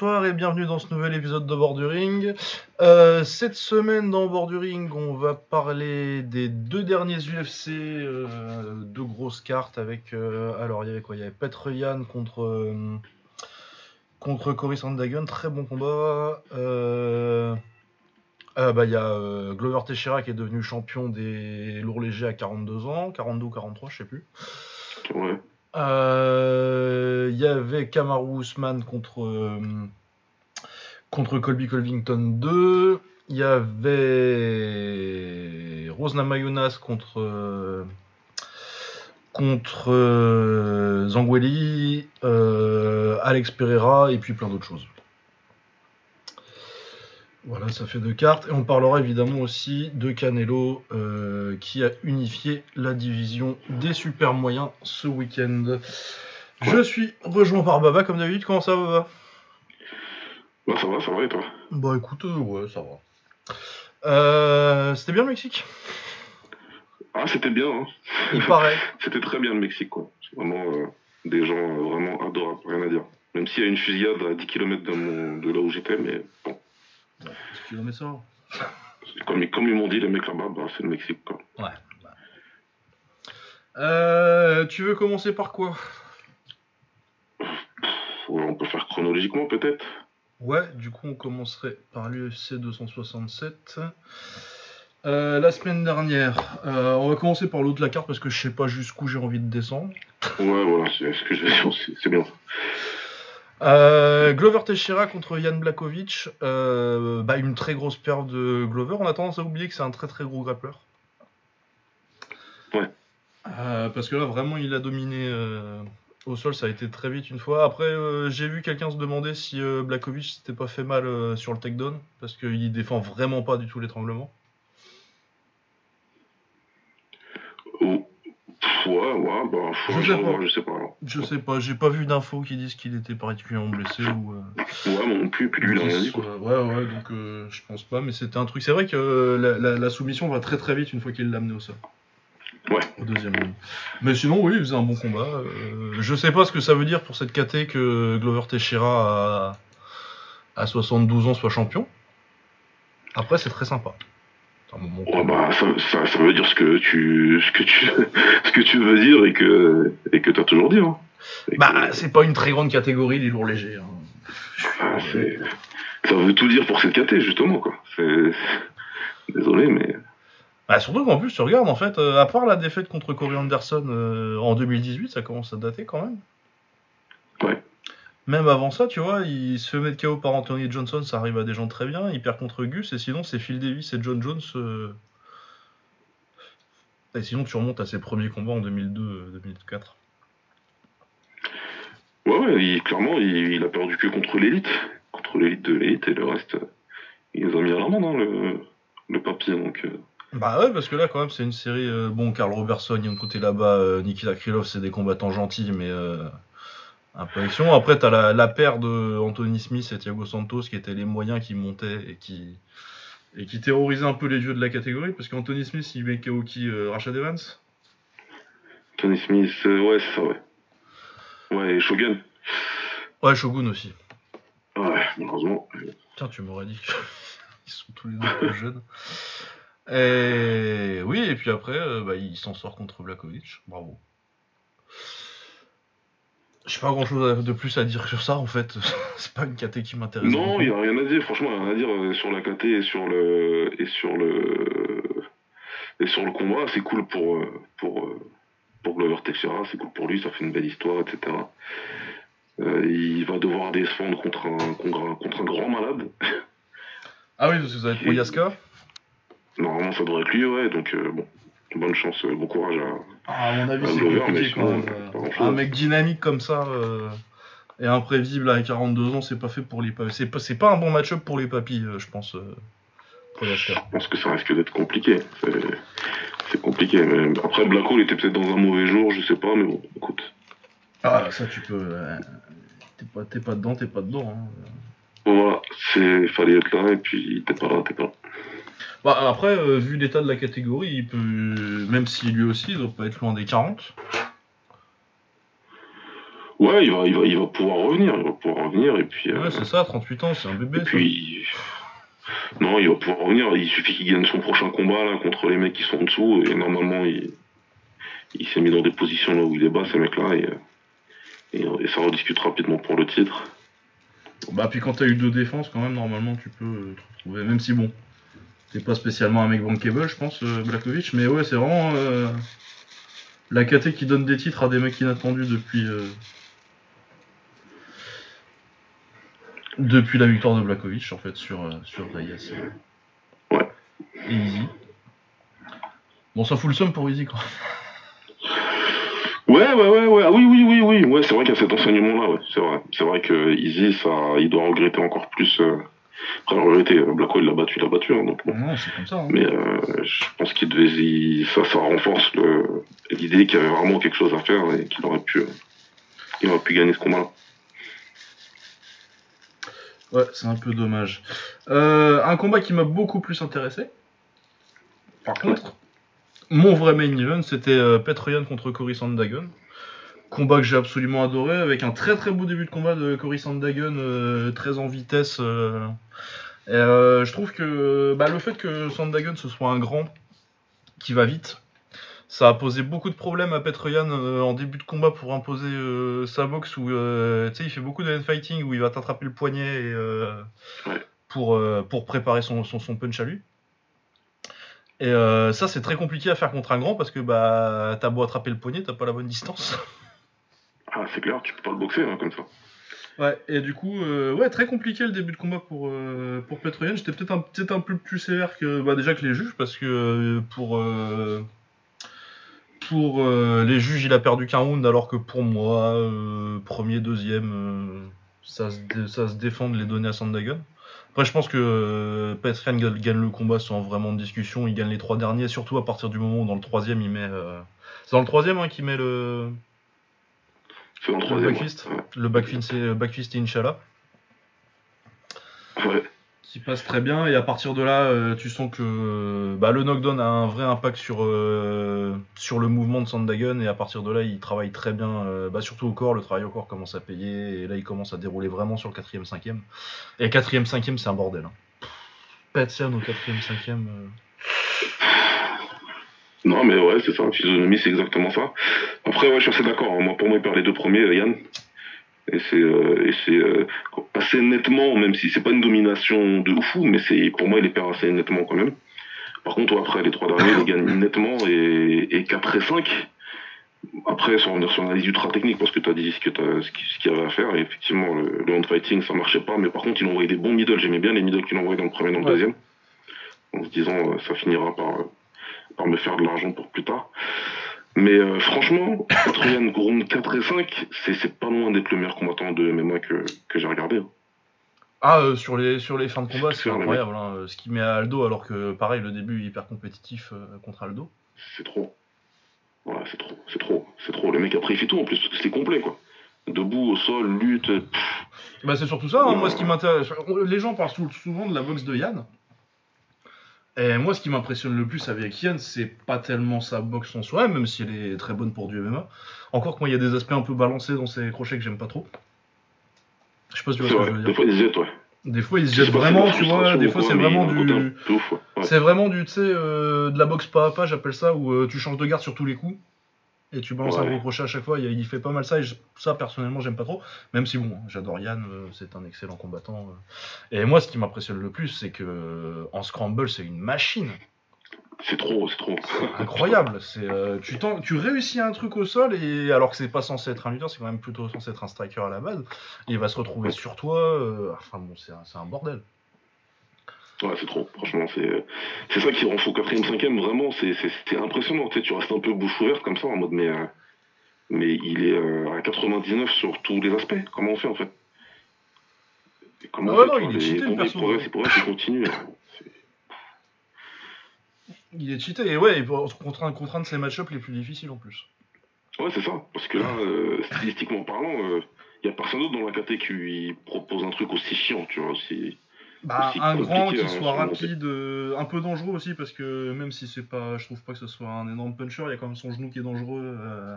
bonsoir et bienvenue dans ce nouvel épisode de Borduring. Euh, cette semaine dans Borduring, on va parler des deux derniers UFC, euh, deux grosses cartes avec. euh, alors, il y avait quoi? Il y avait Petr Yan contre, euh, contre Cory Sandhagen, très bon combat. Ah, bah, il y a Glover Teixeira qui est devenu champion des lourds légers à 42 ans, 42 ou 43, je sais plus. Ouais. Euh, Il y avait Kamaru Usman contre, euh, Colby Colvington 2. Il y avait Rosna Mayunas contre, euh, contre euh, Zangueli, euh, Alex Pereira et puis plein d'autres choses. Voilà, ça fait deux cartes. Et on parlera évidemment aussi de Canelo euh, qui a unifié la division des super moyens ce week-end. Je suis rejoint par Baba comme d'habitude. Comment ça va, Baba? Bah ça va, ça va et toi? Bah écoute, euh, ouais, ça va. Euh, C'était bien le Mexique? Ah c'était bien, hein. Il paraît. C'était très bien le Mexique quoi. C'est vraiment euh, des gens euh, vraiment adorables, rien à dire. Même s'il y a une fusillade à 10 km de, mon, de là où j'étais, mais bon. Qu'il en met ça Comme, ils- comme ils m'ont dit les mecs là-bas, bah, c'est le Mexique quoi. Ouais. Tu veux commencer par quoi? On peut faire chronologiquement peut-être? Ouais, du coup, on commencerait par l'UFC 267. Euh, la semaine dernière, euh, on va commencer par l'autre de la carte parce que je sais pas jusqu'où j'ai envie de descendre. Ouais voilà, c'est ce que je vais c'est- bien. Euh, Glover Teixeira contre Jan Blakovic, bah, une très grosse perte de Glover. On a tendance à oublier que c'est un très très gros grappleur. Ouais. Parce que là, vraiment, il a dominé au sol, ça a été très vite une fois. Après, euh, j'ai vu quelqu'un se demander si euh, Blakovic s'était pas fait mal euh, sur le takedown, parce qu'il défend vraiment pas du tout l'étranglement. Oh, ouais, ouais, bah Je sais pas. je sais pas. alors. Je sais pas, j'ai pas vu d'infos qui disent qu'il était particulièrement blessé ou. euh, Ouais, moi non plus, puis lui il a rien dit quoi. Ouais, ouais, donc je pense pas, mais c'était un truc. C'est vrai que la, la- la soumission va très très vite une fois qu'il l'a amené au sol. Ouais. Au deuxième round. Mais sinon, oui, il faisait un bon combat. Euh, je sais pas ce que ça veut dire pour cette KT que Glover Teixeira à, à 72 ans soit champion. Après, c'est très sympa. Ouais, bah, ça, ça, ça veut dire ce que tu, ce que tu, ce que tu veux dire et que, et que t'as toujours dit, hein. Que- Bah, c'est pas une très grande catégorie les lourds légers. hein. ah, ça veut tout dire pour cette KT, justement, quoi. Désolé, mais, Bah, surtout qu'en plus, tu regardes, en fait, euh, à part la défaite contre Corey Anderson euh, en 2018, ça commence à dater quand même. Ouais. Même avant ça, tu vois, il se fait mettre KO par Anthony Johnson, ça arrive à des gens très bien. Il perd contre Gus, et sinon, c'est Phil Davis et John Jones. euh, Et sinon, tu remontes à ses premiers combats en 2002-2004. ouais, ouais, il- clairement, il, il a perdu que contre l'élite. Contre l'élite de l'élite, et le reste, il les a mis à l'amende, hein, le, le papier, donc, Bah ouais, parce que là, quand même, c'est une série. euh, bon, Carl Robertson, il y a un côté là-bas, euh, Nikita Krylov, c'est des combattants gentils, mais euh, un peu action. Après, t'as la, la paire de Anthony Smith et Thiago Santos qui étaient les moyens qui montaient et qui, et qui terrorisaient un peu les vieux de la catégorie, parce qu'Anthony Smith, il met KO qui euh, Rashad Evans. Tony Smith, euh, ouais, c'est ça, ouais. Ouais, et Shogun. Ouais, Shogun aussi. Ouais, malheureusement. Tiens, tu m'aurais dit qu'ils sont tous les deux jeunes. Et oui, et puis après, euh, bah, il s'en sort contre Blakovic. Bravo. J'ai pas grand chose de plus à dire sur ça en fait. C'est pas une KT qui m'intéresse. Non, il n'y a rien à dire, franchement, il n'y a rien à dire euh, sur la KT et sur le et sur le et sur le combat, c'est cool pour euh, pour pour Glover Teixeira, c'est cool pour lui, ça fait une belle histoire, etc. Euh, il va devoir défendre contre un contre un, contre un grand malade. Ah oui, parce que vous avez pour Yaska Normalement, ça devrait être lui, ouais. Donc euh, bon, bonne chance, euh, bon courage à. Ah, À mon avis, c'est compliqué quand même. euh. Un mec dynamique comme ça et imprévisible à 42 ans, c'est pas fait pour les papis. C'est pas, pas un bon match-up pour les papis, euh, je pense. euh, pour. Je pense que ça risque d'être compliqué. C'est compliqué. Mais après, Blacko, il était peut-être dans un mauvais jour, je sais pas, mais bon, écoute. Ah, ça tu peux. euh, T'es pas, pas dedans, t'es pas dedans. hein. Voilà, c'est fallait être là et puis t'es pas là, t'es pas là. Bah, après, euh, vu l'état de la catégorie, il peut. Même si lui aussi, il doit pas être loin des 40. Ouais, il va, il, va, il va pouvoir revenir, il va pouvoir revenir, et puis... Ouais, c'est ça, 38 ans, c'est un bébé. Et puis... Non, il va pouvoir revenir, il suffit qu'il gagne son prochain combat, là, contre les mecs qui sont en dessous, et normalement, il, il s'est mis dans des positions là où il est bas, ces mecs-là, et, et, ça rediscute rapidement pour le titre. Bah, puis quand t'as eu deux défenses, quand même, normalement, tu peux te retrouver, même si bon... C'est pas spécialement un mec bankable, je pense, euh, Blakovic, mais ouais, c'est vraiment euh, la KT qui donne des titres à des mecs inattendus depuis. Euh, depuis la victoire de Blakovic, en fait, sur, sur Reyes. Ouais. Et Easy. Bon, ça fout le somme pour Easy, quoi. Ouais, ouais, ouais, ouais. Ah oui, oui, oui, oui. Ouais, c'est vrai qu'il y a cet enseignement-là, ouais. C'est vrai. C'est vrai que Easy, ça, il doit regretter encore plus. Après, en réalité, Blacko, il l'a battu, il l'a battu. Hein, donc, comme ça. Hein. Mais euh, je pense qu'il devait. Ça, ça renforce l'idée qu'il y avait vraiment quelque chose à faire et qu'il aurait pu, il aurait pu gagner ce combat-là. Ouais, c'est un peu dommage. Euh, un combat qui m'a beaucoup plus intéressé. Par contre, mon vrai main event, c'était euh, Petroyan contre Cory Sandagon. Combat que j'ai absolument adoré, avec un très très beau début de combat de Cory Sandagon, euh, très en vitesse. Euh. Euh, je trouve que bah, le fait que Sandagon ce soit un grand qui va vite, ça a posé beaucoup de problèmes à Petroyan en début de combat pour imposer sa boxe où il fait beaucoup de fighting où il va t'attraper le poignet pour, pour préparer son, son, punch à lui. Et ça, c'est très compliqué à faire contre un grand parce que bah, t'as beau attraper le poignet, t'as pas la bonne distance. C'est clair, tu peux pas le boxer hein, comme ça. Ouais, et du coup, euh, ouais, très compliqué le début de combat pour, euh, pour Petroyan. J'étais peut-être un, peut un peu plus sévère que bah, déjà que les juges, parce que euh, pour, pour les juges, il a perdu qu'un round, alors que pour moi, premier, deuxième, ça, se ça se défend de les donner à Sandagon. Après, je pense que Petroyan gagne le combat sans vraiment de discussion. Il gagne les trois derniers, surtout à partir du moment où dans le troisième, il met. C'est dans le troisième hein, qu'il met le. C'est le troisième. Backfist. Le backfist, c'est Backfist et Inch'Allah. Ouais. Qui passe très bien. Et à partir de là, euh, tu sens que bah, le knockdown a un vrai impact sur, euh, sur le mouvement de Sandagon. Et à partir de là, il travaille très bien. Euh, bah, surtout au corps, le travail au corps commence à payer. Et là, il commence à dérouler vraiment sur le 4ème, 5ème. Et 4ème, 5ème, c'est un bordel. Hein. Pas de au 4ème, 5ème. Non, mais ouais, c'est ça. Physionomie, c'est exactement ça. Après, ouais, je suis assez d'accord. Hein. Moi, pour moi, il perd les deux premiers, Yann. Et c'est euh, euh, assez nettement, même si c'est pas une domination de fou, mais c'est pour moi, il les perd assez nettement quand même. Par contre, après, les trois derniers, il gagne nettement et, et 4 et 5. Après, sans revenir sur l'analyse ultra technique, parce que tu as dit ce qu'il y avait à faire, et effectivement, le, le hand-fighting, ça marchait pas, mais par contre, il envoyé des bons middle. J'aimais bien les middle qu'il envoyait dans le premier et dans le deuxième. En se disant, euh, ça finira par, par me faire de l'argent pour plus tard. Mais euh, franchement, Petroyan Ground 4 et 5, c'est pas loin d'être le meilleur combattant de MMA que, que j'ai regardé. Hein. Ah, euh, sur, les, sur les fins de combat, c'est incroyable. Hein, ce qu'il met à Aldo, alors que pareil, le début est hyper compétitif euh, contre Aldo. C'est trop. Voilà, c'est trop, c'est trop, c'est trop. Le mec après il fait tout en plus, c'est complet quoi. Debout, au sol, lutte. Bah c'est surtout ça, hein, moi ce qui m'intéresse. Les gens parlent souvent de la boxe de Yann. Et moi, ce qui m'impressionne le plus avec Yann, c'est pas tellement sa boxe en soi, même si elle est très bonne pour du MMA. Encore que moi, il y a des aspects un peu balancés dans ses crochets que j'aime pas trop. Je sais pas si tu vois ce que je veux dire. Des fois, il se jette, ouais. Des fois, il se jette vraiment, tu vois. Des fois, c'est vraiment du. C'est vraiment du, tu sais, euh, de la boxe pas à pas, j'appelle ça, où euh, tu changes de garde sur tous les coups et tu balances un gros crochet à chaque fois. Il, fait pas mal ça, et ça personnellement j'aime pas trop. Même si bon, j'adore Yann, euh, c'est un excellent combattant. Euh. Et moi, ce qui m'impressionne le plus, c'est que euh, en scramble, c'est une machine. C'est trop, c'est trop. incroyable. C'est tu, tu réussis un truc au sol et alors que c'est pas censé être un lutteur, c'est quand même plutôt censé être un striker à la base. il va se retrouver sur toi. enfin bon, c'est un bordel. Ouais, c'est trop. Franchement, c'est c'est ça qui rend fou. Quatrième, cinquième, vraiment, c'est impressionnant. Tu, sais, tu restes un peu bouche ouverte comme ça, en mode, mais, euh, mais il est euh, à 99 sur tous les aspects. Comment on fait, en fait? Comment ouais, non, il est cheaté, le perso. C'est pour ça qu'il continue. il est cheaté, et ouais, contre un, contre un de ses match-ups les plus difficiles en plus. Ouais, c'est ça. Parce que là, euh, stylistiquement parlant, il n'y a personne d'autre dans la KT qui lui propose un truc aussi chiant, tu vois, aussi bah, un grand qui hein, soit rapide, euh, un peu dangereux aussi parce que même si c'est pas, je trouve pas que ce soit un énorme puncher, il y a quand même son genou qui est dangereux euh,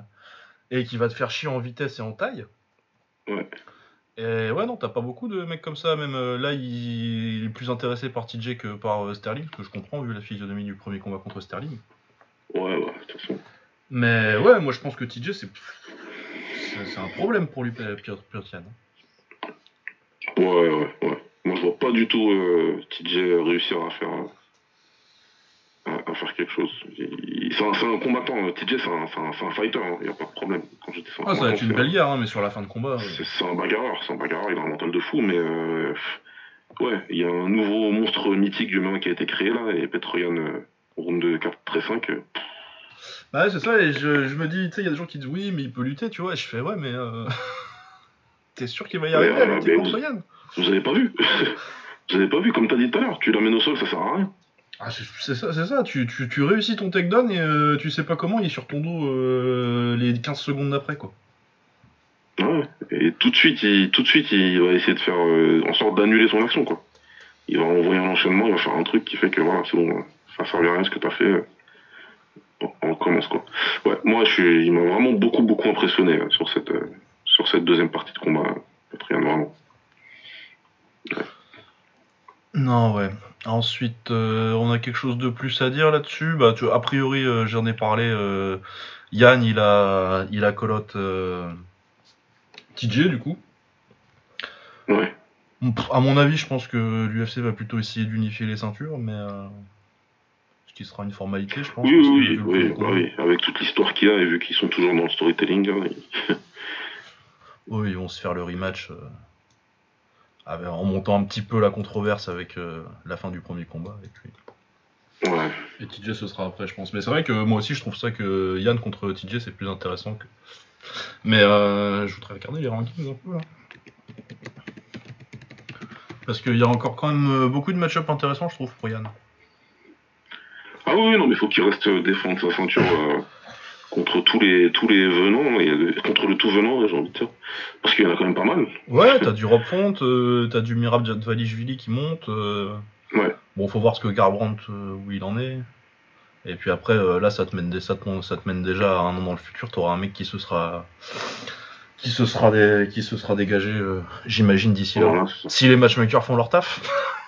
et qui va te faire chier en vitesse et en taille. Ouais. Et ouais, non, t'as pas beaucoup de mecs comme ça. Même euh, là, il... il est plus intéressé par TJ que par euh, Sterling, que je comprends vu la physionomie du premier combat contre Sterling. Ouais, ouais, de toute façon. Mais ouais, moi je pense que TJ, c'est c'est un problème pour lui, Piotr Piotr ouais, ouais. Moi, je vois pas du tout euh, TJ réussir à faire, à, à faire quelque chose. C'est un, combattant. euh, TJ, c'est un, un, fighter. Il n'y a pas de problème. Quand Ah, ça va être une belle guerre, hein, mais sur la fin de combat. euh, C'est un bagarreur, c'est un bagarreur, il a un mental de fou, mais euh, ouais, il y a un nouveau monstre mythique du MMA qui a été créé là, et Petroyan, euh, round de 4 très 5, euh, Bah ouais, c'est ça, et je, je me dis, tu sais, il y a des gens qui disent oui, mais il peut lutter, tu vois, et je fais ouais, mais euh... t'es sûr qu'il va y arriver Ouais, à lutter contre Yann vous avez pas vu Vous avez pas vu, comme t'as dit tout à l'heure, tu l'amènes au sol, ça sert à rien. Ah, c'est ça, c'est ça, tu, tu, tu réussis ton takedown et euh, tu sais pas comment, il est sur ton dos euh, les 15 secondes d'après, quoi. Ouais, et tout de suite, il, tout de suite, il va essayer de faire euh, en sorte d'annuler son action, quoi. Il va envoyer un enchaînement, il va faire un truc qui fait que voilà, c'est bon, ça sert à rien ce que t'as fait. Bon, on recommence quoi. Ouais, moi je suis, il m'a vraiment beaucoup beaucoup impressionné sur cette sur cette deuxième partie de combat, Petroyan, vraiment. Non, ouais. Ensuite, euh, on a quelque chose de plus à dire là-dessus? Bah, tu, a priori, euh, j'en ai parlé. euh, Yann, il a, il a colotte euh, TJ, du coup. Ouais. Pff, À mon avis, je pense que l'UFC va plutôt essayer d'unifier les ceintures, mais euh, ce qui sera une formalité, je pense. Oui, parce que oui, vu oui, le oui, combat- bah oui, avec toute l'histoire qu'il y a et vu qu'ils sont toujours dans le storytelling, hein, ils- Oui, ils vont se faire le rematch euh, avec- en montant un petit peu la controverse avec euh, la fin du premier combat. Et puis... ouais. Et TJ ce sera après, je pense. Mais c'est vrai que moi aussi, je trouve ça que Yann contre TJ, c'est plus intéressant que. Mais euh, je voudrais regarder les rankings un peu là. Parce qu'il y a encore quand même euh, beaucoup de match-up intéressants, je trouve, pour Yann. Ah oui, oui, non, mais faut qu'il reste euh, défendre sa ceinture euh, contre tous les tous les venants et euh, contre le tout venant, j'ai envie de dire, parce qu'il y en a quand même pas mal. Ouais, t'as du Rob Font, euh, t'as du Mirab Jadvalishvili qui monte. euh, Ouais. Bon, faut voir ce que Garbrandt, euh, où il en est. Et puis après, là, ça te, mène des, ça, te, ça te mène déjà à un an dans le futur. T'auras un mec qui se sera, qui se sera, des, qui se sera dégagé, j'imagine, d'ici là. Voilà. Si les matchmakers font leur taf.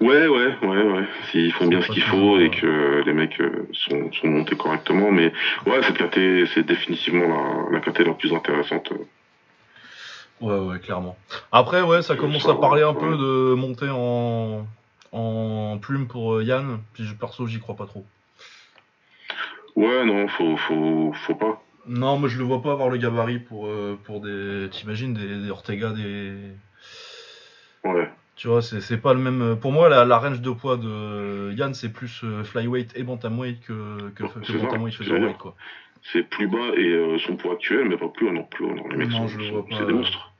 Ouais, ouais, ouais, ouais. S'ils font bien ce qu'il faut et que les mecs euh, sont, sont montés correctement, mais ouais, cette KT, c'est définitivement la, la la plus intéressante. Ouais, ouais, clairement. Après, ouais, ça commence Ça, à parler un ouais. peu de monter en, en plume pour euh, Yann. Puis je- perso, j'y crois pas trop. Ouais, non, faut, faut, faut pas. Non, moi je le vois pas avoir le gabarit pour, euh, pour des. T'imagines, des, des Ortega, des. Ouais, Tu vois, c'est pas le même. Pour moi, la, la range de poids de Yann, c'est plus euh, flyweight et bantamweight que, que, bantamweight featherweight, quoi. c'est plus bas et euh, son poids actuel, mais pas plus haut, non, plus haut, non. Les mecs Non, sont, sont- c'est des monstres.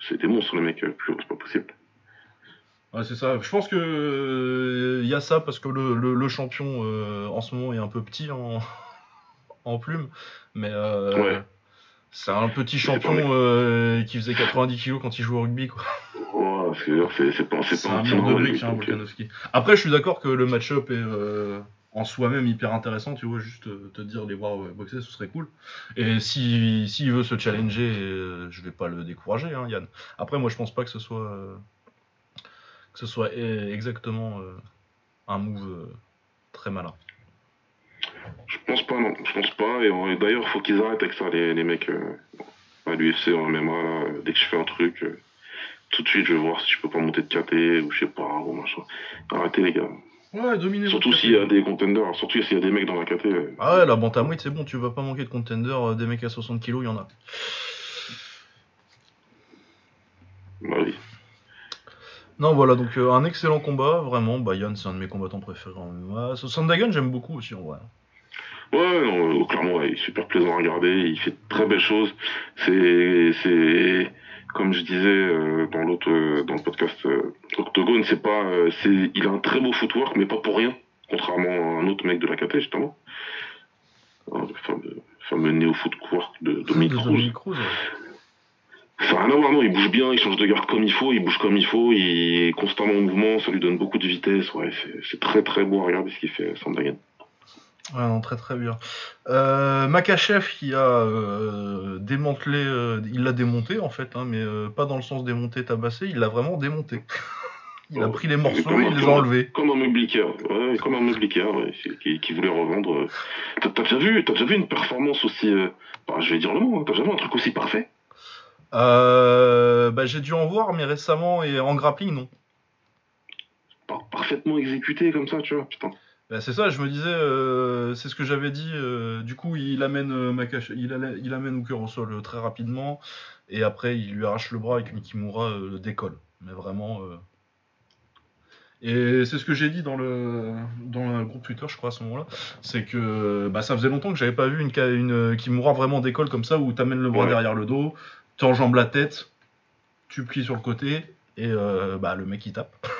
C'est des monstres, les mecs, euh, plus haut, c'est pas possible. Ouais, c'est ça. Je pense que euh, y a ça parce que le, le, le champion euh, en ce moment est un peu petit en, en plume, mais euh, Ouais. c'est un petit champion euh, qui faisait 90 kilos quand il jouait au rugby, quoi. C'est pas, c'est un mur de briques, hein, Volkanovski. Après, je suis d'accord que le match-up est euh, en soi-même hyper intéressant, tu vois, juste euh, te dire les voir euh, boxer, ce serait cool. Et si s'il veut se challenger, je vais pas le décourager, hein, Yann. Après, moi, je pense pas que ce soit euh, que ce soit exactement euh, un move très malin. Je pense pas, non. Je pense pas. Et, euh, d'ailleurs, faut qu'ils arrêtent avec ça, les, les mecs à l'UFC, en MMA. Là, dès que je fais un truc, tout de suite, je vais voir si je peux pas monter de KT ou je sais pas, ou machin. Arrêtez, les gars. Ouais, dominer. Surtout s'il y a des contenders, surtout s'il y a des mecs dans la KT. Ah ouais, la bantamweight, c'est bon, tu vas pas manquer de contender, euh, des mecs à 60 kilos, il y en a. bah oui. Non, voilà, donc euh, un excellent combat, vraiment. Bah, Yann, c'est un de mes combattants préférés en MMA. Sandagon, j'aime beaucoup aussi, en vrai. Ouais, non, euh, clairement, ouais, il est super plaisant à regarder, il fait de très belles choses. C'est, c'est, comme je disais euh, dans l'autre, euh, dans le podcast euh, Octogone, c'est pas, c'est, il a un très beau footwork, mais pas pour rien, contrairement à un autre mec de la KT justement, Hein, le fameux, fameux néo footwork de Dominique Cruz. À voir, non, il bouge bien, il change de garde comme il faut, il bouge comme il faut, il est constamment en mouvement, ça lui donne beaucoup de vitesse, ouais, c'est, c'est très très beau à regarder ce qu'il fait, Sandagan. Non, très très bien. Euh, Makachev qui a euh, démantelé, euh, il l'a démonté en fait, hein, mais euh, pas dans le sens démonter, tabasser, il l'a vraiment démonté. il a Oh, pris les morceaux, comme un- il les a enlevés. Comme un ouais, comme un ouais, c'est- qui, qui voulait revendre. T'as déjà vu, déjà vu une performance aussi, bah, je vais dire le mot, hein, t'as déjà vu un truc aussi parfait? Bah, j'ai dû en voir, mais récemment et en grappling, non. Par- parfaitement exécuté comme ça, tu vois, putain. Bah, c'est ça, je me disais, euh, c'est ce que j'avais dit. euh, du coup, il amène euh, Makache- il, il amène Hooker au sol euh, très rapidement, et après, il lui arrache le bras et que Mikimura euh, décolle. Mais vraiment. euh, Et c'est ce que j'ai dit dans le dans le groupe Twitter, je crois à ce moment-là, c'est que bah, ça faisait longtemps que j'avais pas vu une, Ka- une euh, Kimura vraiment décolle comme ça, où t'amènes le bras Ouais. derrière le dos, t'enjambes la tête, tu plies sur le côté, et euh, bah, le mec il tape.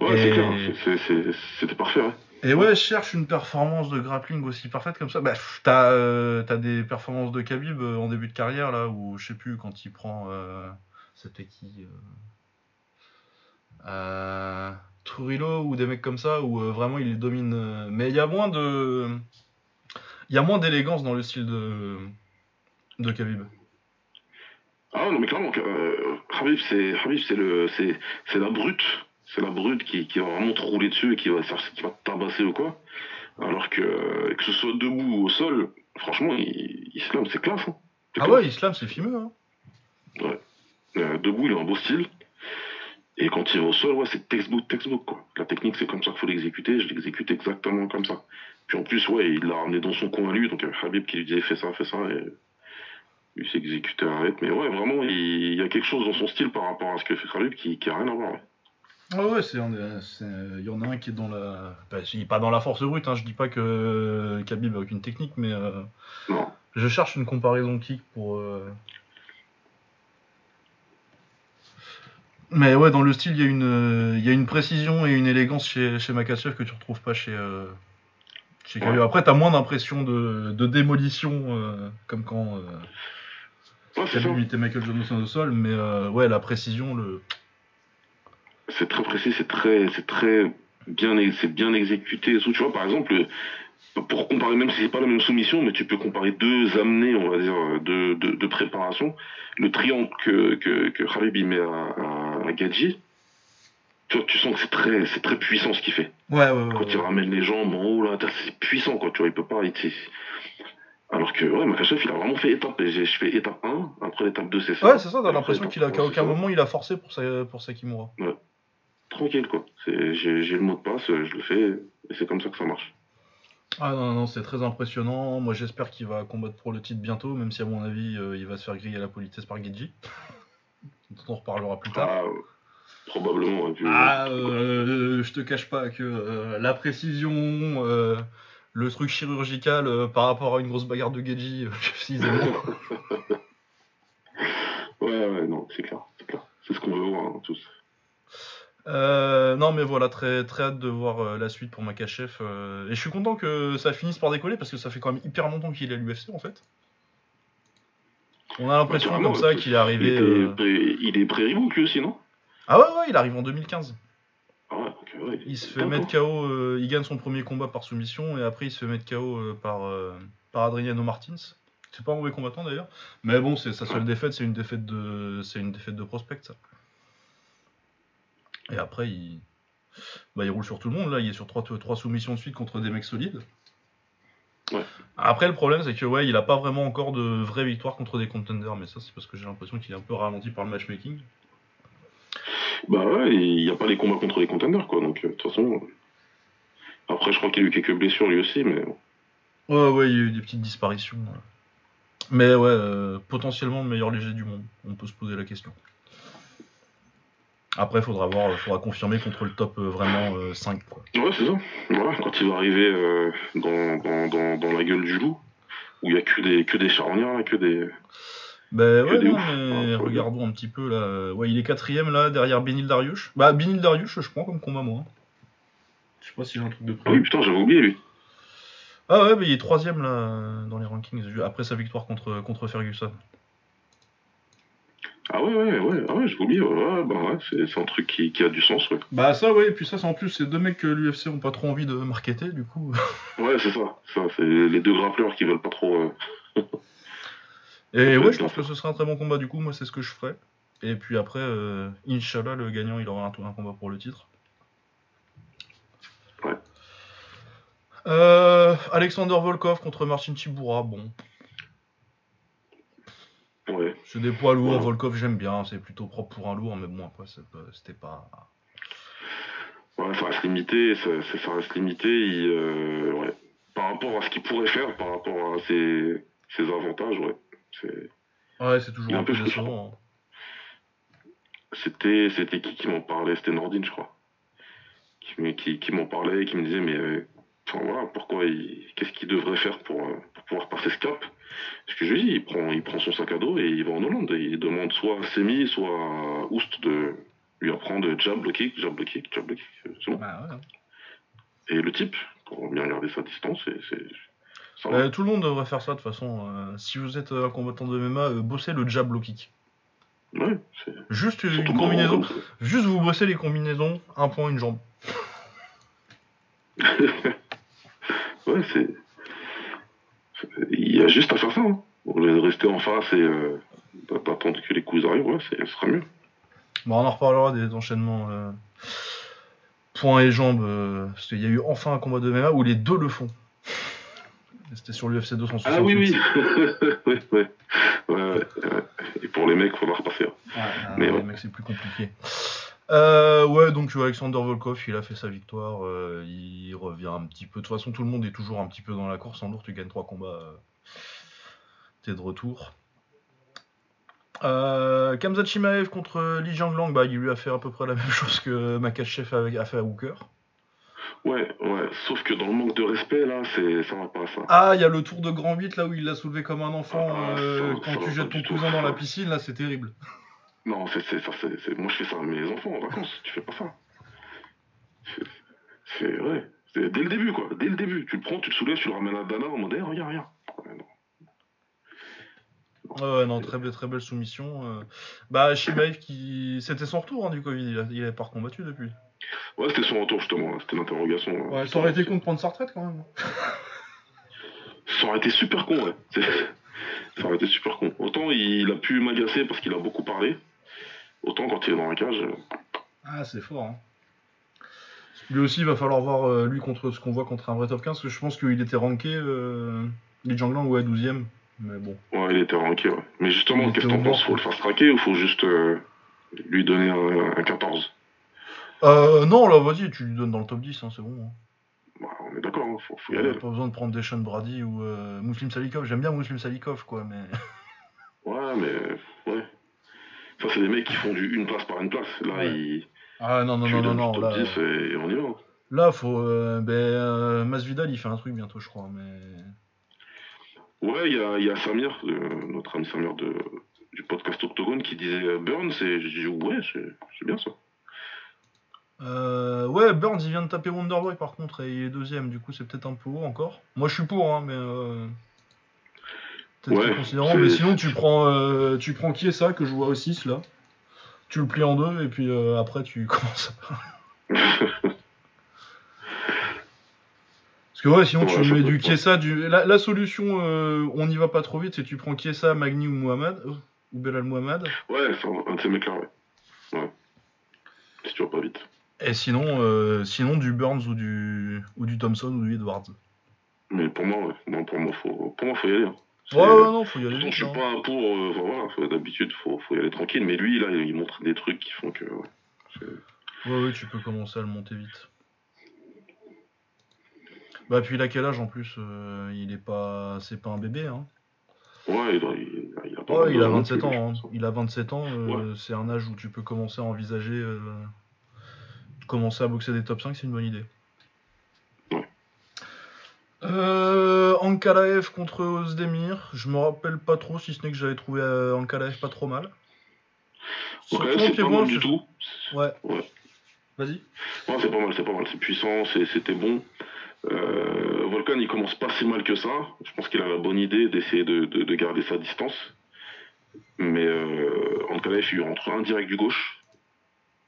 Ouais, Et- c'est clair, c'est- c'est- c'est- c'était parfait, ouais. Et ouais, cherche une performance de grappling aussi parfaite comme ça. Bah, t'as euh, t'as des performances de Khabib euh, en début de carrière là où je sais plus quand il prend euh, c'était qui euh, Trujillo ou des mecs comme ça où vraiment il domine. mais il y a moins de il y a moins d'élégance dans le style de de Khabib. Ah non, mais clairement, euh, Habib, c'est Habib, c'est le, c'est, c'est la brute, c'est la brute qui, qui va vraiment te rouler dessus et qui va, qui va te tabasser ou quoi. Alors que que ce soit debout ou au sol, franchement, il, il se lame, c'est classe. Hein. Ah classe. ouais, Islam c'est fimeux. Hein. Euh, debout, il a un beau style. Et quand il va au sol, ouais, c'est textbook, textbook, quoi. La technique, c'est comme ça qu'il faut l'exécuter. Je l'exécute exactement comme ça. Puis en plus, ouais, il l'a ramené dans son coin à lui. Donc il y avait Habib qui lui disait fais ça, fais ça. Et lui s'est exécuté à rythme. Mais ouais, vraiment, il, il y a quelque chose dans son style par rapport à ce que fait Habib qui, qui a rien à voir. ouais. Ah ouais, c'est il y en a un qui est dans la, bah, il est pas dans la force brute. Hein. Je dis pas que Khabib a aucune technique, mais euh, Non. je cherche une comparaison kick pour. euh, Mais ouais, dans le style, il y a une, il y a une précision et une élégance chez, chez Makachev que tu retrouves pas chez, euh, chez Khabib. Ouais. Après, t'as moins d'impression de, de démolition, euh, comme quand Ouais. Khabib était Michael Johnson au sol, mais ouais, la précision, le. C'est très précis, c'est très, c'est très bien, c'est bien exécuté. Tu vois, par exemple, pour comparer, même si c'est pas la même soumission, mais tu peux comparer deux amenés, on va dire, de, de, de préparation. Le triangle que, que, que Khabib met à, à, à Gadji, tu vois, tu sens que c'est très, c'est très puissant ce qu'il fait. Ouais, ouais, ouais. Quand il ramène les jambes en haut, là, c'est puissant, quoi, tu vois, il peut pas, il, alors que, ouais, Makachev, il a vraiment fait étape, je fais étape 1, après l'étape 2, c'est ça. Ouais, c'est ça, t'as l'impression qu'il a, 3, qu'à aucun moment il a forcé pour sa, pour sa Kimura. Tranquille quoi. J'ai le mot de passe, je le fais et c'est comme ça que ça marche. Ah non, non, c'est très impressionnant. Moi j'espère qu'il va combattre pour le titre bientôt, même si à mon avis euh, il va se faire griller à la politesse par dont on reparlera plus tard. Ah, euh, probablement. hein, Ah, euh, je te cache pas que euh, la précision, euh, le truc chirurgical euh, par rapport à une grosse bagarre de euh, si c'est bon. Ouais, ouais, non, c'est clair, c'est clair. C'est ce qu'on veut voir hein, tous. Euh, non mais voilà, très, très hâte de voir euh, la suite pour Makachev. euh, et je suis content que ça finisse par décoller parce que ça fait quand même hyper longtemps qu'il est à l'UFC en fait. On a l'impression Carrément, comme ça qu'il est Il, arrivé. était euh, il est pré-rebook lui aussi, non? Ah ouais, ouais, il arrive en 2015. Ah ouais, ok, ouais. Il se fait mettre KO, il gagne son premier combat par soumission et après il se fait mettre KO par, par Adriano Martins. C'est pas un mauvais combattant d'ailleurs, mais bon, c'est sa seule défaite, c'est une défaite de, c'est une défaite de prospect ça. Et après il, bah, il roule sur tout le monde là, il est sur trois, trois soumissions de suite contre des mecs solides. Ouais. Après le problème c'est que ouais, il a pas vraiment encore de vraies victoires contre des contenders, mais ça c'est parce que j'ai l'impression qu'il est un peu ralenti par le matchmaking. Bah ouais, il n'y a pas les combats contre les contenders, quoi. Donc, euh, de toute façon. euh, Après, je crois qu'il a eu quelques blessures lui aussi, mais. Ouais, ouais, il y a eu des petites disparitions. ouais. Mais ouais, euh, potentiellement le meilleur léger du monde. On peut se poser la question. Après, faudra voir, euh, faudra confirmer contre le top euh, vraiment euh, 5. Quoi. Ouais, c'est ça. Voilà, quand il va arriver euh, dans, dans, dans, dans la gueule du loup, où il n'y a que des, que des charnières, que des. Ben ouais, des non, ouf. mais Ah, regardons un petit peu là. Ouais, il est quatrième là, derrière Benil Dariush. Bah, Benil Dariush, je prends comme combat moi. hein. Je sais pas s'il a un truc de Ah oui, putain, j'avais oublié lui. Ah ouais, mais il est troisième là, dans les rankings, après sa victoire contre, contre Ferguson. Ah ouais, ouais, ouais, ah ouais je vous dis, ouais, bah ouais, c'est un truc qui, qui, a du sens, ouais. Bah ça, ouais, et puis ça, c'est en plus, c'est deux mecs que l'UFC ont pas trop envie de marketer, du coup. ouais, c'est ça, ça c'est les deux grappleurs qui veulent pas trop... Euh, et ouais, je pense que ce sera un très bon combat, du coup, moi, c'est ce que je ferai. Et puis après, euh, Inch'Allah, le gagnant, il aura un, un combat pour le titre. Ouais. Euh, Alexander Volkov contre Martin Tibura, bon. Ouais. C'est des poids lourds, Volkov j'aime bien, c'est plutôt propre pour un lourd, mais bon après c'était pas. Ouais, ça reste limité, ça, ça reste limité. Euh, ouais. Par rapport à ce qu'il pourrait faire, par rapport à ses, ses avantages, ouais. C'est... Ouais, c'est toujours un, peu décevant. Hein. C'était, c'était qui qui m'en parlait? C'était Nordine, je crois. Qui, qui, qui m'en parlait, qui me disait, mais euh, enfin, voilà, pourquoi il, qu'est-ce qu'il devrait faire pour, euh, pour pouvoir passer ce cap? Ce que je dis, il prend, il prend son sac à dos et il va en Hollande. Et il demande soit à Semi, soit à Oust de lui apprendre jab, le kick, jab, le kick, jab, le kick. C'est bon. Bah, et le type, pour bien garder sa distance, c'est. Euh, tout le monde devrait faire ça de toute façon. Euh, si vous êtes un combattant de MMA, euh, bossez le jab, le kick. Ouais, juste une combinaison. Juste vous bossez les combinaisons, un point, une jambe. ouais, c'est il y a juste à faire ça. Hein. Rester en face et euh, attendre que les coups arrivent, ouais, ce sera mieux. Bon, on en reparlera des enchaînements euh, points et jambes, euh, parce qu'il y a eu enfin un combat de MMA où les deux le font. C'était sur l'UFC 268. Ah oui, oui. ouais, ouais. Ouais, Et pour les mecs, il faudra repasser. Hein. Mais les mecs, c'est plus compliqué. Euh, ouais, donc Alexander Volkov, il a fait sa victoire, euh, il revient un petit peu. De toute façon, tout le monde est toujours un petit peu dans la course. En lourd, tu gagnes trois combats, euh, t'es de retour. Euh, Kamzat Chimaev contre Li Jianglang, bah, il lui a fait à peu près la même chose que Makachev a fait à Hooker. Ouais, ouais, sauf que dans le manque de respect, là, c'est, ça va pas ça. Ah, il y a le tour de Grand 8 là où il l'a soulevé comme un enfant ah, quand tu jettes ton cousin dans la piscine, là, c'est terrible. Non, c'est, ça, c'est, moi je fais ça à mes enfants en vacances, tu fais pas ça. C'est, vrai. C'est dès le début, quoi. Dès le début. Tu le prends, tu le soulèves, tu le ramènes à Dana en mode, eh, regarde, regarde. Ouais, non, très, très belle soumission. Euh. Bah, Shimaev, qui... c'était son retour hein, du Covid, il, a... il avait pas recombattu depuis. Ouais, c'était son retour justement, c'était l'interrogation. Ouais, ça aurait été con de prendre sa retraite quand même. ça aurait été super con, ouais. ça aurait été super con. Autant il a pu m'agacer parce qu'il a beaucoup parlé, Autant quand il est dans la cage. Euh. Ah, c'est fort. Hein. Lui aussi, il va falloir voir euh, lui contre ce qu'on voit contre un vrai top 15, parce que je pense qu'il était ranké, euh, Li Jianglang, ouais, 12ème. Mais bon. Ouais, il était ranké, ouais. Mais justement, qu'est-ce que t'en penses Faut le faire traquer ou faut juste euh, lui donner un, 14 euh, Non, là, vas-y, tu lui donnes dans le top 10, hein, c'est bon. Hein. Bah, on est d'accord, hein, faut, faut, y aller. Pas besoin de prendre Deshaun Brady ou Muslim Salikov. J'aime bien Muslim Salikov, quoi, mais. ouais, mais. Ouais. Ça, c'est des mecs qui font du une place par une place. Là, ils. Ah non, non, non, non, non. Là, 10 et on y va. Là, faut. Euh, ben, euh, Masvidal, il fait un truc bientôt, je crois, mais. Ouais, il y a, y a, Samir, notre ami Samir de, du podcast Octogone, qui disait euh, Burns, et j'ai dit ouais, c'est bien ça. Euh, ouais, Burns, il vient de taper Wonderboy par contre, et il est deuxième, du coup, c'est peut-être un peu haut encore. Moi, je suis pour, hein, mais. Euh ouais, considérant, mais sinon tu prends, euh, tu prends qui est ça que je vois aussi là. Tu le plies en deux et puis euh, après tu commences. Parce que ouais, sinon tu mets du Kiesa, du... La, solution, euh, on n'y va pas trop vite, c'est tu prends Kiesa, Magni ou Mohamed, ou Belal Mohamed. Ouais, un de ces mecs-là, ouais. ouais. Si tu vas pas vite. Et sinon, sinon du Burns ou du, ou du Thompson ou du Edwards. Mais pour moi, ouais. non, pour moi, faut, pour moi, faut y aller. Hein. Ouais, ouais, non, faut y aller. Je suis hein. pas pour. Euh, voilà, d'habitude, faut, faut y aller tranquille. Mais lui, là, il montre des trucs qui font que. Ouais, ouais, tu peux commencer à le monter vite. Bah, puis il a quel âge en plus euh, Il est pas. C'est pas un bébé, hein Ouais, il, il, a, pas ouais, il a 27 ans. Hein. Il a 27 ans. Euh, c'est un âge où tu peux commencer à envisager. Commencer à boxer des top 5, c'est une bonne idée. Euh, Ankalaev contre Ozdemir. Je me rappelle pas trop, si ce n'est que j'avais trouvé euh, Ankalaev pas trop mal. Surtout c'est pas mal du tout. Ouais. Vas-y. Ouais, c'est pas mal, c'est pas mal. C'est puissant, c'était bon. Euh, Volkan, il commence pas si mal que ça. Je pense qu'il a la bonne idée d'essayer de, garder sa distance. Mais euh, Ankalaev, il rentre un direct du gauche,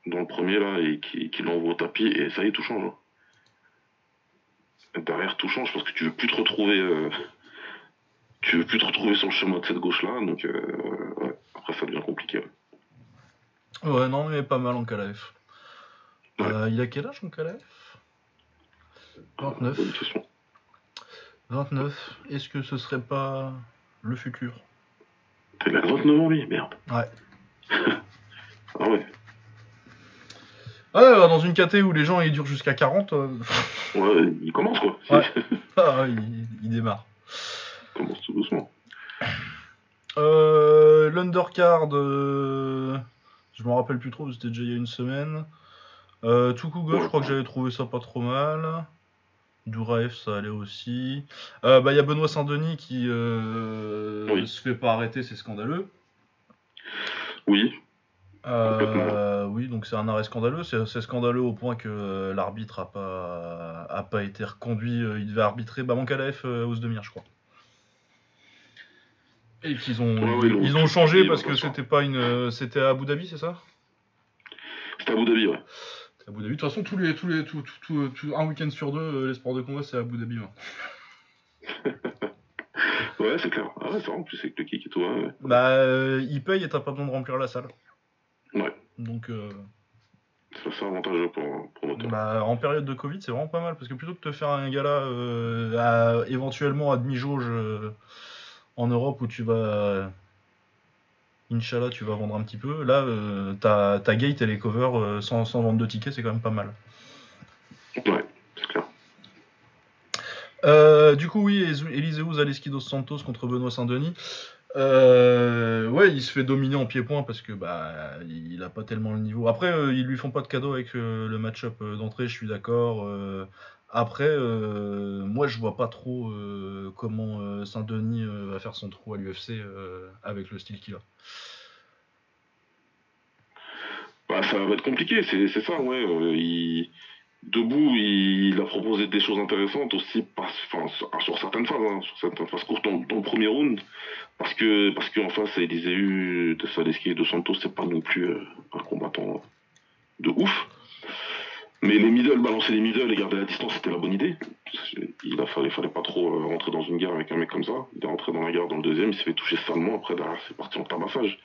dans le premier là, et qui, qui l'envoie au tapis, et ça y est, tout change. hein. Derrière, tout change parce que tu veux plus te retrouver. euh, tu veux plus te retrouver sur le chemin de cette gauche là, donc euh, ouais, après ça devient compliqué. ouais. Ouais, non, mais pas mal en. Ouais. Euh, il a quel âge en Kalaev 29. Bonne question. 29. Est-ce que ce serait pas le futur? Il a 29 ans, lui, merde. Ouais. Ah ouais. Ouais, bah, dans une KT où les gens ils durent jusqu'à 40, euh, Ouais, il commence quoi. Ouais. ah, ouais, il, il démarre. il commence tout doucement. Euh, L'undercard, euh, je me rappelle plus trop, c'était déjà il y a une semaine. Euh, Tukuga, je crois que j'avais trouvé ça pas trop mal. Douraev, ça allait aussi. Euh, bah, il y a Benoît Saint-Denis qui Oui. se fait pas arrêter, c'est scandaleux. Oui, Euh, oui, donc c'est un arrêt scandaleux. C'est scandaleux au point que euh, l'arbitre a pas, a pas été reconduit. euh, Il devait arbitrer bah, Mankalaev euh, Ozdemir, je crois. Et qu'ils ont, Ouais, ouais, ils, ils ont changé parce que c'était pas une, c'était à Abu Dhabi, c'est ça? C'était à Abu Dhabi, ouais. À Abu Dhabi. De toute façon, tous les, tous les, tout, tout- tout- tout- un week-end sur deux, les sports de combat, c'est à Abu Dhabi. hein. Ouais, c'est clair. Ah ouais, c'est vrai, en plus avec le kick et tout. Ouais. Bah, ils payent et t'as pas besoin de remplir la salle. Ouais. Donc, euh, Ça, c'est avantageux pour promoteur. Bah, en période de Covid, c'est vraiment pas mal parce que plutôt que de te faire un gala euh, à- éventuellement à demi-jauge euh, en Europe où tu vas, Inch'Allah, tu vas vendre un petit peu, là, euh, ta, ta gate et les covers sans, sans vendre de tickets, c'est quand même pas mal. Ouais, c'est clair. Euh, du coup, oui, Eliseu Zaleski dos Santos contre Benoît Saint-Denis. Euh, ouais, il se fait dominer en pied-point parce que bah il a pas tellement le niveau. Après, euh, ils lui font pas de cadeau avec euh, le match-up d'entrée, je suis d'accord. Après, moi je vois pas trop comment Saint-Denis va faire son trou à l'UFC avec le style qu'il a. Bah, ça va être compliqué, c'est ça, ouais. Debout, il... a proposé des choses intéressantes aussi, sur, certaines phases, hein, sur certaines phases courtes dans, le premier round. Parce que, parce qu'en face, Eliseu, de Saleski et de Santos, c'est pas non plus euh, un combattant de ouf. Mais les middle, balancer les middle et garder la distance, c'était la bonne idée. Il a fallait, pas trop euh, rentrer dans une guerre avec un mec comme ça. Il est rentré dans la guerre dans le deuxième, il s'est fait toucher salement. Après, derrière, c'est parti en tabassage.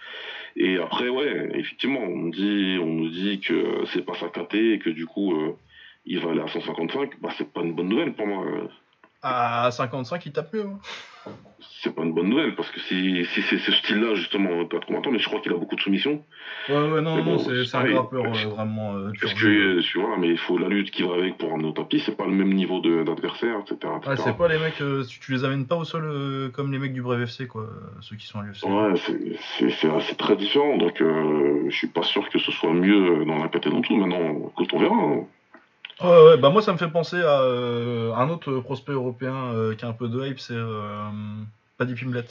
Et après, ouais, effectivement, on, dit, on nous dit que c'est pas sa KT et que du coup, euh, il va aller à 155. Bah, c'est pas une bonne nouvelle pour moi. À 55, il tape mieux. hein. C'est pas une bonne nouvelle parce que si, si c'est ce style-là, justement, pas trop mais je crois qu'il a beaucoup de soumissions. Ouais, ouais, non, non, c'est un grappeur euh, vraiment euh, Parce que, tu vois, mais il faut la lutte qui va avec pour amener au tapis, c'est pas le même niveau de- d'adversaire, etc. c'est pas les mecs, euh, tu, tu les amènes pas au sol euh, comme les mecs du Brave FC, quoi, ceux qui sont à l'UFC. Ouais, c'est- très différent, donc je suis pas sûr que ce soit mieux dans la KT dans tout. Maintenant, écoute, on verra. hein. Bah moi ça me fait penser à euh, un autre prospect européen euh, qui a un peu de hype, c'est euh, Paddy Pimblet.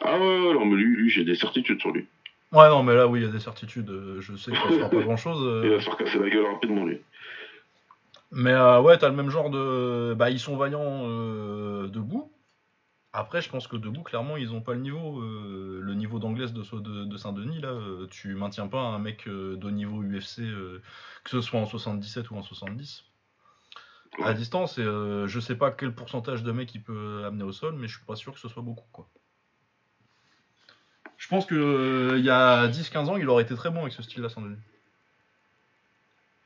Ah ouais, ouais, non, mais lui, lui j'ai des certitudes sur lui. Ouais, non, mais là, oui, il y a des certitudes. Je sais qu'il fera pas grand chose. Il va se faire casser la gueule rapidement, lui. Mais ouais, t'as le même genre de. Bah, ils sont vaillants debout. Après, je pense que debout, clairement, ils ont pas le niveau. euh, le niveau d'anglaise de, de, de Saint-Denis, là, euh, tu maintiens pas un mec euh, de niveau UFC, euh, que ce soit en 77 ou en 70. À distance, et euh, je sais pas quel pourcentage de mecs il peut amener au sol, mais je suis pas sûr que ce soit beaucoup, quoi. Je pense que il y a 10-15 ans, il aurait été très bon avec ce style-là, Saint-Denis.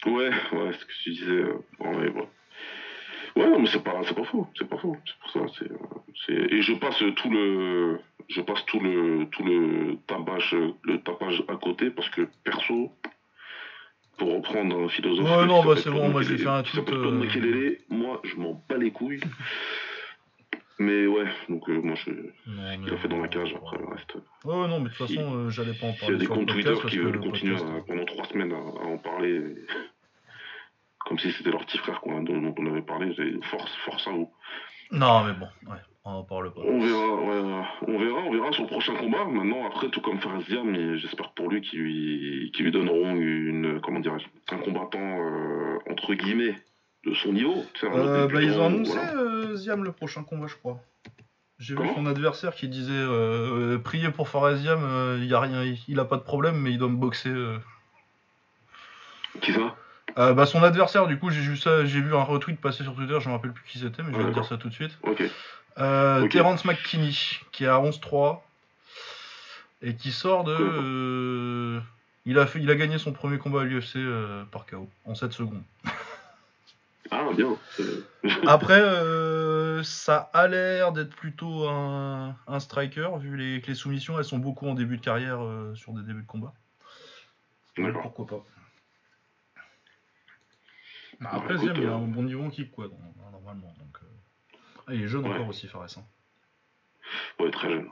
Ouais, ouais, ce que tu disais. euh, ouais, ouais. Ouais, non, mais c'est pas, c'est pas faux, c'est pas faux. C'est pour ça, c'est, euh, c'est- et je passe tout le, je passe tout le, tout le tapage, le tapage à côté parce que perso, pour reprendre un philosophe. Ouais, non, bah, c'est bon, moi, j'ai fait un Paul euh, moi, je m'en bats les couilles. mais ouais, donc euh, moi, je, Non, il a fait dans la cage après le reste. Ouais, non, mais de toute façon, euh, j'allais pas en S'il y a parler des comptes Twitter qui veulent le continuer à- pendant trois semaines à, à en parler, comme si c'était leur petit frère dont, on avait parlé, force, force à vous. Non, mais bon, ouais, on en parle pas. On verra, ouais, on verra, on verra sur le prochain combat. Maintenant, après, tout comme Faraz Diam, mais j'espère pour lui qu'ils lui, donneront une, comment dirais-je, un combattant euh, entre guillemets de son niveau. Euh, bah, ils ont annoncé voilà. euh, Ziam le prochain combat, je crois. J'ai vu son adversaire qui disait euh, euh, priez pour Farasiam, euh, il a rien, il, il a pas de problème, mais il doit me boxer. euh. Qui ça? Euh, bah son adversaire, du coup, j'ai vu ça, j'ai vu un retweet passer sur Twitter, je me rappelle plus qui c'était, mais je vais te dire ça tout de suite. Euh. Terence McKinney, qui est à 11-3 et qui sort de. Euh, il, a fait, il a gagné son premier combat à l'UFC par KO en 7 secondes. Ah, bien. Après, ça a l'air d'être plutôt un, un striker, vu les, que les soumissions, elles sont beaucoup en début de carrière sur des débuts de combat. Pourquoi pas. Bah, après, écoute, Ziam, il a euh, un bon niveau en kick, quoi, normalement. Donc, euh. Ah, il est jeune Ouais. encore aussi, Fares. hein. Ouais, très jeune.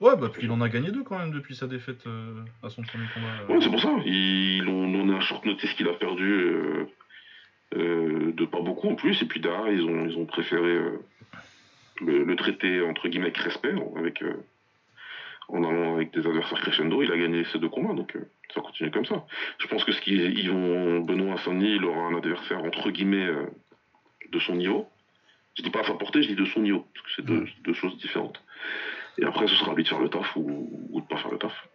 Ouais, bah, puis il en a gagné deux quand même depuis sa défaite euh, à son premier combat. euh. Ouais, c'est pour ça. Ont donné un short notice qu'il a perdu euh, euh, de pas beaucoup en plus. Et puis derrière, ils ont, ils ont préféré euh, le, le traiter entre guillemets avec respect, avec, euh, en allant avec des adversaires crescendo. Il a gagné ces deux combats, donc euh, ça continue comme ça. Je pense que ce qu'ils ils vont, Benoît Saint-Denis, il aura un adversaire entre guillemets euh, de son niveau. Je dis pas à sa portée, je dis de son niveau, parce que c'est deux, deux choses différentes. Et après, ce sera à lui de faire le taf ou, ou de pas faire le taf.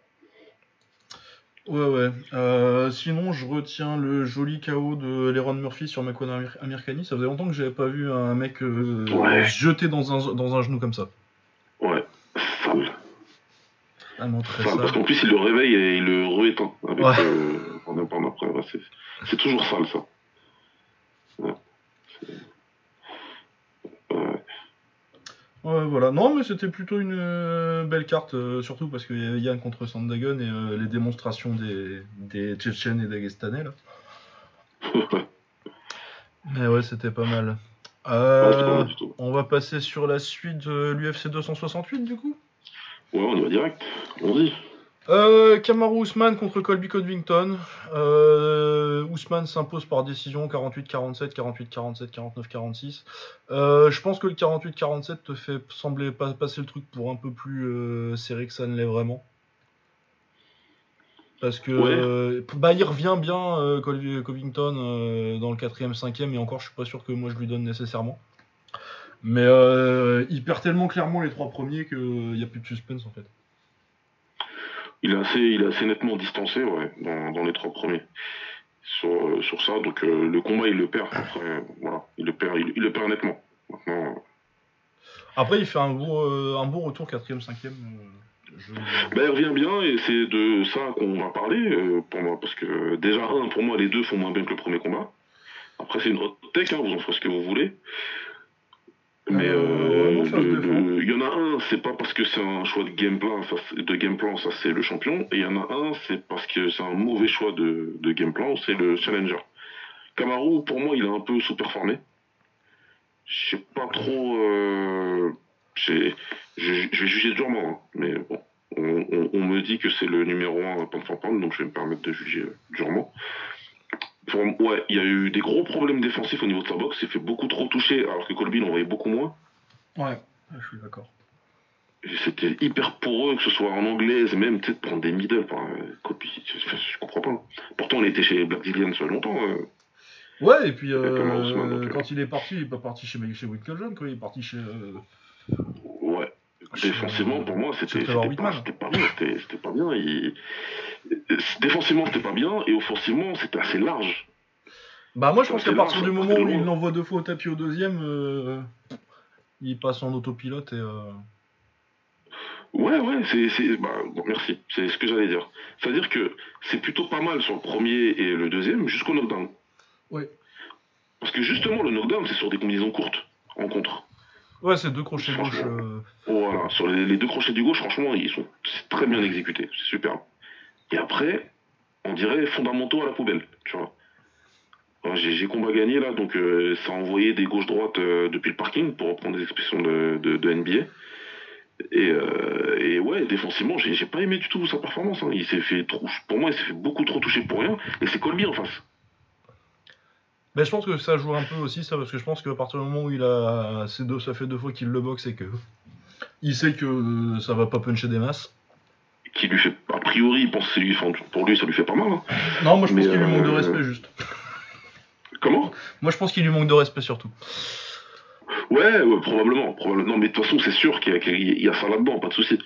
Ouais, ouais. Euh, sinon, je retiens le joli KO de Leron Murphy sur Makwan Amir- Amirkani. Ça faisait longtemps que j'avais pas vu un mec Ouais. jeter dans un, dans un genou comme ça. Ouais, sale. Vraiment très Sale, sale. parce qu'en plus, il le réveille et il le rééteint avec Ouais. euh, après. Ouais, c'est, toujours sale, ça. Ouais. Voilà. Non, mais c'était plutôt une euh, belle carte, euh, surtout parce qu'il y avait Yann contre Sandagon et euh, les démonstrations des, des Tchétchènes et Dagestanais, là. Mais ouais, c'était pas mal. pas on va passer sur la suite de l'UFC 268, du coup? Ouais, on y va direct. Dit. Euh, Kamaru Ousmane contre Colby Covington. Euh, Ousmane s'impose par décision 48-47, 48-47, 49-46. Euh, je pense que le 48-47 te fait sembler pas, passer le truc pour un peu plus euh, serré que ça ne l'est vraiment. Parce que Ouais. euh, bah, il revient bien euh, Colby Covington dans le 4ème, 5ème, et encore je suis pas sûr que moi je lui donne nécessairement. Mais il perd tellement clairement les trois premiers qu'il n'y a plus de suspense en fait. Il est assez, il est assez nettement distancé, ouais, dans, dans les trois premiers. Sur, euh, sur ça, donc euh, le combat, il le perd. Après, voilà, il le perd, il, il le perd nettement. Maintenant, euh, Après, il fait un beau, euh, un beau retour, 4ème, 5ème. je... Ben, il revient bien et c'est de ça qu'on va parler euh, pour moi parce que déjà un pour moi les deux font moins bien que le premier combat. Après c'est une hot tech, hein, vous en ferez ce que vous voulez. Défend. le- il y en a un, c'est pas parce que c'est un choix de game plan, ça, c'est- de game plan, ça c'est le champion, et il y en a un, c'est parce que c'est un mauvais choix de, de game plan, c'est le challenger. Kamaru, pour moi, il a un peu sous-performé. Je sais pas trop. euh, je, vais juger durement, hein, mais bon. On, on- on me dit que c'est le numéro 1 pound for pound, donc je vais me permettre de juger euh, durement. Pour- ouais, il y a eu des gros problèmes défensifs au niveau de sa boxe. Il s'est fait beaucoup trop toucher, alors que Colby l'envoyait beaucoup moins. Ouais, je suis d'accord. C'était hyper poreux, que ce soit en anglaise, même peut-être prendre des middle par euh, Colby. Je, comprends pas. Pourtant, on était chez Black Zillion ça fait longtemps. euh. Ouais, et puis euh, donc, euh. quand il est parti, il est pas parti chez, chez quoi. Il est parti chez. euh. Défensivement, pour moi, c'était pas, bien. C'était c'était pas bien. Il- Défensivement, c'était pas bien, et offensivement, c'était assez large. Bah, moi, je pense qu'à partir du moment où il l'envoie deux fois au tapis au deuxième, euh, il passe en autopilote et. euh, Ouais, ouais, c'est, c'est, bah, bon, merci, c'est ce que j'allais dire. C'est-à-dire que c'est plutôt pas mal sur le premier et le deuxième jusqu'au knockdown. Ouais. Parce que justement, le knockdown, c'est sur des combinaisons courtes, en contre. Ouais, c'est deux crochets gauche. Euh, Voilà, sur les, les deux crochets du gauche, franchement, ils sont très bien exécutés, c'est superbe. Et après, on dirait fondamentaux à la poubelle, tu vois. J'ai, combat gagné là, donc euh, ça a envoyé des gauches-droites euh, depuis le parking, pour reprendre des expressions de, de, de NBA. Et, et ouais, défensivement, j'ai, j'ai pas aimé du tout sa performance. hein. Il s'est fait trop, pour moi, il s'est fait beaucoup trop toucher pour rien. Et c'est Colby en face. Mais je pense que ça joue un peu aussi, ça, parce que je pense qu'à partir du moment où il a. deux, ça fait deux fois qu'il le boxe et que. Il sait que euh, ça va pas puncher des masses. Qui lui fait, a priori, il pense que c'est lui, pour lui, ça lui fait pas mal. hein. Non, moi je pense qu'il lui manque de euh, respect juste. Comment? Moi je pense qu'il lui manque de respect surtout. Ouais, ouais, probablement, probablement. Non, mais de toute façon, c'est sûr qu'il y, a- qu'il y a ça là-dedans, pas de souci.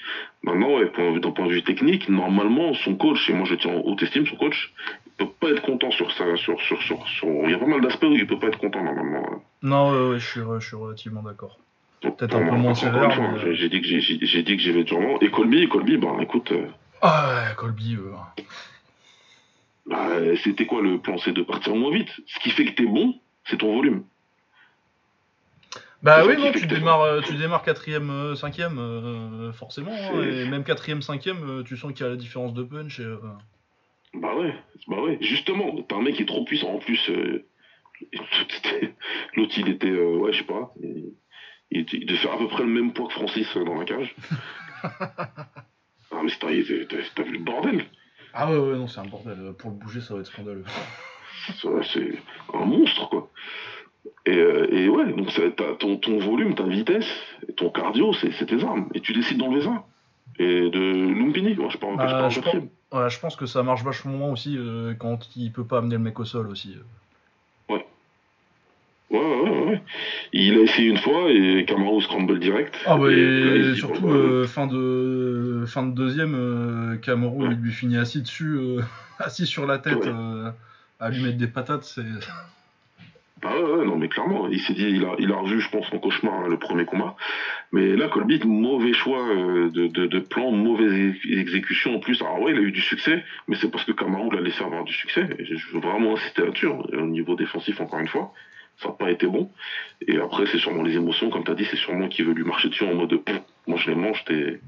Maintenant, ouais, point- d'un point de vue technique, normalement, son coach, et moi je tiens en haute estime, son coach, peut pas être content sur ça, sur, sur, sur, sur- Il y a pas mal d'aspects où il peut pas être content, normalement. Non, ouais, ouais, je suis, je suis relativement d'accord. Peut-être un peu moi, moins sévère, mais- j'ai- J'ai dit que j'ai- j'ai j'ai dit que j'y vais durement. Et Colby, Colby, bah écoute, euh, Ah ouais, Colby. euh, bah, c'était quoi le plan C'est de partir moins vite? Ce qui fait que t'es bon, c'est ton volume. Bah oui, non, tu démarres, euh, tu démarres quatrième, euh, cinquième, euh, forcément. hein, et même quatrième, cinquième, euh, tu sens qu'il y a la différence de punch. Et, euh, Bah ouais, bah ouais. Justement, t'as un mec qui est trop puissant. En plus, euh, l'autre il était, euh, ouais, je sais pas, il, devait faire à peu près le même poids que Francis euh, dans la cage. ah mais t'as vu le bordel? Ah ouais, ouais, non, c'est un bordel. Euh, Pour le bouger, ça va être scandaleux. C'est un monstre quoi. Et, euh, et ouais, donc ton, ton volume, ta vitesse, ton cardio, c'est c'est tes armes. Et tu décides d'enlever ça. Et de Lumpini, moi je parle, Ah, je je. Ouais, pense que ça marche vachement aussi euh, quand il peut pas amener le mec au sol aussi. Ouais, ouais, ouais, ouais. Il a essayé une fois et Camaro scramble direct. Ah bah Et là, surtout bah, euh, fin de fin de deuxième, euh, Camaro Ouais. il lui finit assis dessus, euh, assis sur la tête, Ouais. euh, à lui mettre des patates, c'est. Ah ouais, non, mais clairement, il s'est dit, il a, revu, je pense, son cauchemar, là, le premier combat. Mais là, Colby, mauvais choix euh, de, plan, mauvaise ex- exécution en plus. Alors ouais, il a eu du succès, mais c'est parce que Camaro l'a laissé avoir du succès. Et je veux vraiment insister là-dessus, hein. au niveau défensif, encore une fois. Ça n'a pas été bon. Et après, c'est sûrement les émotions, comme tu as dit, c'est sûrement qu'il veut lui marcher dessus en mode, moi je les mange, t'es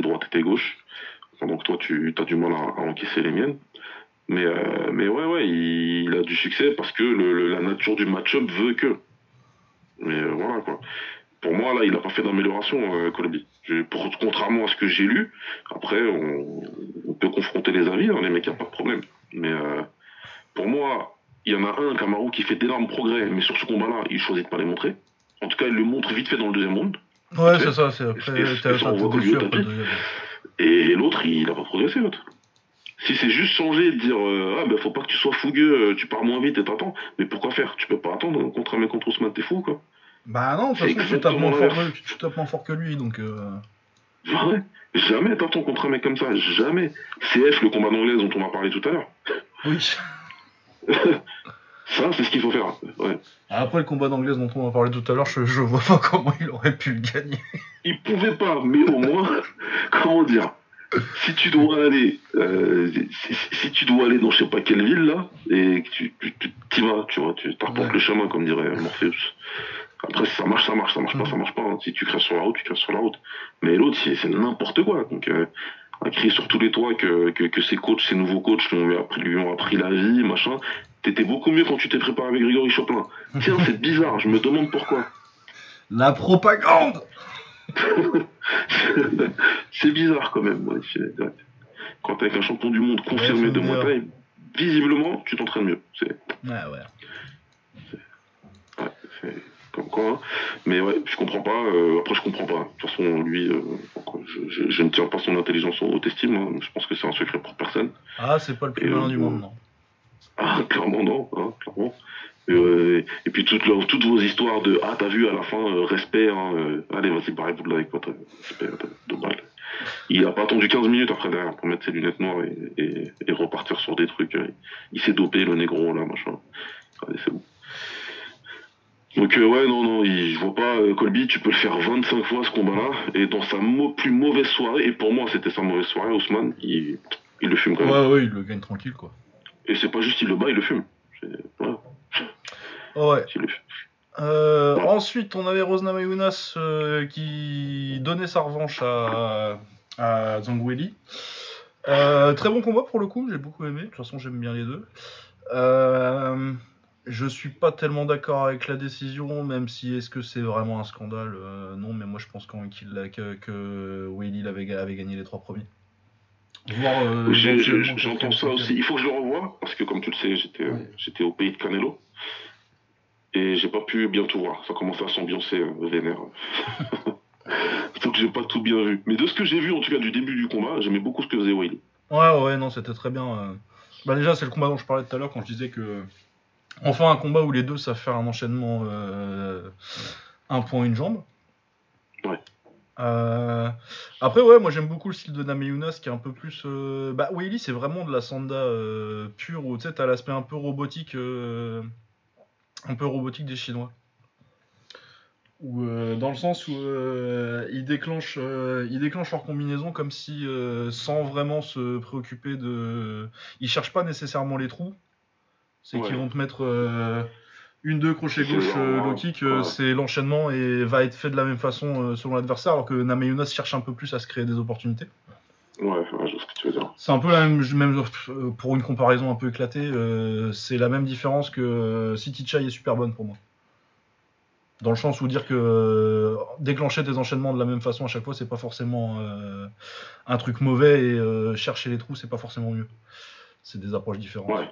droite et t'es gauche. Pendant que toi, tu as du mal à encaisser les miennes. Mais, euh, mais ouais, ouais, il, il a du succès parce que le, le- la nature du match-up veut que. Mais euh, voilà, quoi. Pour moi, là, il n'a pas fait d'amélioration, euh, Colby. Je- pour- contrairement à ce que j'ai lu, après, on, on peut confronter les avis, hein, les mecs, il n'y a pas de problème. Mais euh, pour moi, il y en a un, Camaro, qui fait d'énormes progrès, mais sur ce combat-là, il choisit de pas les montrer. En tout cas, il le montre vite fait dans le deuxième round. Ouais, c'est ça, c'est après. Et-. Et l'autre, il n'a pas progressé, l'autre. Si c'est juste changer et dire euh, ah ben faut pas que tu sois fougueux, euh, tu pars moins vite et t'attends. Mais pourquoi faire? Tu peux pas attendre contre un mec contre Ousmane, t'es fou quoi. Bah non, de toute C'est façon, tu tapes, exactement moins fort, l'inverse. que- tu tapes moins fort que lui, donc. euh, Ouais? Jamais t'attends contre un mec comme ça, jamais. CF, le combat d'anglaise dont on va parler tout à l'heure. Oui. Ça, c'est ce qu'il faut faire. Ouais. Après le combat d'anglaise dont on a parlé tout à l'heure, je, je vois pas comment il aurait pu le gagner. Il pouvait pas, mais au moins, comment dire? Si tu dois aller, euh, si, si tu dois aller dans je sais pas quelle ville là, et que tu, tu, tu vas, tu vois, tu t'arpentes Ouais. le chemin comme dirait Morpheus. Après, si ça marche, ça marche, ça marche pas, Mhm. ça marche pas. hein. Si tu crèves sur la route, tu crèves sur la route. Mais l'autre, c'est, n'importe quoi. Donc, euh, à crier sur tous les toits que, que, que ses coachs, ses nouveaux coachs lui ont appris, lui ont appris la vie, machin. T'étais beaucoup mieux quand tu t'es préparé avec Grégory Choplin. Tiens, c'est bizarre, je me demande pourquoi. La propagande c'est bizarre quand même. ouais. Quand t'es avec un champion du monde confirmé Ouais, de Muay. Thai, visiblement, tu t'entraînes mieux. Ouais, ouais. ouais, c'est comme quoi. hein. Mais ouais, je comprends pas. euh, après, je comprends pas. De toute façon, lui, euh, je, je- je ne tiens pas son intelligence en haute estime. hein. Je pense que c'est un secret pour personne. Ah, c'est pas le plus Et, malin euh, du monde, non? Ah, clairement non, hein, clairement. Et, euh, et puis toutes, leurs- toutes vos histoires de ah t'as vu à la fin euh, respect hein, euh, allez vas-y barrez-vous de là avec votre respect de, balle. Il a pas attendu 15 minutes après derrière pour mettre ses lunettes noires et, et, et repartir sur des trucs. euh, il s'est dopé le négro là machin. Allez c'est bon. Donc ouais non non il- je vois pas Colby tu peux le faire 25 fois ce combat là et dans sa mo- plus mauvaise soirée et pour moi c'était sa mauvaise soirée Ousmane il, il le fume quand même. Ouais, ouais, il le gagne tranquille, quoi. Et c'est pas juste il le bat il le fume. Voilà, Ouais. Euh. Ensuite, on avait Rosna Mayunas euh, qui donnait sa revanche à, à Zangweli. Euh, très bon combat pour le coup, j'ai beaucoup aimé. De toute façon, j'aime bien les deux. Je suis pas tellement d'accord avec la décision, même si est-ce que c'est vraiment un scandale? Non, mais moi je pense quand qu'il l'a- que, que Willy avait, avait gagné les trois premiers. Euh, J'entends ça aussi. Il faut que je le revoie, parce que comme tu le sais, j'étais euh, Ouais. j'étais au pays de Canelo. Et j'ai pas pu bien tout voir. Ça commençait à s'ambiancer euh, vénère. Donc j'ai pas tout bien vu. Mais de ce que j'ai vu, en tout cas du début du combat, j'aimais beaucoup ce que faisait Wiley. Ouais, ouais, non, c'était très bien. euh. Bah déjà, c'est le combat dont je parlais tout à l'heure quand je disais que enfin un combat où les deux savent faire un enchaînement euh, un point, une jambe. Ouais. Euh, Après, ouais, moi j'aime beaucoup le style de Nameyunas qui est un peu plus. euh, Bah, c'est vraiment de la Sanda euh, pure où tu sais, t'as l'aspect un peu robotique. euh, Un peu robotique des Chinois. Ou dans le sens où ils, déclenchent, ils déclenchent leur combinaison comme si, sans vraiment se préoccuper de. Ils cherchent pas nécessairement les trous. C'est Ouais. qu'ils vont te mettre une, deux, crochet gauche, euh, ouais. low kick, Ouais. c'est l'enchaînement et va être fait de la même façon euh, selon l'adversaire, alors que Nameyunas cherche un peu plus à se créer des opportunités. Ouais, ouais, je vois ce que tu veux dire. C'est un peu la même, même euh, pour une comparaison un peu éclatée, euh, c'est la même différence que City Chai est super bonne pour moi. Dans le sens où dire que déclencher tes enchaînements de la même façon à chaque fois, c'est pas forcément un truc mauvais et chercher les trous, c'est pas forcément mieux. C'est des approches différentes. Ouais.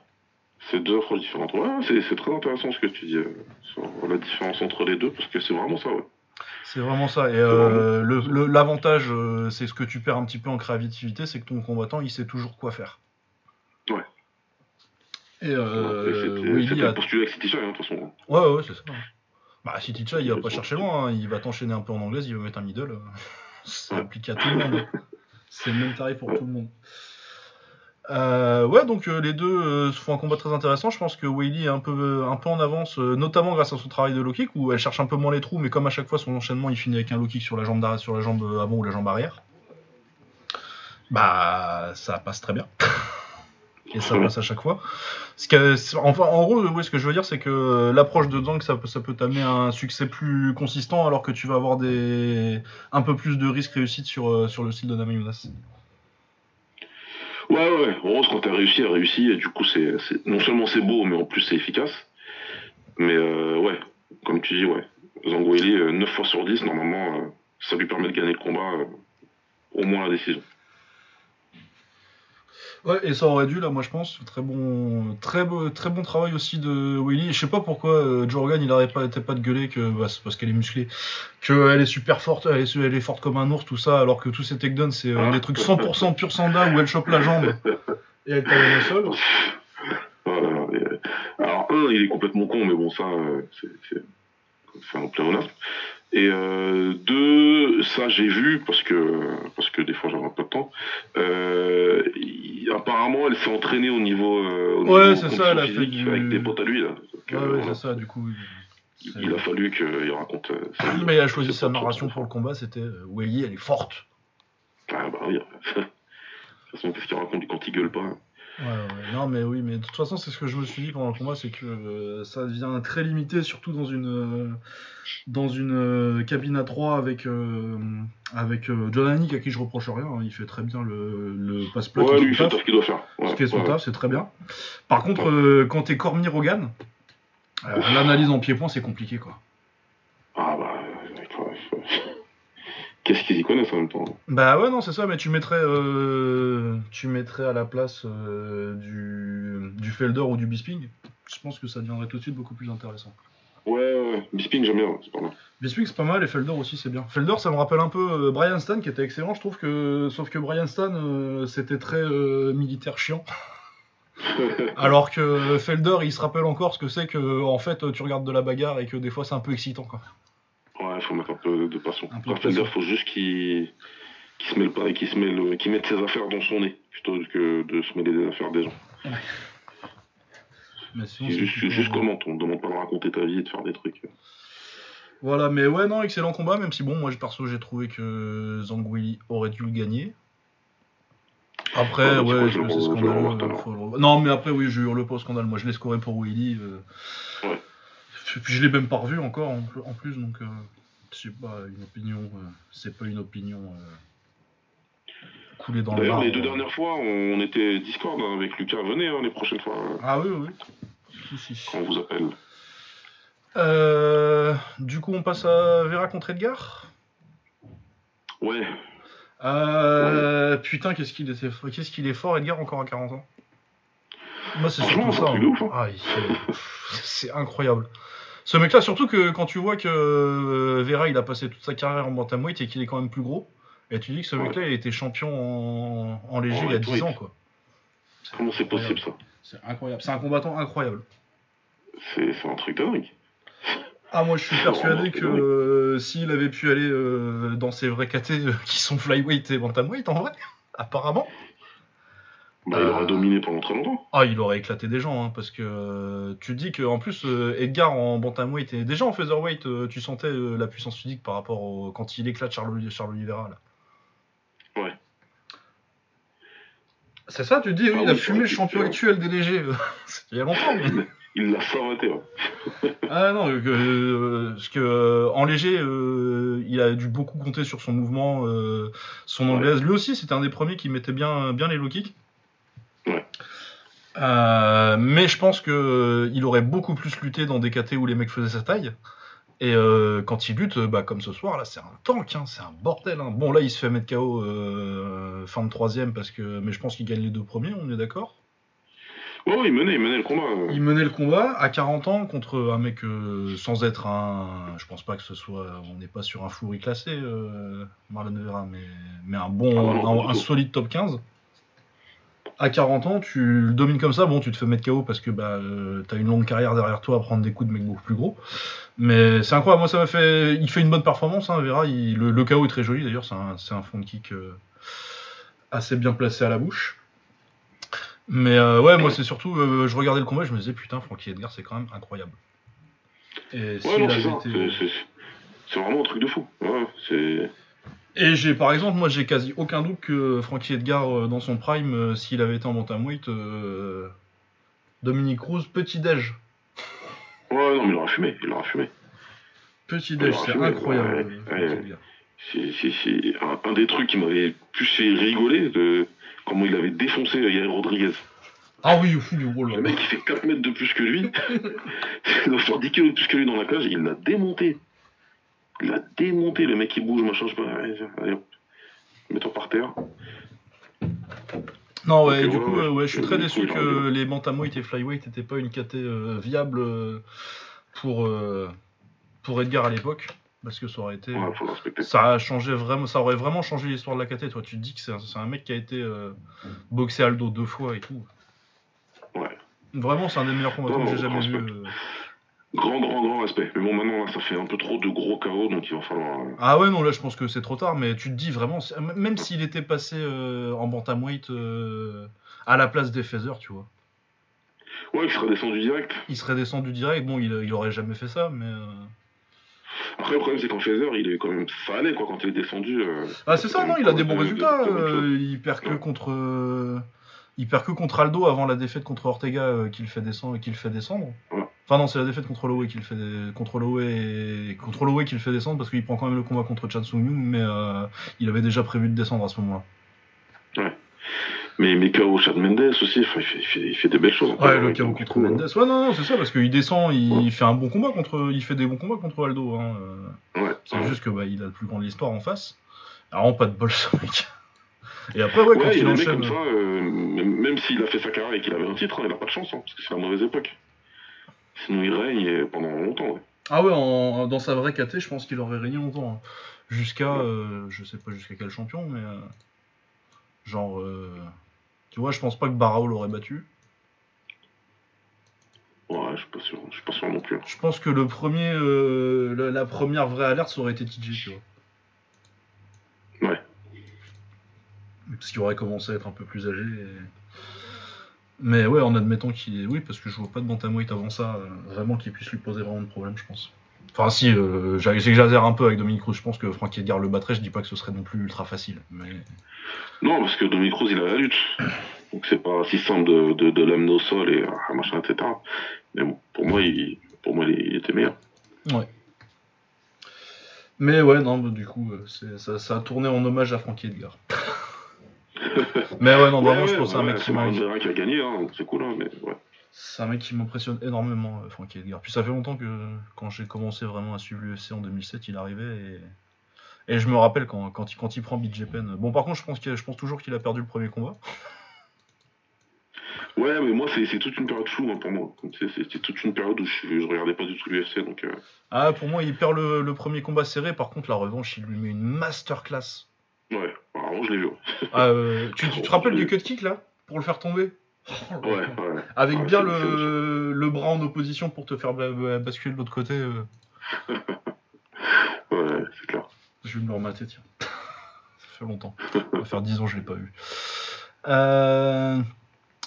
C'est deux approches différentes. Ouais, c'est très intéressant ce que tu dis euh, sur la différence entre les deux, parce que c'est vraiment ça, ouais. C'est vraiment ça. Et euh, le- le- l'avantage, euh, c'est ce que tu perds un petit peu en créativité, c'est que ton combattant, il sait toujours quoi faire. Ouais. Et euh, c'était- Willy C'était a le postulat avec City Chai, hein, de toute façon. Ouais, ouais, c'est ça. Bah, City Chai, il va pas ça. chercher loin, hein. il va t'enchaîner un peu en anglaise, il va mettre un middle. euh. C'est Ouais. appliqué à tout le monde. C'est le même tarif pour tout le monde. Euh, ouais, donc euh, les deux euh, font un combat très intéressant. Je pense que Whaley est un peu, un peu en avance, euh, notamment grâce à son travail de low kick, où elle cherche un peu moins les trous, mais comme à chaque fois son enchaînement il finit avec un low kick sur la jambe, sur la jambe avant ou la jambe arrière. Bah, ça passe très bien. Et ça passe à chaque fois. Enfin, en gros, ouais, ce que je veux dire, c'est que euh, l'approche de Zhang, ça, peut- ça peut t'amener à un succès plus consistant, alors que tu vas avoir des un peu plus de risques réussites sur, euh, sur le style de Namayunas. Ouais, ouais. Rose, quand elle réussi, elle réussit, et du coup, c'est non seulement c'est beau, mais en plus c'est efficace. Mais euh, ouais, comme tu dis, ouais. Zangweli, euh, 9 fois sur 10, normalement, euh, ça lui permet de gagner le combat, euh, au moins la décision. Ouais, et ça aurait dû, là, moi je pense. Très bon, très, beau- très bon travail aussi de Willy. Je sais pas pourquoi euh, Joe Rogan il arrêtait pas, de gueuler que bah, c'est parce qu'elle est musclée, qu'elle est super forte, elle est, elle est forte comme un ours, tout ça, alors que tous ces takedowns c'est euh, des trucs 100% pur sanda où elle chope la jambe et elle t'amène au sol. Et, euh, alors, un, il est complètement con, mais bon, ça, euh, c'est- un pléonasme. Et euh, deux, ça j'ai vu parce que parce que des fois j'avais peu de temps. Euh, apparemment, elle s'est entraînée au niveau. euh, au Ouais, c'est ça, elle a fait du- avec des potes à lui là. Donc, Ouais, ouais, voilà. c'est ça, du coup. Il- a fallu qu'il raconte. sa vie. Mais il a choisi sa pas narration pour le combat, c'était Willy, elle est forte. Ah bah oui. De toute façon, qu'est-ce qu'il raconte quand il gueule pas Ouais, ouais, non, mais oui, mais de toute façon, c'est ce que je me suis dit pendant le combat, c'est que euh, ça devient très limité, surtout dans une, euh, dans une euh, cabine à 3 avec, avec John à qui je reproche rien, hein, il fait très bien le, le passe-plat. Ouais, lui, taf. qu'il doit faire. Ouais, ce qui est son taf, c'est très bien. Par contre, quand t'es Cormier Rogan, l'analyse en pied-point, c'est compliqué, quoi. Ah bah. euh, ouais, ouais. Qu'est-ce qu'ils y connaissent en même temps Bah ouais, non, c'est ça, mais tu mettrais, euh, tu mettrais à la place euh, du, du Felder ou du Bisping. Je pense que ça deviendrait tout de suite beaucoup plus intéressant. Ouais, ouais. Bisping, j'aime bien, c'est pas mal. Bisping c'est pas mal et Felder aussi c'est bien. Felder ça me rappelle un peu euh, Brian Stan qui était excellent je trouve que sauf que Brian Stan euh, c'était très militaire chiant alors que Felder il se rappelle encore ce que c'est que en fait tu regardes de la bagarre et que des fois c'est un peu excitant quoi. Ouais, faut mettre un peu de passion. Un peu Enfin, passion. faut juste qu'il se mêle pas et qu'il se mêle, qu'il mette ses affaires dans son nez plutôt que de se mêler des affaires des gens. Mais sinon, C'est c'est juste, juste comment on ne demande pas de raconter ta vie et de faire des trucs. Voilà mais ouais non excellent combat même si bon moi perso j'ai trouvé que Zanguili aurait dû le gagner. Après Ouais, ouais, c'est je je le scandaleux faut revoir. Non mais après oui je hurle pas au scandale moi je l'ai scoré pour Willy. euh, Ouais. Puis je l'ai même pas revu encore en pl- en plus, donc euh, c'est pas une opinion, euh, c'est pas une opinion euh, coulée dans le D'ailleurs, les deux dernières fois, on était Discord hein, avec Lucas. Venez hein, les prochaines fois hein, Ah oui, oui. oui. Si, si. quand on vous appelle. Euh, du coup, on passe à Vera contre Edgar? Ouais, Putain, qu'est-ce qu'il qu'est-ce qu'il est fort, Edgar, encore à 40 ans? Moi, c'est surtout ça. hein. Ah, c'est incroyable. Ce mec-là, surtout que quand tu vois que euh, Vera, il a passé toute sa carrière en bantamweight et qu'il est quand même plus gros, et tu dis que ce Ouais. mec-là, il a été champion en, en léger il y a 10 lightweight. ans, quoi. comment c'est possible ça C'est incroyable. C'est un combattant incroyable. C'est un truc de dingue. Ah, moi je suis persuadé que euh, s'il avait pu aller euh, dans ses vrais KT euh, qui sont flyweight et bantamweight en vrai, apparemment. Bah, il aurait dominé pendant très longtemps. Ah, il aurait éclaté des gens, hein, parce que euh, tu dis qu'en plus, euh, Edgar en bantamweight et déjà en featherweight, euh, tu sentais euh, la puissance physique par rapport au quand il éclate Charles, Charles Oliveira là. Ouais. C'est ça, tu dis, oui, Ah il a fumé le champion actuel des légers. euh, il y a longtemps, mais. Il l'a ouais. Ah non, euh, euh, parce que euh, en léger, euh, il a dû beaucoup compter sur son mouvement, euh, son anglaise. Lui aussi, c'était un des premiers qui mettait bien, bien les low kicks. Ouais. Euh, mais je pense que euh, il aurait beaucoup plus lutté dans des KT où les mecs faisaient sa taille. Et euh, quand il lutte, bah, comme ce soir, là, c'est un tank, hein, c'est un bordel. hein. Bon, là, il se fait mettre KO euh, fin de troisième, parce que, mais je pense qu'il gagne les deux premiers, on est d'accord? Ouais, ouais, il menait, il menait le combat. euh. il menait le combat à 40 ans contre un mec euh, sans être un. Je pense pas que ce soit. On n'est pas sur un fourri classé, euh, Marlon Vera, mais, mais un bon. Ah non, un, solide top 15. À 40 ans, tu le domines comme ça. Bon, tu te fais mettre KO parce que bah, euh, t'as une longue carrière derrière toi à prendre des coups de mecs beaucoup plus gros. Mais c'est incroyable. Moi, ça m'a fait. Il fait une bonne performance, hein, Vera. Il- le, le KO est très joli d'ailleurs. C'est un, c'est un front kick euh, assez bien placé à la bouche. Mais euh, ouais, moi c'est surtout, je regardais le combat, je me disais putain, Frankie Edgar c'est quand même incroyable. Et Ouais, non, c'est ça. été- C'est- c'est- C'est vraiment un truc de fou. Ouais, c'est. Et j'ai par exemple, moi j'ai quasi aucun doute que Frankie Edgar euh, dans son prime, euh, s'il avait été en bantamweight, euh, Dominique Cruz, petit déj, Ouais, non, mais il aura fumé. Il aura fumé. petit déj, c'est incroyable. ouais, ouais. C'est c'est- c'est un, un des trucs qui m'avait plus fait rigoler de comment il avait défoncé Yair Rodriguez. Ah oui, fou du rôle. Le mec qui fait 4 mètres de plus que lui, il doit faire 10 kilos de plus que lui dans la cage, il l'a démonté. Il l'a démonté, le mec qui bouge, machin, je sais pas. Allez, mets-toi par terre. Non, ouais, du ouais, coup, ouais, euh, ouais, je suis très déçu coup, que les bantamweight et flyweight n'étaient pas une KT euh, viable euh, pour, euh, pour Edgar à l'époque, parce que ça aurait été. Ça a changé vraiment, ça aurait vraiment changé l'histoire de la KT. Toi, tu te dis que c'est un, un mec qui a été boxé Aldo deux fois et tout. Ouais. Vraiment, c'est un des meilleurs combattants que j'ai jamais vu. Grand, grand, grand respect. Mais bon, maintenant, là, ça fait un peu trop de gros chaos, donc il va falloir. euh, Ah ouais, non, là, je pense que c'est trop tard. Mais tu te dis vraiment, même s'il était passé euh, en bantamweight euh, à la place des Feather, tu vois, Ouais, il sera descendu direct. il serait descendu direct. Bon, il, il aurait jamais fait ça, mais. Après, le problème, c'est qu'en Feather, il est quand même. Ça allait, quoi, quand il est descendu. Ah c'est ça, non, il a des de- bons résultats. de il perd que Ouais. contre, il perd que contre Aldo avant la défaite contre Ortega qu'il fait descendre, qu'il fait descendre. Ouais. Enfin non, c'est la défaite contre fait et contre Lowe qu'il fait descendre parce qu'il prend quand même le combat contre Chan Sung Young, mais euh, il avait déjà prévu de descendre à ce moment-là. Mais, mais KO Chad Mendes aussi, enfin, il, fait, il, fait, il fait des belles choses. Ouais, le KO contre coup, Mendes. Ouais, non, non, c'est ça parce qu'il descend, il, Ouais. fait un bon combat contre, il fait des bons combats contre Aldo. Hein. euh. Ouais, C'est ouais. juste que bah, il a le plus grand de l'histoire en face. Alors pas de bol ce mec. Et après ouais, quand Ouais, il enchaîne. comme ça, euh, même s'il a fait sa carrière et qu'il avait un titre, hein, il a pas de chance, hein, parce que c'est la mauvaise époque. Sinon, il règne pendant longtemps. Ouais. Ah ouais, en- dans sa vraie KT, je pense qu'il aurait régné longtemps. hein. Jusqu'à, euh, je sais pas jusqu'à quel champion, mais euh, genre, euh, tu vois, je pense pas que Barao l'aurait battu. Ouais, je suis pas sûr, je suis pas sûr non plus. Je pense que le premier, euh, la, la première vraie alerte, ça aurait été TJ, tu vois. Ouais. Parce qu'il aurait commencé à être un peu plus âgé. et- Mais ouais, en admettant qu'il est, oui, parce que je vois pas de bantamweight avant ça, euh, vraiment qu'il puisse lui poser vraiment de problème, je pense. Enfin, si, euh, j'ex- j'exagère un peu avec Dominique Cruz. Je pense que Frankie Edgar le battrait. Je dis pas que ce serait non plus ultra facile. Mais Non, parce que Dominique Cruz, il a la lutte. Donc c'est pas si simple de, de, de l'amener au sol et ah, machin, etc. Mais bon, pour moi, il, pour moi, il, était meilleur. Mais ouais, non, bah, du coup, euh, ça a tourné en hommage à Frankie Edgar. mais ouais, non, vraiment, Ouais, je ouais, pense que c'est un ouais, mec qui c'est m'a- Vera qui a gagné, hein, c'est cool, hein, mais ouais. C'est un mec qui m'impressionne énormément, euh, Frankie Edgar. Puis ça fait longtemps que quand j'ai commencé vraiment à suivre l'UFC en 2007, il arrivait et, et je me rappelle quand, quand, il, quand il prend BJ Penn. Bon, par contre, je pense, qu'il- je pense toujours qu'il a perdu le premier combat. Ouais, mais moi, c'est c'est toute une période floue hein, pour moi. C'est c'est- c'est toute une période où je, je regardais pas du tout l'UFC, donc. euh, Ah, pour moi, il perd le, le premier combat serré. Par contre, la revanche, il lui met une masterclass. Ouais, je l'ai vu. Ah, euh, tu, tu te rappelles du cut kick là? Pour le faire tomber? Oh Ouais, ouais. Avec Ouais, bien le, le bras en opposition pour te faire ba- ba- basculer de l'autre côté. euh. ouais, c'est clair. Je vais me le remater, tiens. Ça fait longtemps. Ça va faire 10 ans que je l'ai pas vu. Euh,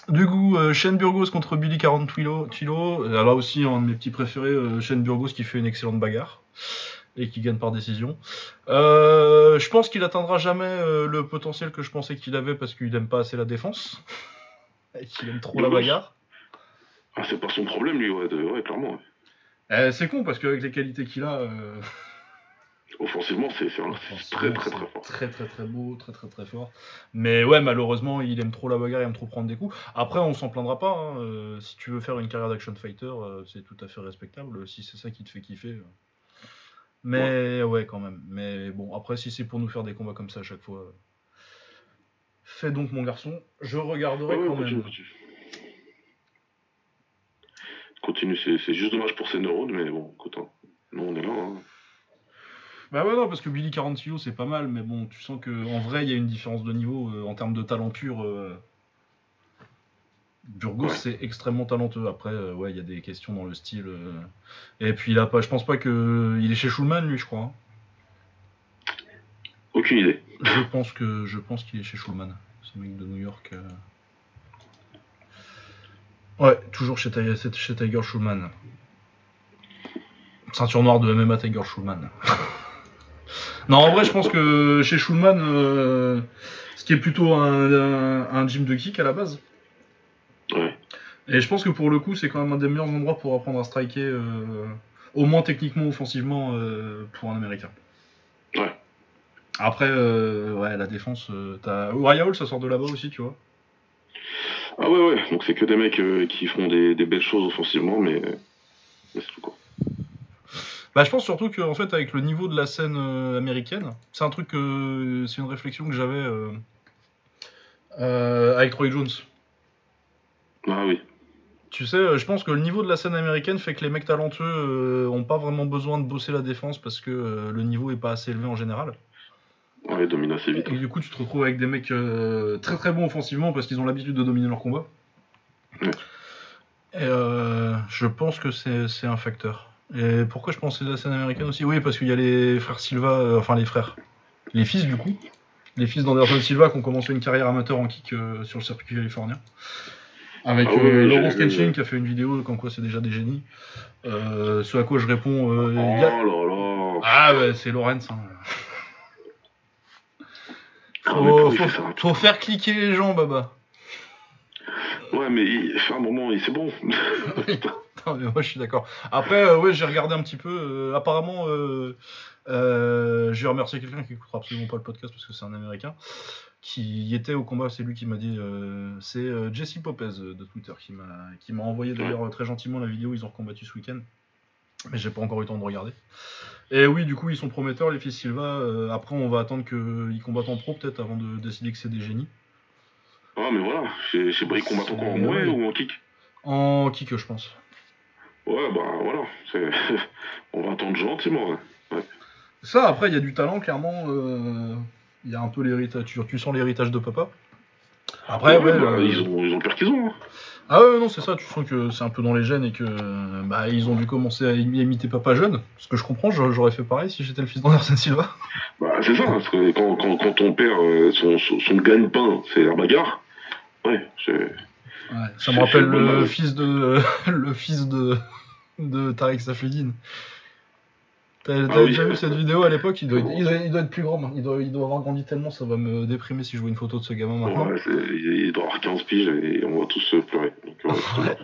Du coup, euh, Shane Burgos contre Billy 40 Twilo. Là aussi, un de mes petits préférés, euh, Shane Burgos qui fait une excellente bagarre et qui gagne par décision. Euh, je pense qu'il atteindra jamais euh, le potentiel que je pensais qu'il avait parce qu'il aime pas assez la défense et qu'il aime trop la bagarre. Ah, c'est pas son problème, lui, ouais, de- ouais clairement. ouais. Euh, c'est con parce qu'avec les qualités qu'il a, euh, Offensivement, c'est très, très, très fort. Très très très beau, très très très fort. Mais ouais, malheureusement, il aime trop la bagarre, il aime trop prendre des coups. Après, on s'en plaindra pas. hein, euh, si tu veux faire une carrière d'action fighter, c'est tout à fait respectable. Si c'est ça qui te fait kiffer. Mais ouais. quand même. Mais bon, après, si c'est pour nous faire des combats comme ça à chaque fois, euh, fais donc mon garçon. Je regarderai Ouais, quand continue, même. continue. Continue, c'est c'est juste dommage pour ses neurones, mais bon, écoute, hein. nous on est là. Hein. Bah ouais, non, parce que Billy 40 kilos, c'est pas mal, mais bon, tu sens que en vrai, il y a une différence de niveau euh, en termes de talent pur. euh, Burgos, Ouais. c'est extrêmement talentueux. Après, euh, ouais, il y a des questions dans le style. euh, Et puis, il a pas, je pense pas que. Il est chez Schulman, lui, je crois. hein. Aucune idée. Je pense que je pense qu'il est chez Schulman. Ce mec de New York. euh. Ouais, toujours chez, Tiger- c'est chez Tiger Schulman. Ceinture noire de MMA Tiger Schulman. non, en vrai, je pense que chez Schulman, euh, ce qui est plutôt un, un, un gym de kick à la base. Ouais. Et je pense que pour le coup, c'est quand même un des meilleurs endroits pour apprendre à striker, euh, au moins techniquement, offensivement, euh, pour un américain. Ouais. Après, euh, ouais, la défense, t'as. Uriah Hall, ça sort de là-bas aussi, tu vois. Ah ouais, ouais, donc c'est que des mecs qui font des, des belles choses offensivement, mais, mais c'est tout quoi. Bah, je pense surtout qu'en fait, avec le niveau de la scène américaine, c'est un truc que. C'est une réflexion que j'avais avec Troy Jones. Ah oui. Tu sais, euh, je pense que le niveau de la scène américaine fait que les mecs talentueux euh, ont pas vraiment besoin de bosser la défense parce que euh, le niveau est pas assez élevé en général. Ouais, ils dominent assez vite. Et du coup, tu te retrouves avec des mecs euh, très très bons offensivement parce qu'ils ont l'habitude de dominer leur combat. Ouais. Et je pense que c'est un facteur. Et pourquoi je pense que c'est la scène américaine aussi? Oui, parce qu'il y a les frères Silva, enfin les frères, les fils du coup, les fils d'Anderson Silva qui ont commencé une carrière amateur en kick sur le circuit californien. Avec Ah oui, euh, Laurence Kenshin qui a fait une vidéo comme quoi c'est déjà des génies. Euh, ce à quoi je réponds, euh, Oh a- là là. ah ouais, c'est Lorenz. hein. Ah, Faut, faire cliquer les gens, Baba. Ouais, mais il fait un moment, c'est bon. Non, mais moi je suis d'accord. Après, euh, ouais, j'ai regardé un petit peu. apparemment, euh, j'ai remercié quelqu'un qui écoutera absolument pas le podcast parce que c'est un américain qui était au combat. C'est lui qui m'a dit. euh, c'est euh, Jesse Popez euh, de Twitter qui m'a qui m'a envoyé d'ailleurs euh, très gentiment la vidéo. Ils ont combattu ce week-end, mais j'ai pas encore eu le temps de regarder. Et oui, du coup, ils sont prometteurs, les fils Silva. Euh, après, on va attendre qu'ils combattent en pro peut-être avant de décider que c'est des génies. Ah, mais voilà, chez, chez Bray, ils combattent encore en mouet ou en kick? En kick, je pense. Ouais, bah voilà, c'est- on va attendre gentiment. ouais. Ça, après, il y a du talent, clairement. Il y a un peu l'héritage. Tu, tu sens l'héritage de papa. Après, ouais. bah, euh, ils, ont, ils ont le père qu'ils ont. hein. Ah ouais, non, c'est ça. Tu sens que c'est un peu dans les gènes et que bah, ils ont dû commencer à imi- imiter papa jeune. Ce que je comprends, j'aurais fait pareil si j'étais le fils d'Anderson Silva. Bah, c'est ça, parce que quand, quand, quand ton père, euh, son, son, son gagne-pain, c'est la bagarre, ouais, c'est. Ouais, ça me rappelle le fils de le fils de de Tariq Safedine. T'as Ah oui. déjà vu cette vidéo à l'époque? Il doit, être, il, doit, il doit être plus grand. maintenant. Il doit, il doit avoir grandi tellement, ça va me déprimer si je vois une photo de ce gamin maintenant. Ouais, il doit avoir 15 piges et on va tous euh, pleurer. Donc, ouais, c'est Ouais.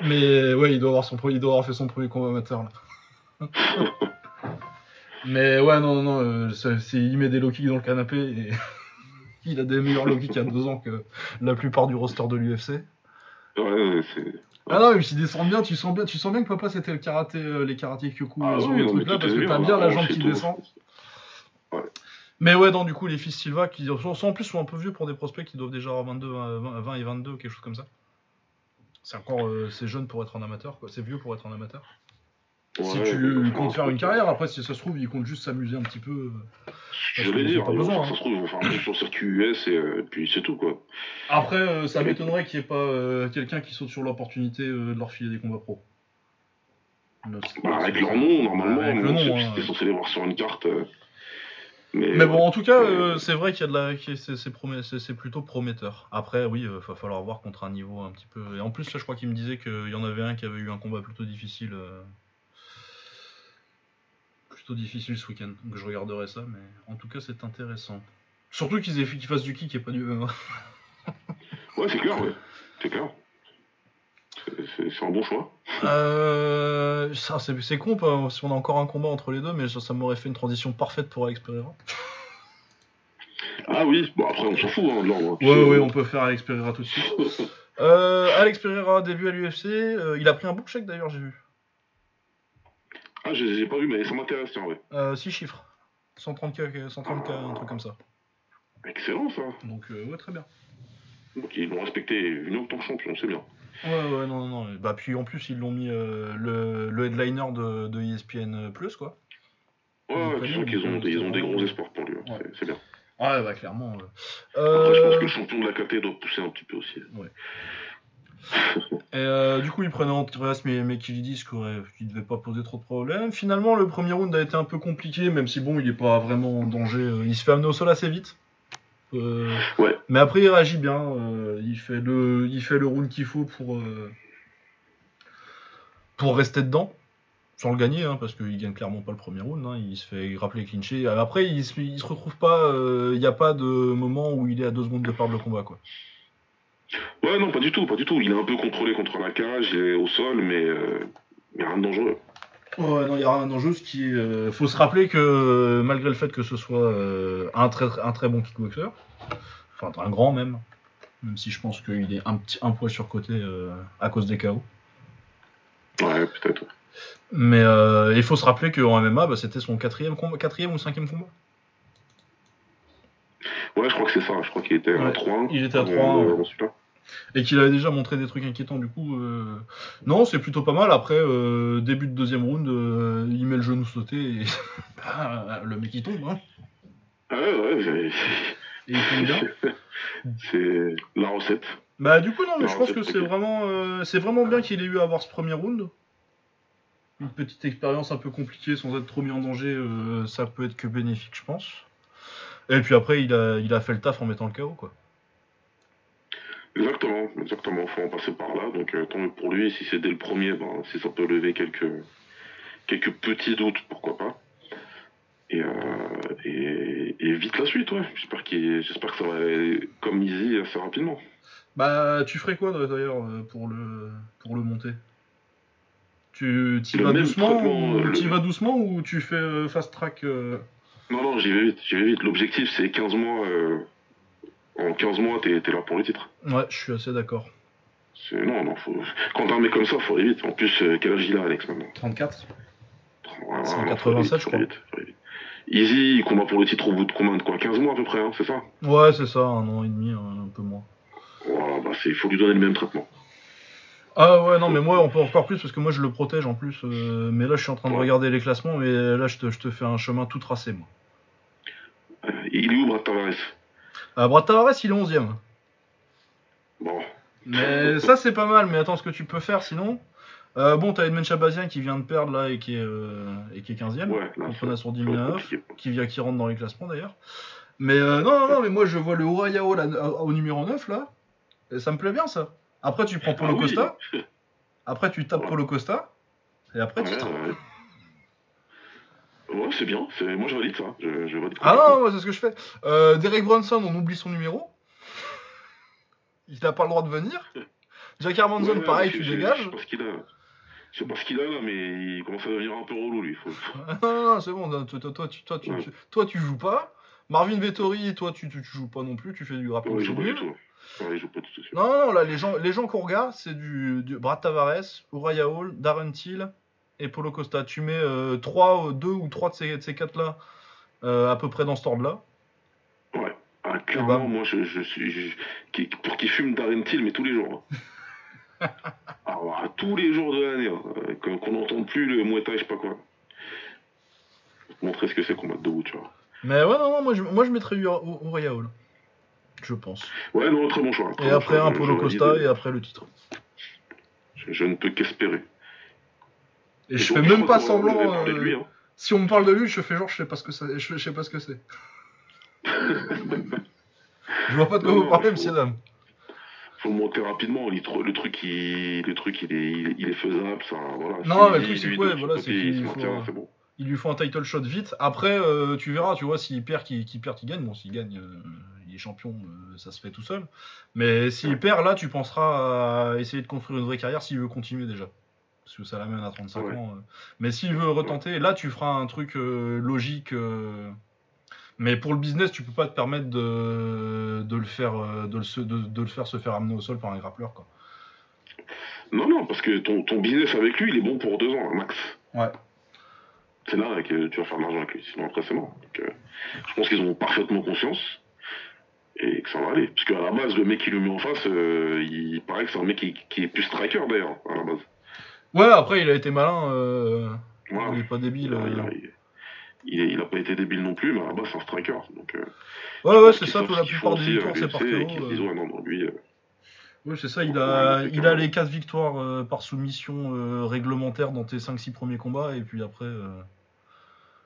Mais ouais, il doit avoir son pre- il doit avoir fait son premier combat amateur là. Mais ouais, non, non, non, euh, il met des low kicks dans le canapé et il a des meilleurs low kicks a deux ans que la plupart du roster de l'UFC. Ouais, c'est. Ah non, mais s'il descend bien, tu sens bien, tu sens bien que papa c'était le karaté, euh, les karatés Kyoku, Ah euh, oui, non, mais truc là, parce que t'as bien, la hein, jambe qui descend. Mais ouais, non, du coup, les fils Silva qui sont, sont en plus sont un peu vieux pour des prospects qui doivent déjà avoir 22, 20, 20 et 22, quelque chose comme ça. C'est encore, euh, c'est jeune pour être un amateur, quoi. C'est vieux pour être un amateur. Si tu comptes enfin, faire une carrière, après, si ça se trouve, il compte juste s'amuser un petit peu. Je vais dire, pas besoin, hein. ça se trouve, ils vont faire un truc sur le circuit US et euh, puis c'est tout quoi. Après, euh, ça m'étonnerait qu'il n'y ait pas euh, quelqu'un qui saute sur l'opportunité de leur filer des combats pro. Bah, avec leur nom, normalement, Avec le moi, nom, c'est- hein. censé les voir sur une carte. Mais, Mais bon, en tout cas, euh, c'est vrai qu'il y a de la, c'est, promet- plutôt prometteur. Après, oui, il va falloir voir contre un niveau un petit peu. Et en plus, là, je crois qu'il me disait qu'il y en avait un qui avait eu un combat plutôt difficile, euh, plutôt difficile ce week-end. Donc je regarderai ça, mais en tout cas, c'est intéressant. Surtout qu'ils fassent du kick et pas du MMA. Ouais, c'est clair, ouais. C'est clair. C'est- un bon choix. Euh, ça, c'est, c'est con, pas, si on a encore un combat entre les deux, mais ça, ça m'aurait fait une transition parfaite pour Alex Pereira. Ah oui, bon après on s'en fout hein, de l'ordre. Ouais, ouais, on peut faire Alex Pereira tout de suite. Euh, Alex Pereira, début à l'UFC. euh, il a pris un book check d'ailleurs, j'ai vu. Ah, j'ai j'ai pas vu, mais ça m'intéresse, tiens, ouais. Euh, 6 chiffres. 130K, 130K, un truc comme ça. Excellent ça. Donc, euh, ouais, très bien. Donc ils l'ont respecté, en tant que champion, c'est bien. Ouais, ouais, non, non. non. Bah, puis en plus, ils l'ont mis euh, le, le headliner de, de ESPN, quoi. Ouais, ouais, tu sens qu'ils ont, ils ont des gros espoirs pour lui, hein, Ouais. c'est- bien. Ah, bah, clairement. ouais. Après, je pense Euh, que le champion de la KT doit pousser un petit peu aussi. Et euh, du coup, il prenait Andreas mais Mekilidis qui aurait- qui devait pas poser trop de problèmes. Finalement, le premier round a été un peu compliqué, même si bon, il est pas vraiment en danger. euh, Il se fait amener au sol assez vite. Euh, Ouais. Mais après, il réagit bien. euh, il, fait le, il fait le round qu'il faut pour, pour rester dedans. Sans le gagner, hein, parce qu'il gagne clairement pas le premier round. hein, il se fait rappeler clincher. Après, il se, il se retrouve pas. Il n'y a pas de moment où il est à deux secondes de perdre le combat. quoi. Ouais, non, pas du tout, pas du tout. Il est un peu contrôlé contre la cage, il est au sol, mais, euh, mais rien de dangereux. Ouais, non, il y a rien d'enjeu. Ce qui euh, faut se rappeler que euh, malgré le fait que ce soit euh, un, très, un très bon kickboxer, enfin un grand même, même si je pense qu'il est un petit un poids surcoté à cause des KO. Ouais, peut-être. Mais euh, il faut se rappeler qu'en MMA, bah, c'était son quatrième, combat, quatrième ou cinquième combat. Ouais, je crois que c'est ça. Je crois qu'il était à Ouais, 3 il était à 3-1, euh, ouais. Et qu'il avait déjà montré des trucs inquiétants, du coup. euh, Non, c'est plutôt pas mal. Après, euh, début de deuxième round, euh, il met le genou sauté et bah, le mec il tombe. Hein. Ah ouais, ouais, Et il tombe bien. c'est la recette. Bah du coup non mais je pense que c'est vraiment c'est vraiment bien qu'il ait eu à avoir ce premier round. Une petite expérience un peu compliquée sans être trop mis en danger, ça peut être que bénéfique je pense. Et puis après il a, il a fait le taf en mettant le KO quoi. Exactement, exactement. Faut en passer par là. Donc euh, tant mieux pour lui. Si c'est dès le premier, ben, si ça peut lever quelques, quelques petits doutes, pourquoi pas. Et, euh, et, et vite la suite, ouais. J'espère, qu'il, j'espère que ça va aller comme Easy assez rapidement. Bah tu ferais quoi d'ailleurs euh, pour le pour le monter? Tu y Le vas doucement ou le- t'y vas doucement ou tu fais fast track euh, Non, non, j'y vais vite, j'y vais vite. L'objectif, c'est 15 mois. En 15 mois, t'es, t'es là pour le titre. Ouais, je suis assez d'accord. C'est, non, non, faut... quand t'as un mec comme ça, faut aller vite. En plus, euh, quel âge il a, Alex, maintenant 34 Ouais, ouais, 187, non, faut aller vite, je crois. vite, vite. Easy, il combat pour le titre au bout de combien de quoi 15 mois à peu près, hein, c'est ça? Ouais c'est ça, un an et demi, un, peu moins. Voilà, bah c'est, faut lui donner le même traitement. Ah ouais, non, mais moi, on peut encore plus parce que moi, je le protège en plus. euh, mais là, je suis en train de Ouais. regarder les classements, mais là, je te, je te fais un chemin tout tracé, moi. Euh, il est où, Brad Tavares? Euh, Brad Tavares, il est 11ème. Bon, Mais ça, c'est pas mal. Mais attends, ce que tu peux faire sinon. Euh, bon, t'as Edmond Chabazien qui vient de perdre là et qui est, euh, et qui est 15ème. ouais, contre ça, Nassour ça va être 2009, compliqué. qui, vient, qui rentre dans les classements d'ailleurs. Mais euh, non, non, non, mais moi, je vois le Urayao là, au numéro 9 là. Et ça me plaît bien ça. Après, tu prends Polo Ah oui. Costa. Après, tu tapes Ouais. Polo Costa. Et après, Ouais, tu ouais. C'est bien, moi je valide ça. Je, je valide Ah non, c'est ce que je fais. Euh, Derek Brunson, on oublie son numéro. Il n'a pas le droit de venir. Jack Hermanson, Ouais, pareil, je- tu je- Je dégages. sais pas ce qu'il a. Je sais pas ce qu'il a là, mais il commence à devenir un peu relou lui. Faut... Non, non, c'est bon, toi, toi, toi, tu, toi, tu, Ouais. tu- toi, tu joues pas. Marvin Vettori, toi, tu, tu, tu joues pas non plus, tu fais du rappel. Ouais, joue pas du tout. Ouais, il joue pas du tout. Non, non, non, là, les gens, les gens qu'on regarde, c'est du, du Brad Tavares, Uriah Hall, Darren Till et Polo Costa. Tu mets euh, trois, euh, deux ou trois de ces, de ces quatre-là euh, à peu près dans cet ordre-là. Ouais. Ah, clairement, bah. moi je, je suis. je- qui- pour qu'il fume Darren Till, mais tous les jours. hein. Alors, à tous les jours de l'année, hein, euh, qu'on n'entende plus le Thai, je sais pas quoi. Montrer ce que c'est combattre debout, tu vois. Mais ouais, non, non, moi, je, moi, je mettrais Uri- Uriah Hall. Je pense. Ouais, non, très bon choix. très Et bon après, choix, un Polo Costa et après le titre. Je ne peux qu'espérer. Et je fais même pas semblant. euh, lui, hein. Si on me parle de lui, je fais genre, je sais pas ce que c'est. Je, sais pas ce que c'est. je vois pas de quoi vous parlez, monsieur dame. faut monter rapidement. Le, tru- le truc, il, le truc, il est, il, il est faisable. Ça, voilà. Non, mais le truc, c'est voilà, qu'il il faut, euh, bon. Lui faut un title shot vite. Après, euh, tu verras, tu vois, s'il perd, qu'il perd, qu'il gagne. Bon, s'il gagne, euh, il est champion, ça se fait tout seul. Mais s'il perd, là, tu penseras à essayer de construire une vraie carrière s'il veut continuer déjà. Parce que ça l'amène à 35 Ouais. ans. euh. Mais s'il veut retenter, là, tu feras un truc euh, logique. euh. Mais pour le business, tu peux pas te permettre de, de le faire, de le, se- de, de le faire se faire amener au sol par un grappleur, quoi. Non, non, parce que ton, ton business avec lui, il est bon pour deux ans, max. Ouais. C'est là que tu vas faire de l'argent avec lui. Sinon, après, c'est mort. Donc, euh, je pense qu'ils ont parfaitement conscience et que ça va aller. Parce qu'à la base, le mec qui lui met en face, euh, il paraît que c'est un mec qui, qui est plus striker d'ailleurs, à la base. Ouais, après, il a été malin. euh. Il est pas débile. Il a, il, euh. a, il, a pas été débile non plus, mais à la base, c'est un striker. Donc, euh, Ouais, ouais, c'est ça, toute ce la plupart des victoires, c'est par KO. Oui, c'est ça, il a, il a les 4 victoires euh, par soumission euh, réglementaire dans tes 5-6 premiers combats, et puis après, euh,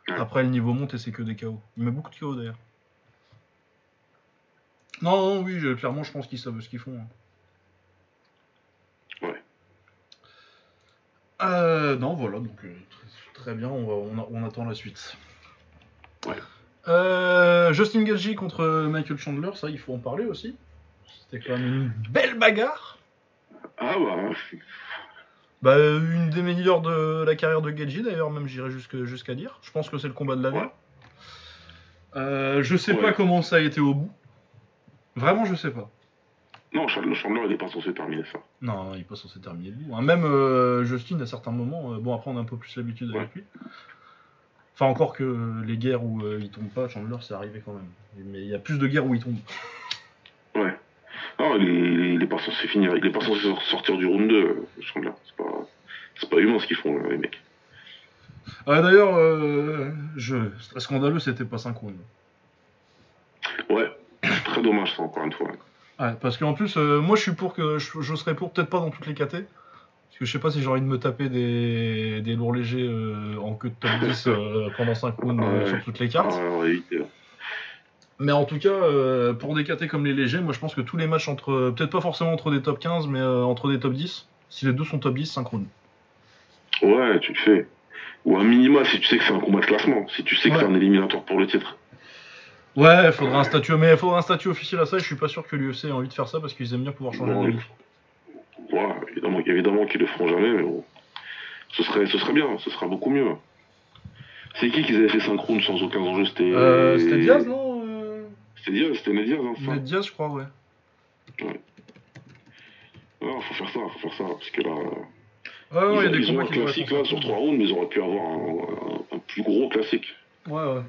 Ouais. après le niveau monte et c'est que des KO. Il met beaucoup de KO d'ailleurs. Non, non, oui, clairement, je pense qu'ils savent ce qu'ils font. hein. Ouais. Euh, non, voilà, donc euh, très, très bien, on, va- on, a- on attend la suite. Ouais. Euh, Justin Gagey contre Michael Chandler, ça, il faut en parler aussi. C'était quand même une belle bagarre. Ah bah, Bah, une des meilleures de la carrière de Gagey, d'ailleurs, même j'irais jusqu'à dire. Je pense que c'est le combat de l'année. Ouais. Euh, je sais Ouais. pas comment ça a été au bout. Vraiment, je sais pas. Non, Chandler, il est pas censé terminer ça. Non, il est pas censé terminer le bout. hein. Même euh, Justin, à certains moments, euh, bon, après, on a un peu plus l'habitude avec lui. Enfin, encore que les guerres où euh, il tombe pas, Chandler, c'est arrivé quand même. Mais il y a plus de guerres où il tombe. Ouais. Non, il est, il est pas censé finir. Il est pas censé sortir du round 2, euh, Chandler. C'est pas, c'est pas humain ce qu'ils font, les mecs. Ah, d'ailleurs, je... scandaleux, c'était pas synchrone. Ouais. Très dommage, ça, encore une fois. Ouais, parce qu'en plus, euh, moi je suis pour que. Je, je serais pour, peut-être pas dans toutes les KT. Parce que je sais pas si j'ai envie de me taper des, des lourds légers euh, en queue de top 10 euh, pendant 5 rounds sur toutes les cartes. Mais en tout cas, pour des KT comme les légers, moi je pense que tous les matchs entre. Peut-être pas forcément entre des top 15, mais entre des top 10, si les deux sont top 10, synchrone. Ouais, tu le fais. Ou un minima si tu sais que c'est un combat de classement. Si tu sais que Ouais. c'est un éliminatoire pour le titre. Ouais, faudra un statut, mais faudra un statut officiel à ça, et je suis pas sûr que l'UFC ait envie de faire ça parce qu'ils aiment bien pouvoir changer vie. Ouais, évidemment, évidemment qu'ils le feront jamais, mais bon. Ce serait, ce serait bien, ce sera beaucoup mieux. C'est qui qui avaient fait synchrone sans aucun enjeu C'était. Euh, C'était Diaz, non euh... C'était Diaz, c'était Ned Ned Diaz, je crois, ouais. Non, faut faire ça, faut faire ça, parce que là. Ouais, ouais, il y a des ils ont un classique là sur trois rounds, mais ils auraient pu avoir un, un- un plus gros classique. Ouais, ouais.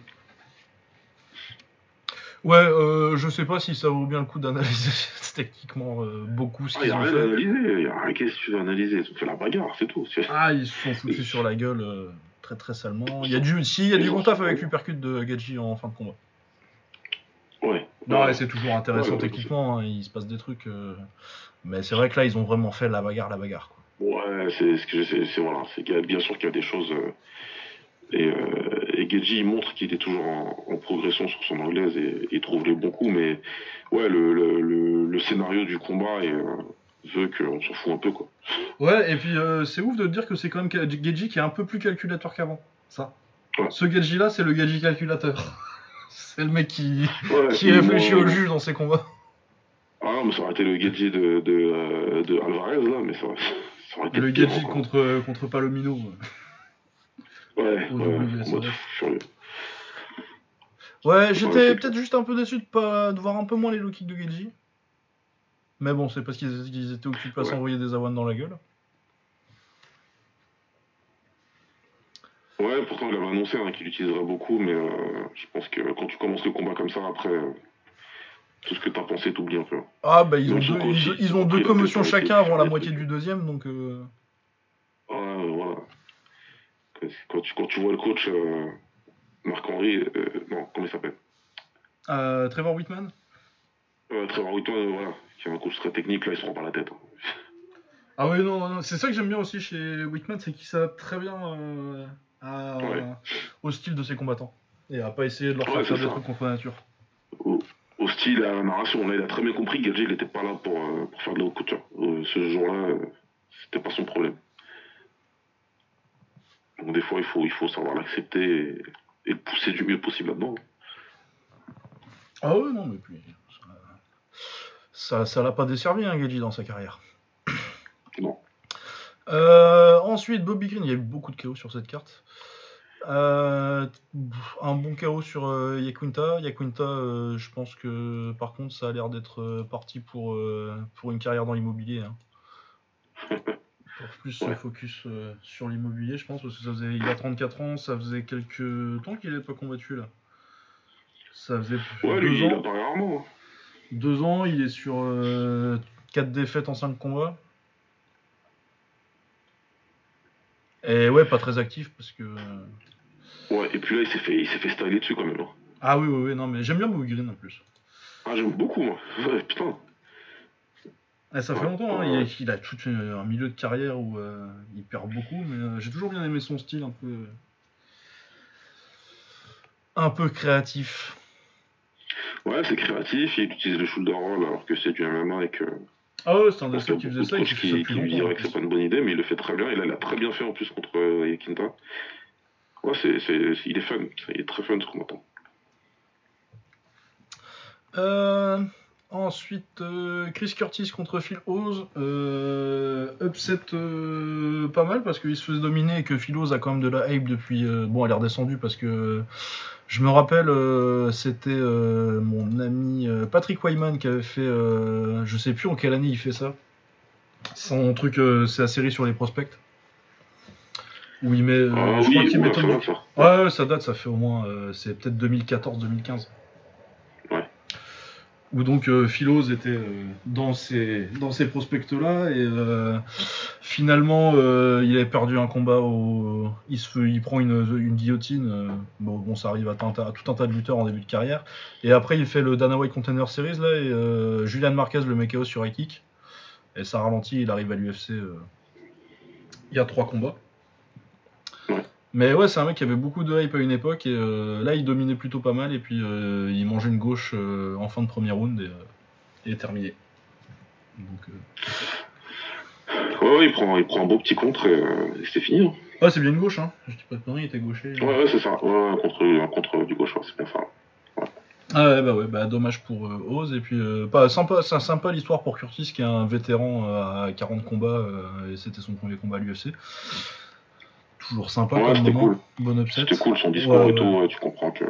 Ouais, euh, je sais pas si ça vaut bien le coup d'analyser techniquement euh, beaucoup ce Ah, qu'ils y a ont fait. analyser, y a rien qu'est-ce que tu veux analyser. Ont fait la bagarre, c'est tout. Ah, ils se sont foutus sur la gueule euh, très très salement. Il y a du, si, il y a du bon taf avec l'uppercut de Gaji en fin de combat. Ouais. Non, Ouais. c'est toujours intéressant Ouais, techniquement, hein, il se passe des trucs. Mais c'est vrai que là, ils ont vraiment fait la bagarre, la bagarre. Quoi. Ouais, c'est ce que c'est, c'est voilà, c'est bien sûr qu'il y a des choses. et, euh, et Gedji il montre qu'il est toujours en, en progression sur son anglaise et trouve les bons coups, mais ouais, le, le, le, le scénario du combat est, euh, veut qu'on s'en fout un peu quoi. Ouais, et puis euh, c'est ouf de dire que c'est quand même Geji qui est un peu plus calculateur qu'avant. Ça. Ouais. Ce Geji là, c'est le Geji calculateur. c'est le mec qui, Ouais, qui et réfléchit au juge dans ses combats. Ah non, mais ça aurait été le de, de, euh, de Alvarez là, mais ça, ça aurait été Le Geji encore. contre, contre Palomino. Ouais, au ouais. Ouais, j'étais Ouais, c'est- peut-être juste un peu déçu de, pas, de voir un peu moins les low kicks de Geji. Mais bon, c'est parce qu'ils étaient occupés à Ouais. s'envoyer des avoines dans la gueule. Ouais, pourtant il avait annoncé hein, qu'il l'utiliserait beaucoup, mais euh, je pense que quand tu commences le combat comme ça, après, euh, tout ce que t'as pensé, t'oublies un peu. Ah, bah ils ont, deux, ils, il- ils ont deux commotions chacun avant la moitié du deuxième, donc. euh, Ouais. Quand tu, quand tu vois le coach euh, Marc-Henri, euh, non, comment il s'appelle? Euh, Trevor Whitman? Euh, Trevor Whitman, voilà, qui est un coach très technique, là, il se prend pas la tête. hein. Ah oui, non, non, c'est ça que j'aime bien aussi chez Whitman, c'est qu'il s'adapte très bien à- Ouais. au style de ses combattants. Et à pas essayer de leur Ouais, faire des trucs contre la nature. Au, au style, à la narration, là, il a très bien compris que il était pas là pour, pour faire de la haute couture. Ce jour-là, c'était pas son problème. Donc des fois, il faut, il faut savoir l'accepter et, et le pousser du mieux possible là-dedans. Ah ouais, non, mais puis. Ça ça l'a pas desservi, hein, Geji, dans sa carrière. Non. Euh, ensuite, Bobby Green, il y a eu beaucoup de chaos sur cette carte. Euh, un bon chaos sur euh. Yaquinta, euh, je pense que par contre, ça a l'air d'être parti pour, pour une carrière dans l'immobilier. hein. pour plus se Ouais. focus euh, sur l'immobilier, je pense, parce que ça faisait, il a 34 ans, ça faisait quelques temps qu'il n'avait pas combattu là. Ça faisait Ouais, deux lui, il ans. rarement. hein. Deux ans, il est sur 4 défaites en 5 combats. Et ouais, pas très actif parce que. Ouais, et puis là, il s'est fait, il s'est fait styler dessus quand même. hein. Ah oui, oui, oui, non, mais j'aime bien Bobby Green en plus. Ah, j'aime beaucoup, moi. Ouais, putain. Eh, ça fait longtemps, hein, il, a, il a tout une- un milieu de carrière où euh, il perd beaucoup, mais euh, j'ai toujours bien aimé son style un peu. un peu créatif. Ouais, c'est créatif, il utilise le shoulder roll alors que c'est du MMA et que. Ah ouais, c'est un des qui faisait ça et qui fait ça qui, lui diraient que c'est pas une bonne idée, mais il le fait très bien. Il l'a très bien fait en plus contre euh, Yakinta. Ouais, c'est, il est fun. Il est très fun ce combattant. Euh, ensuite, euh, Chris Curtis contre Phil Oz. Euh, upset euh, pas mal parce qu'il se faisait dominer et que Phil Oz a quand même de la hype depuis. euh, bon, elle est redescendue parce que. Je me rappelle, c'était mon ami Patrick Wyman qui avait fait. je sais plus en quelle année il fait ça. Son truc, c'est la série sur les prospects. Où il met. je crois qu'il met ouais. Ouais, ouais, ça date, ça fait au moins, c'est peut-être 2014-2015. Où donc euh, Philos était euh, dans ces, dans ces prospects-là et euh, finalement il avait perdu un combat au, il se il prend une, guillotine. bon, bon, ça arrive à, tout un tas- de lutteurs en début de carrière. Et après il fait le Dana White Contender Series là et Julian Marquez le met KO sur kick et ça ralentit, il arrive à l'UFC. il y a trois combats. Mais ouais, c'est un mec qui avait beaucoup de hype à une époque et euh, là il dominait plutôt pas mal et puis euh, il mangeait une gauche euh, en fin de premier round et, et terminé. Donc, Ouais, ouais, il prend, il prend un beau petit contre et, et c'est fini. hein. Ouais, c'est bien une gauche, hein. Je dis pas de conneries, il était gaucher. Ouais, ouais, c'est ça. Ouais, un contre, un contre du gauche, c'est bien ça. Ah ouais, bah ouais, bah dommage pour euh, Oz. Et puis, euh, pas, sympa, c'est sympa l'histoire pour Curtis qui est un vétéran euh, à 40 combats et c'était son premier combat à l'UFC. Toujours sympa Ouais, comme moment. cool. Bon upset. C'était cool son discours Ouais, et tout, ouais, tu comprends que.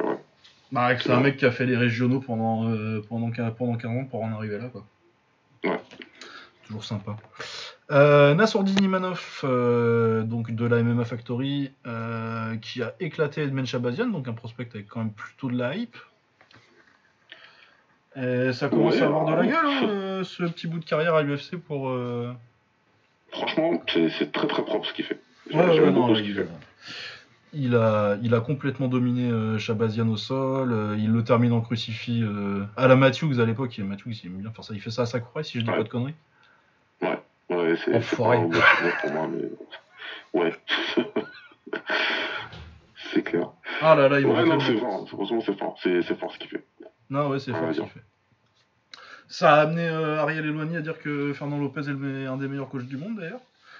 Bah, c'est un mec qui a fait les régionaux pendant, euh, pendant, pendant 40 ans pour en arriver là, quoi. Ouais. Toujours sympa. Euh, Nassourdine Imanov, euh, donc de la MMA Factory, euh, qui a éclaté Edmen Shabazian, donc un prospect avec quand même plutôt de la hype. Et ça commence Ouais, à avoir de la gueule, hein, euh, ce petit bout de carrière à l'UFC pour. Franchement, c'est c'est très très propre ce qu'il fait. Ouais, ouais, non, il, a, il a complètement dominé euh, Shabazian au sol. euh, il le termine en crucifix euh, à la Matthews à l'époque. Et Matthews, il aime bien faire ça. Il fait ça à Sakurai, si je dis Ouais. pas de conneries. Ouais, c'est c'est pas un pour moi, mais. Ouais. c'est clair. Ah là là, il Ouais, non, c'est fort. Franchement, c'est fort. C'est c'est fort ce qu'il fait. Non, ouais, c'est Ouais, fort ce qu'il fait. Ça a amené euh, Ariel Eloigny à dire que Fernand Lopez est le- un des meilleurs coachs du monde, d'ailleurs.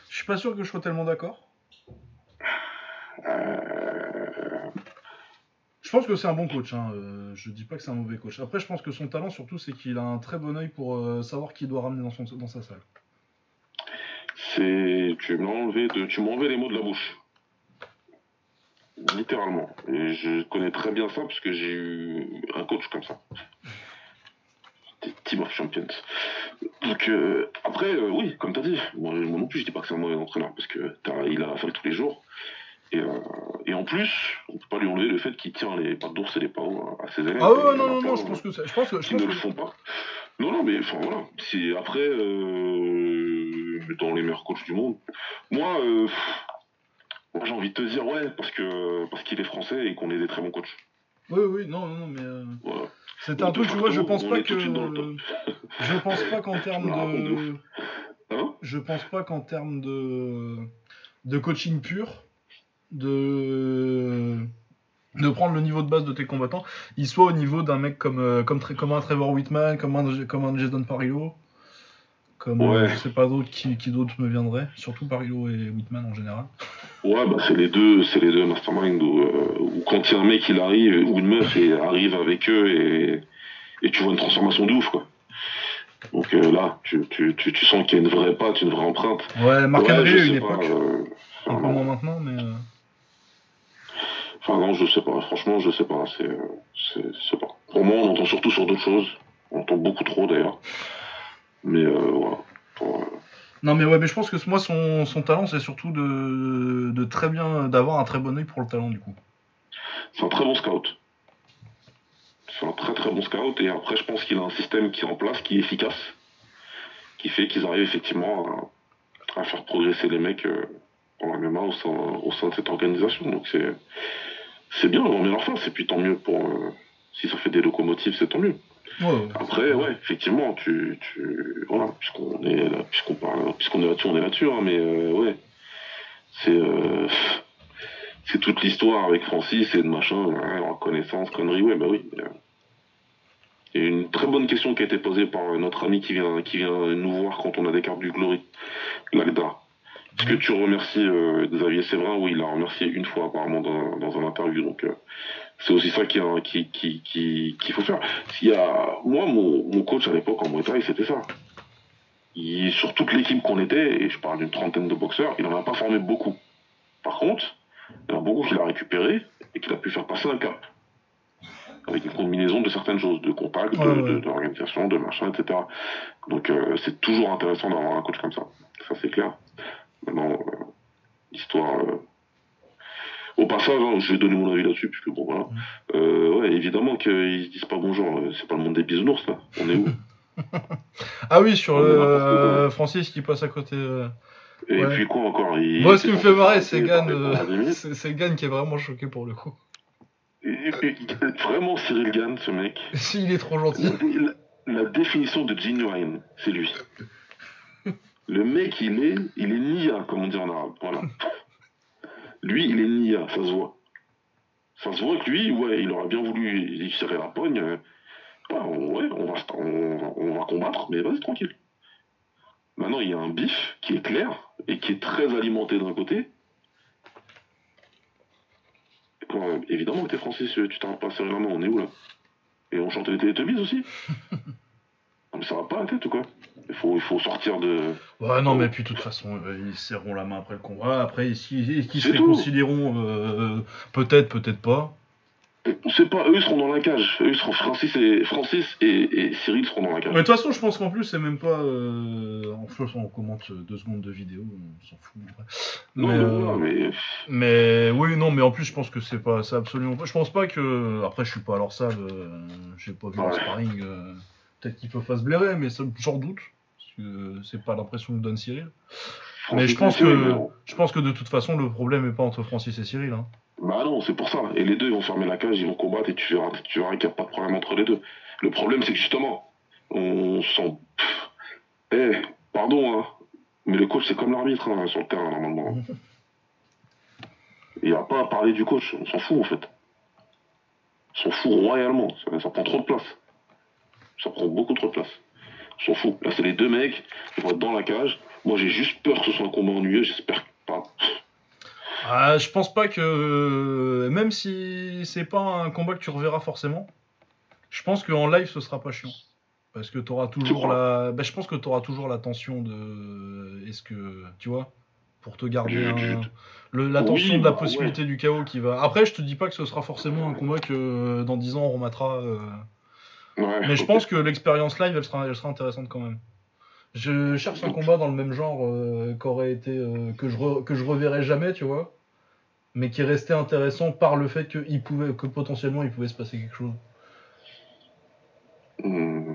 Je suis pas sûr que je sois tellement d'accord. Euh... Je pense que c'est un bon coach. Hein. euh, je dis pas que c'est un mauvais coach. Après, je pense que son talent, surtout, c'est qu'il a un très bon œil pour euh, savoir qui doit ramener dans, sa salle. C'est. Tu m'as les mots de la bouche. Littéralement. Et je connais très bien ça parce que j'ai eu un coach comme ça. Team of Champions. Donc, après, oui, comme tu as dit, moi, non plus, je dis pas que c'est un mauvais entraîneur parce que il a la salle tous les jours. Et, euh, et en plus, on peut pas lui enlever le fait qu'il tient les pattes d'ours et les pao à ses élèves. Ah ouais, non, non, non, je pense que c'est- je pense que je qui pense ne le font pas. Non, non, mais enfin voilà. Après, euh, dans les meilleurs coachs du monde, moi, euh, moi j'ai envie de te dire ouais, parce que parce qu'il est français et qu'on est des très bons coachs. Oui, oui, non, non, non, mais euh, Voilà. c'était un truc, tu vois, je pense pas que. Je pense pas qu'en termes de de. Hein? Je pense pas qu'en termes de, de coaching pur, de, de prendre le niveau de base de tes combattants, il soit au niveau d'un mec comme, euh, comme, un Trevor Whitman, comme un, comme un Jason Parillo, comme euh, Ouais. je sais pas d'autres qui, qui d'autres me viendraient, surtout Parillo et Whitman en général. Ouais, bah c'est les deux, c'est les deux mastermind où, euh, où quand il y a un mec il arrive ou une meuf et arrive avec eux et, et tu vois une transformation de ouf quoi. Donc euh, là, tu, tu, tu, tu sens qu'il y a une vraie patte, une vraie empreinte. Ouais, Marc Ouais, à une sais époque, pas, euh, un peu moins maintenant, mais. Enfin non, je sais pas. Franchement, je sais pas. C'est, euh, c'est, c'est pas. Pour moi, on entend surtout sur d'autres choses. On entend beaucoup trop d'ailleurs. Mais euh, voilà. Pour, euh, Non mais ouais mais je pense que moi son, son talent c'est surtout de, de très bien d'avoir un très bon œil pour le talent du coup. c'est un très bon scout. C'est un très très bon scout. Et après, je pense qu'il a un système qui est en place, qui est efficace, qui fait qu'ils arrivent effectivement à, à faire progresser les mecs euh, en MMA au sein, au sein de cette organisation. Donc c'est, c'est bien, on met leur face. Et puis tant mieux pour. euh, si ça fait des locomotives, c'est tant mieux. Ouais. Après, ouais, effectivement, tu, tu voilà, puisqu'on est là, puisqu'on parle, puisqu'on est là-dessus, on est là-dessus, hein, mais euh, ouais, c'est, euh, c'est toute l'histoire avec Francis et de machin, reconnaissance, connerie, ouais, bah oui. Il y a une très bonne question qui a été posée par notre ami qui vient, qui vient nous voir quand on a des cartes du Glory, Lagda. Est-ce que tu remercies euh, Xavier Séverin Oui, il l'a remercié une fois apparemment dans, dans un interview, donc euh, c'est aussi ça qu'il a- qui, qui, qui, faut faire. S'il y a, moi, mon, mon coach à l'époque en Thai, c'était ça. Il, sur toute l'équipe qu'on était, et je parle d'une trentaine de boxeurs, il n'en a pas formé beaucoup. Par contre, il y en a beaucoup qu'il a récupéré et qu'il a pu faire passer un cap. Avec une combinaison de certaines choses, de contact, de- Ouais, ouais. de- d'organisation, de, machin, etc. Donc euh, c'est toujours intéressant d'avoir un coach comme ça. Ça c'est clair. Maintenant, euh, l'histoire. euh, Au passage, hein, je vais donner mon avis là-dessus, puisque bon voilà. Euh, ouais, évidemment qu'ils se disent pas bonjour, euh, c'est pas le monde des bisounours là. On est où? Ah oui sur le euh, Francis qui passe à côté. euh. Et Ouais. puis quoi encore il- Moi ce qui me fait marrer c'est Gann, pendant euh, 10 minutes. c'est c'est Gann qui est vraiment choqué pour le coup. Et- et- Vraiment Cyril Gann, ce mec. S'il est trop gentil. La, la définition de genuine, c'est lui. Le mec, il est, il est nia, comme on dit en arabe. Voilà. Lui, il est nia, ça se voit. Ça se voit que lui, ouais, il aurait bien voulu y serrer la pogne. euh, bah, ouais, on va, combattre, mais vas-y, tranquille. Maintenant, il y a un bif qui est clair et qui est très alimenté d'un côté. Évidemment que t'es Francis, tu t'arrêtes pas à serrer la main, on est où là? Et on chante les Teletubbies aussi? Non, mais ça va pas la tête ou quoi? Il faut, il faut sortir de. Ouais non mais puis de toute façon euh, ils serreront la main après le combat. Après est-ce qu'ils se réconcilieront euh, Peut-être peut-être pas. On sait pas, eux ils seront dans la cage. Eux ils seront Francis et Francis et, et Cyril seront dans la cage. Mais de toute façon, je pense qu'en plus, c'est même pas. Euh... En plus, on commente deux secondes de vidéo, on s'en fout. non, mais, mais, euh, voilà, mais mais oui, non, mais en plus, je pense que c'est pas, c'est absolument. Je pense pas que. Après, je suis pas à leur salle, euh, j'ai pas vu le sparring. euh, Peut-être qu'ils peuvent pas se blairer, mais ça, j'en doute. Parce que c'est pas l'impression que donne Cyril. mais je pense que-. Je pense que de toute façon, le problème est pas entre Francis et Cyril. Hein. Bah non, c'est pour ça. Et les deux ils vont fermer la cage, ils vont combattre et tu verras, tu verras qu'il n'y a pas de problème entre les deux. Le problème c'est que justement, on sent. Pff, Eh, pardon, hein, mais le coach c'est comme l'arbitre hein, sur le terrain normalement. Il n'y a pas à parler du coach, on s'en fout en fait. On s'en fout royalement, ça, ça prend trop de place. Ça prend beaucoup trop de place. On s'en fout. Là c'est les deux mecs, ils vont être dans la cage. Moi j'ai juste peur que ce soit un combat ennuyeux, j'espère pas. Ah, je pense pas que. Même si c'est pas un combat que tu reverras forcément, je pense qu'en live ce sera pas chiant. Parce que tu auras toujours la. Bah, je pense que tu auras toujours la tension de. Est-ce que. Tu vois Pour te garder un. le- la Oui, tension de la bah, possibilité du chaos qui va. Après, je te dis pas que ce sera forcément un combat que dans 10 ans on remettra. euh, Ouais, Mais je pense que l'expérience live elle sera, elle sera intéressante quand même. Je cherche un combat dans le même genre euh, qu'aurait été. euh, que, je re- que je reverrai jamais, tu vois mais qui restait intéressant par le fait que, il pouvait, que potentiellement il pouvait se passer quelque chose. Hmm.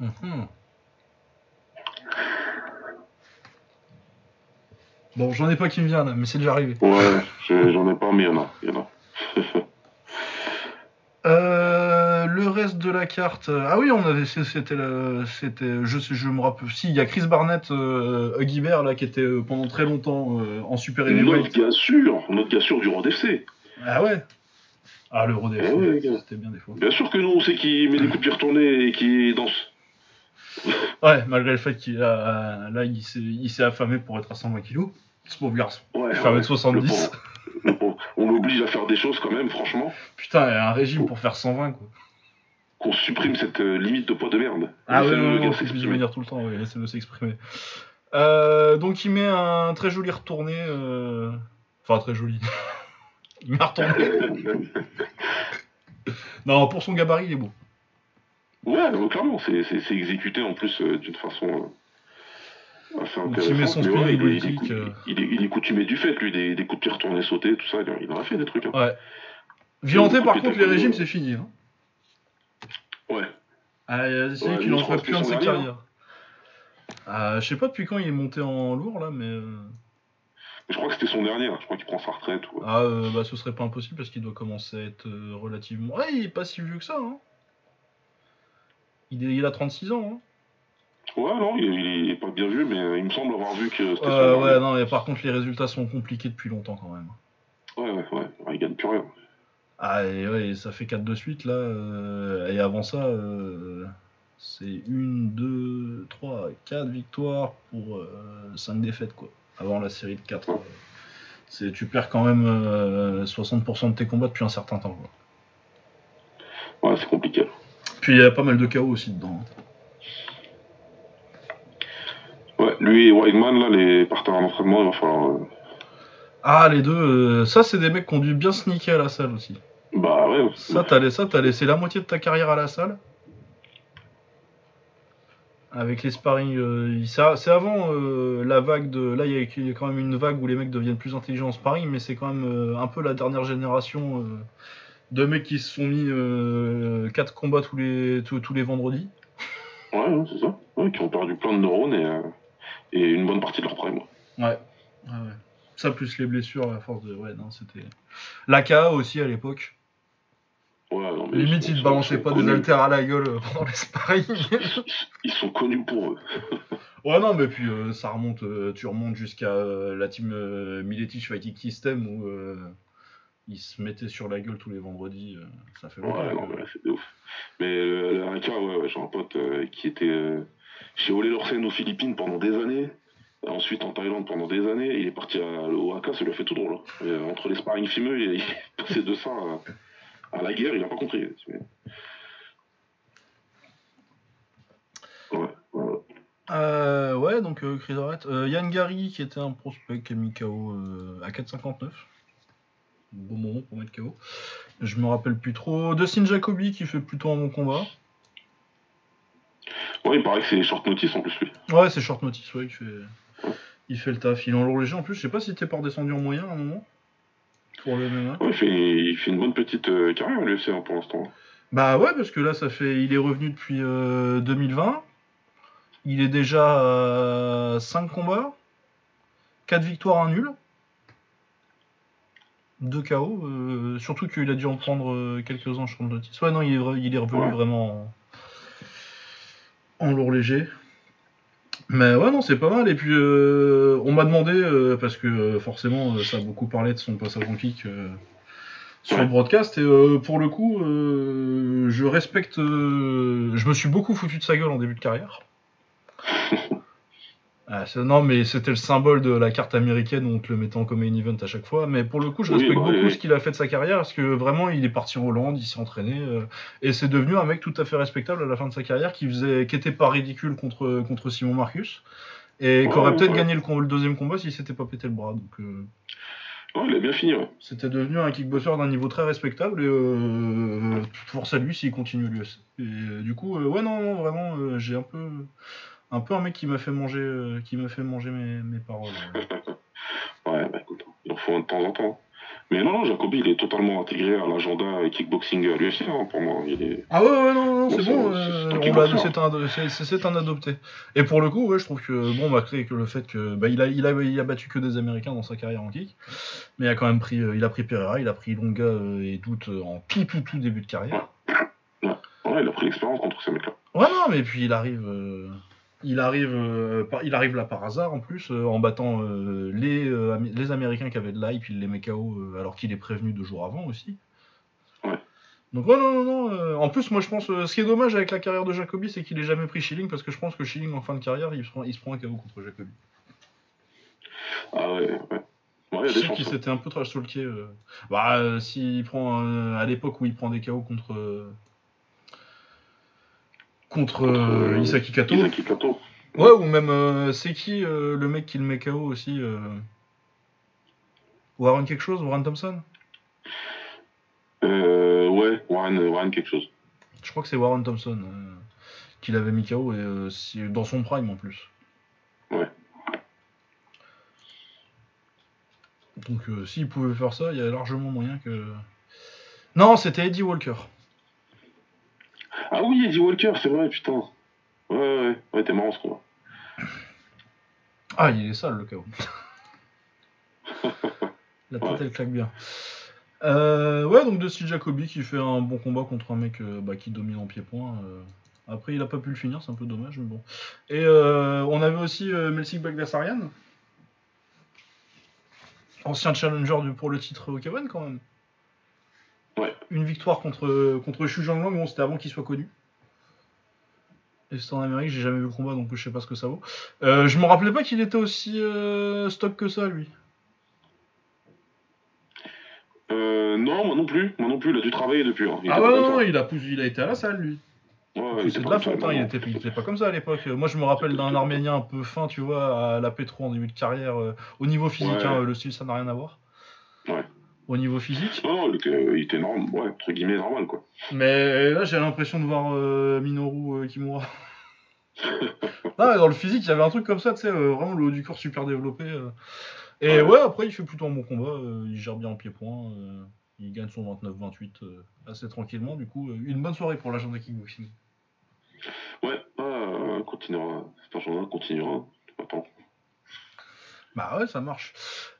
Mhm. Bon, j'en ai pas qui me vient là, mais c'est déjà arrivé. Ouais, j'en ai pas, mais il y en a. il y en a. Euh, le reste de la carte. euh, Ah oui, on avait, c'était, c'était, je sais, je me rappelle. Si, il y a Chris Barnett, euh, Bear, là, qui était euh, pendant très longtemps euh, en super Notre heavyweight. gars sûr, notre gars sûr du Road FC. Ah ouais. Ah le Ah ouais, les gars. c'était bien des fois. Bien sûr que nous, on sait qui met des coups de pied retournés et qui danse. Ouais, malgré le fait qu'il a, là, il s'est, il s'est affamé pour être à 120 kilos. Ce pauvre garçon. Ouais, Il fait ouais, 1m70. le pauvre. Le pauvre. On l'oblige à faire des choses quand même, franchement. Putain, il y a un régime pour faire 120 quoi. Qu'on supprime cette euh, limite de poids de merde. Ah ouais, faut plus s'exprimer. venir tout le temps, ouais, laissez-le s'exprimer. Euh, donc il met un très joli retourné, euh... enfin très joli. il met un retourné. non, pour son gabarit, il est beau. Ouais, clairement, c'est exécuté en plus d'une façon euh, Donc, il met son ouais, est, il, est, euh. il, est, il est coutumé du fait, lui, des, des coups de pied retournés, sautés, tout ça. Il, il en a fait des trucs. hein. Ouais. Violenté, par contre, les régimes, c'est fini. Hein. Ouais. Ah, euh, c'est Ouais, qu'il lui, en je crois ferait que plus un de sa carrière. Ah, je sais pas depuis quand il est monté en lourd là, mais. euh, Je crois que c'était son dernier. hein. Je crois qu'il prend sa retraite. Ou... Ah, euh, bah ce serait pas impossible parce qu'il doit commencer à être euh, relativement. Ouais, il est pas si vieux que ça. Hein. Il, est- il a 36 ans. Hein. Ouais, non, il, il est pas bien vieux, mais euh, il me semble avoir vu que Euh, ouais, non, mais par contre, les résultats sont compliqués depuis longtemps quand même. Ouais, ouais, ouais. Il gagne plus rien. Ah, et ouais, ça fait 4 de suite là. euh, et avant ça, euh, c'est 1, 2, 3, 4 victoires pour 5 défaites quoi. Avant la série de 4. c'est, tu perds quand même euh, 60% de tes combats depuis un certain temps. Quoi. Ouais, c'est compliqué. Puis il y a pas mal de KO aussi dedans. hein. Ouais, lui et Weidman, là, les partenaires d'entraînement, il va falloir. euh, Ah, les deux, euh, ça c'est des mecs qui ont dû bien sneaker à la salle aussi. Bah ouais. Ça, t'as laissé, t'as laissé la moitié de ta carrière à la salle. Avec les sparring, euh, c'est avant euh, la vague de. Là, il y, a- il y a quand même une vague où les mecs deviennent plus intelligents en sparring, mais c'est quand même euh, un peu la dernière génération de mecs qui se sont mis 4 combats tous les, tous, tous les vendredis. Ouais, ouais, c'est ça. Ouais, qui ont perdu plein de neurones et, et une bonne partie de leur prime. Ouais. ouais, ouais. Ça, plus les blessures à force de. Ouais, non, c'était. La KA aussi à l'époque. Ouais, non, mais Limite, ils sont- balançaient pas des haltères à la gueule euh, pendant les sparring. Ils sont connus pour eux. Ouais, non, mais puis euh, ça remonte, euh, tu remontes jusqu'à euh, la team Miletich Fighting System où ils se mettaient sur la gueule tous les vendredis. ça fait longtemps. Ouais, non, que- mais là, c'est de ouf. Mais cas, ouais, ouais, j'ai un pote qui était chez Ole Lorsen aux Philippines pendant des années. Ensuite en Thaïlande pendant des années. Il est parti à, AK, ça lui a fait tout drôle. hein. Euh, entre les sparring fimeux, il, est passé de ça à, la guerre, il a pas compris. Ouais. Euh, ouais, donc euh, Chris Barrett. Euh, Yann Gary qui était un prospect qui a mis KO à 4,59. Bon moment pour mettre KO. Je me rappelle plus trop. Dustin Jacoby qui fait plutôt un bon combat. Ouais, il paraît que c'est short notice en plus, lui. Ouais, c'est short notice, ouais, il fait, il fait le taf. Il est en lourd léger en plus. Je sais pas si t'es pas redescendu en moyen à un moment. Pour le MMA. Ouais, il, fait, il fait une bonne petite euh, carrière l'UFC hein, pour l'instant. Bah ouais, parce que là, ça fait, il est revenu depuis euh, 2020. Il est déjà à 5 combats, 4 victoires, 1 nul, 2 KO. euh, surtout qu'il a dû en prendre euh, quelques-uns sur le notice. Ouais, non, il est, il est revenu Ouais. vraiment en, lourd léger. Mais ouais, non, c'est pas mal. Et puis, euh, on m'a demandé, euh, parce que euh, forcément, ça a beaucoup parlé de son passage en kick sur le broadcast. Et pour le coup, je respecte. je me suis beaucoup foutu de sa gueule en début de carrière. Ah, non, mais c'était le symbole de la carte américaine où on te le mettait en comme main event à chaque fois. Mais pour le coup, je Oui, respecte bah, beaucoup oui. ce qu'il a fait de sa carrière parce que vraiment, il est parti en Hollande, il s'est entraîné euh, et c'est devenu un mec tout à fait respectable à la fin de sa carrière qui faisait, qui était pas ridicule contre contre Simon Marcus et qui Ouais, aurait peut-être ouais. gagné le, deuxième combat s'il s'était pas pété le bras. Donc euh, il a bien fini, ouais. c'était devenu un kickboxer d'un niveau très respectable et euh, force à lui s'il continue l'UFC. Et euh, du coup, euh, ouais, non, non, vraiment, j'ai un peu, un peu un mec qui m'a fait manger, euh, qui m'a fait manger mes, mes paroles. Ouais, bah écoute, il en faut un de temps en temps. Mais non, non, Jacobi, il est totalement intégré à l'agenda kickboxing à l'UFC, hein, pour moi. Il est... Ah ouais, ouais, non, non, c'est bon, c'est- euh, c'est un adopté. Et pour le coup, ouais, je trouve que, bon, malgré que le fait que, bah, il a, il a, il a battu que des Américains dans sa carrière en kick, mais il a quand même pris, euh, il a pris Pereira, il a pris Longa et Doute en tout, tout, tout début de carrière. Ouais, il a pris l'expérience contre ces mecs-là. Ouais, non, mais puis il arrive. euh, Il arrive, euh, par- il arrive là par hasard en plus, euh, en battant euh, les, les Américains qui avaient de l'hype, il les met KO alors qu'il est prévenu deux jours avant aussi. Ouais. Donc ouais, non, non, non. en plus, moi je pense, ce qui est dommage avec la carrière de Jacobi, c'est qu'il ait jamais pris Schilling parce que je pense que Schilling en fin de carrière, il se prend, il se prend un KO contre Jacobi. Ah ouais, ouais. Ouais, Je sais qu'il s'était un peu trash talké. Bah, s'il prend à l'époque où il prend des KO contre contre, Contre, euh, euh, Isaki Kato. Isaki Kato. Ouais, ou même euh, c'est qui euh, le mec qui le met KO aussi euh... Warren quelque chose, Warren Thompson? Euh, ouais, Warren, Warren quelque chose. Je crois que c'est Warren Thompson euh, qui l'avait mis KO et euh, dans son prime en plus. Ouais. Donc euh, s'il pouvait faire ça, il y a largement moyen que. Non, c'était Eddie Walker. Ah oui, Eddie Walker, c'est vrai, putain. Ouais, ouais, ouais, t'es marrant ce combat. Ah, il est sale le KO. La tête Ouais. elle claque bien. Euh, ouais, donc de Steve Jacobi qui fait un bon combat contre un mec euh, bah, qui domine en pied-point. euh. Après, il a pas pu le finir, c'est un peu dommage, mais bon. Et euh, on avait aussi Melsik Bagdasarian, ancien challenger du- pour le titre au K1 quand même. Une victoire contre, contre Xu Jianglang, bon, c'était avant qu'il soit connu. Et c'était en Amérique, j'ai jamais vu le combat, donc je sais pas ce que ça vaut. Euh, je me rappelais pas qu'il était aussi euh, stock que ça, lui. Euh, non, moi non plus, moi non plus, il a dû travailler depuis. Hein. Il Ah ouais, non, il a, poussé- il a été à la salle, lui. Ouais, C'est de la fonte, hein, il était, il était pas comme ça à l'époque. Moi, je me rappelle d'un Arménien un peu fin, tu vois, à la Pétro en début de carrière. au niveau physique, Ouais. hein, le style, ça n'a rien à voir. Ouais. Au niveau physique? Non, non, il était, normal, ouais, entre guillemets normal, quoi. Mais là, j'ai l'impression de voir euh, Minoru euh, Kimura. non, mais dans le physique, il y avait un truc comme ça, tu sais, euh, vraiment le haut du corps super développé. euh. Et Ouais. ouais. après, il fait plutôt un bon combat. euh, il gère bien en pied-point. euh, il gagne son 29-28 euh, assez tranquillement. Du coup, euh, une bonne soirée pour l'agenda kickboxing. Ouais, ah, continuera. Continuera. Attends. Bah ouais, ça marche.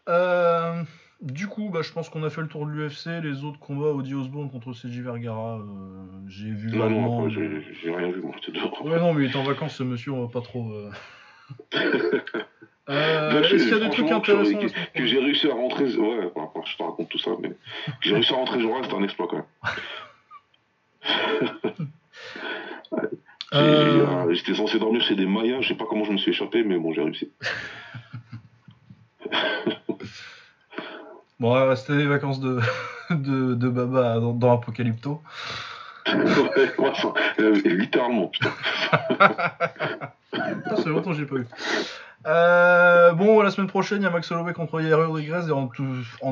Euh, du coup, bah, je pense qu'on a fait le tour de l'UFC. Les autres combats, Audi Osbourne contre CJ Vergara, euh, j'ai vu Non, non, mais- j'ai j'ai rien vu, moi, j'étais dehors. Ouais, non, mais il est en vacances, ce monsieur, on va pas trop. euh. Euh, Est-ce je- qu'il y a des trucs intéressants que, que j'ai réussi à rentrer. Ouais, enfin, je te raconte tout ça, mais que j'ai réussi à rentrer jour c'est un exploit quand même. Euh, euh, J'étais censé dormir chez des Mayas, je sais pas comment je me suis échappé, mais bon, j'ai réussi. Bon, c'était les vacances de, de, de Baba dans, dans Apocalypto. ouais, enfin, euh, littéralement, putain. Ah, ça fait longtemps que j'ai pas eu. Euh, bon, la semaine prochaine, il y a Max Holloway contre Yair Rodriguez et en,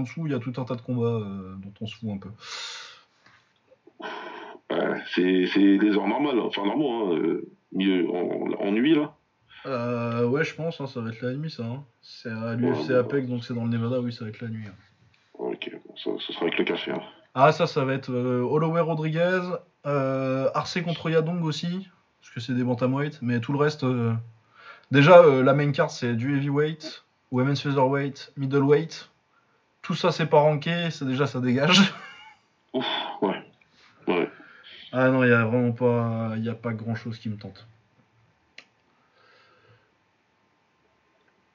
dessous, il y a tout un tas de combats euh, dont on se fout un peu. Ouais, c'est c'est des heures normales, enfin normaux, hein, euh, milieu, en, en nuit là. Euh, ouais, je pense, hein, ça va être la nuit, ça. hein. C'est à l'UFC Ouais, Apex, donc c'est dans le Nevada, oui, ça va être la nuit. hein. Ça, sera avec le café. Hein. Ah, ça, ça va être euh, Holloway Rodriguez, euh, Arce contre Yadong aussi, parce que c'est des bantamweight, mais tout le reste. euh, Déjà, la main card, c'est du heavyweight, women's featherweight, middleweight. Tout ça, c'est pas ranké, c'est déjà, ça dégage. Ouf, ouais. Ouais. Ah non, il y a vraiment pas, y a pas grand chose qui me tente.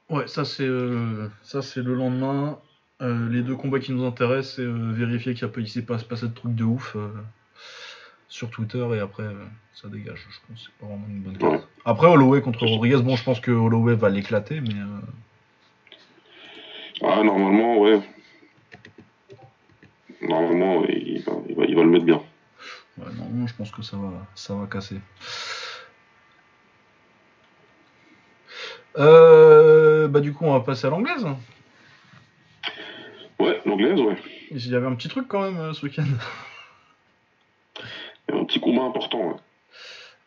Ouais, ça c'est, euh, ça c'est le lendemain. Euh, les deux combats qui nous intéressent, c'est euh, vérifier qu'il ne s'est pas passé de trucs de ouf euh, sur Twitter et après ça dégage. Je pense c'est pas vraiment une bonne carte. Ouais. Après Holloway contre Rodriguez, bon, je pense que Holloway va l'éclater, mais euh, Ah, normalement, ouais. Normalement, il va, il va, il va le mettre bien. ouais, normalement, je pense que ça va, ça va casser. Bah du coup, on va passer à l'anglaise. Ouais, l'anglaise, ouais. Il y avait un petit truc quand même euh, ce week-end. Un petit combat important, ouais.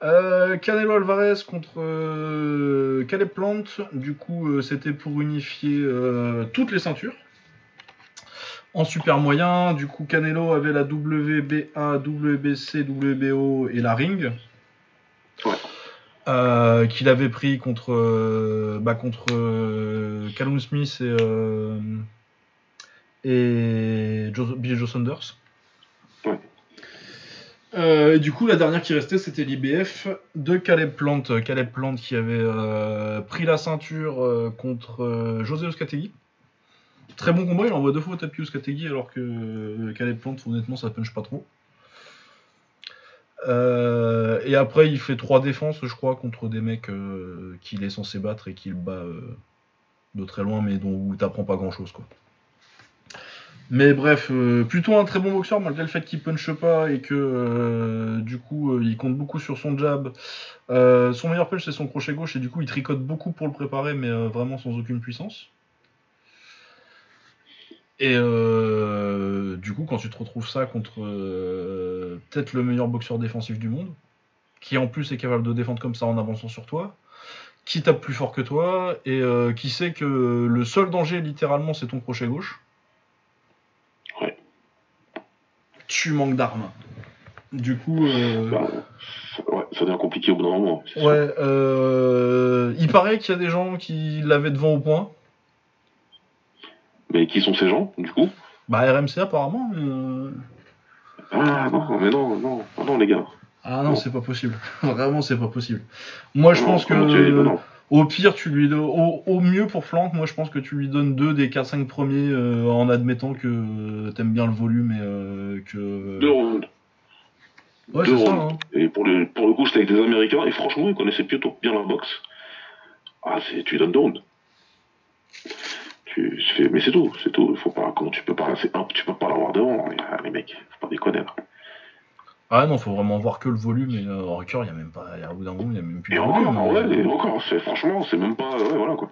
Euh, Canelo Alvarez contre euh, Caleb Plant. Du coup, euh, c'était pour unifier toutes les ceintures. En super moyen, du coup, Canelo avait la WBA, WBC, WBO et la Ring. Ouais. Qu'il avait pris contre, bah, contre Callum Smith et, et Joe- Billy Joe Saunders. Ouais. Euh, et du coup, la dernière qui restait, c'était l'IBF de Caleb Plante. Caleb Plante qui avait euh, pris la ceinture euh, contre José Oskategui. Très bon combat, il envoie deux fois au tapis Oskategui alors que Caleb Plante, honnêtement, ça punch pas trop. Et après, il fait trois défenses, je crois, contre des mecs qu'il est censé battre et qu'il bat de très loin, mais dont t'apprends pas grand chose, quoi. Mais bref, euh, plutôt un très bon boxeur malgré le fait qu'il punche pas et que euh, du coup euh, il compte beaucoup sur son jab. Son meilleur punch c'est son crochet gauche et du coup il tricote beaucoup pour le préparer mais vraiment sans aucune puissance. Et du coup quand tu te retrouves ça contre peut-être le meilleur boxeur défensif du monde, qui en plus est capable de défendre comme ça en avançant sur toi, qui tape plus fort que toi et qui sait que le seul danger littéralement c'est ton crochet gauche. Ouais. Tu manques d'armes. Du coup, euh, Bah, ouais, ça devient compliqué au bout d'un moment. ouais, euh, il paraît qu'il y a des gens qui l'avaient devant au point. Mais qui sont ces gens, du coup? Bah RMC apparemment. mais, euh, Ah non, mais non, non, ah non, les gars. Ah non, Non. c'est pas possible. Vraiment, c'est pas possible. Moi, je Non, pense que tu non. Au pire, tu lui donnes, au, au mieux pour Flank, moi, je pense que tu lui donnes deux des 4-5 premiers euh, en admettant que t'aimes bien le volume et euh, que. Deux rounds. Ouais, deux c'est ça. rounds. hein. Et pour le, pour le coup, c'était avec des Américains, et franchement, ils connaissaient plutôt bien la boxe. Ah, c'est, tu lui donnes deux rounds. Tu, tu fais, mais c'est tout, c'est tout. Faut pas, comment tu peux pas, tu peux pas l'avoir devant, Ah, les mecs, faut pas déconner. là. Ah non, faut vraiment voir que le volume et euh, en cœur, il y a même pas. il y a- Au bout d'un moment, il y a même plus Et de volume. encore, hein. ouais, et encore, c'est, franchement, c'est même pas, ouais, voilà, quoi.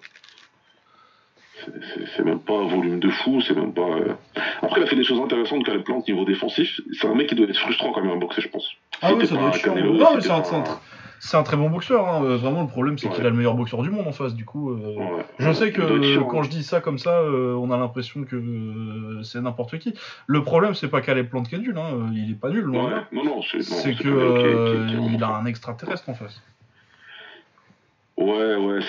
C'est, c'est- c'est même pas un volume de fou, c'est même pas. euh. Après, il a fait des choses intéressantes quand les plantes niveau défensif. C'est un mec qui doit être frustrant quand même à boxer, je pense. Ah oui, ça doit être un Non, mais t'es c'est un, pas c'est un très bon boxeur. hein. Euh, Vraiment, le problème, c'est Ouais. qu'il a le meilleur boxeur du monde en face. Du coup, euh, Ouais. je sais que quand hein. je dis ça comme ça, euh, on a l'impression que c'est n'importe qui. Le problème, c'est pas Caleb Plante qui est nul. Hein. Il est pas nul, Ouais, là. non, non, c'est, C'est que il a un extraterrestre en face. Ouais, ouais,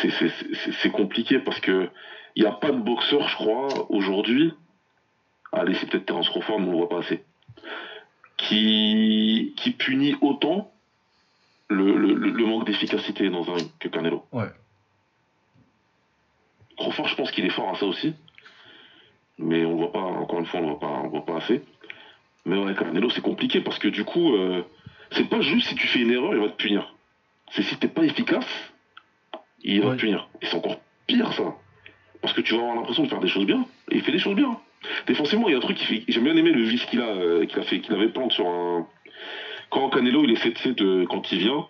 c'est compliqué parce que il n'y a pas de boxeur, je crois, aujourd'hui. Allez, c'est peut-être Terence Crawford, mais on le voit pas assez. Qui, qui punit autant le, le, le- le manque d'efficacité dans un que Canelo. Ouais. Crawford, je pense qu'il est fort à ça aussi. Mais on voit pas, encore une fois, on le voit pas, on voit pas assez. Mais ouais, Canelo, c'est compliqué parce que du coup, euh, c'est pas juste si tu fais une erreur, il va te punir. C'est si t'es pas efficace, il va te punir. Et c'est encore pire ça. Parce que tu vas avoir l'impression de faire des choses bien. Et il fait des choses bien. Défensivement, il y a un truc qui fait. J'ai bien aimé le vice qu'il a, euh, qu'il a fait, qu'il avait plante sur un. Quand Canelo il essaie de, quand il vient,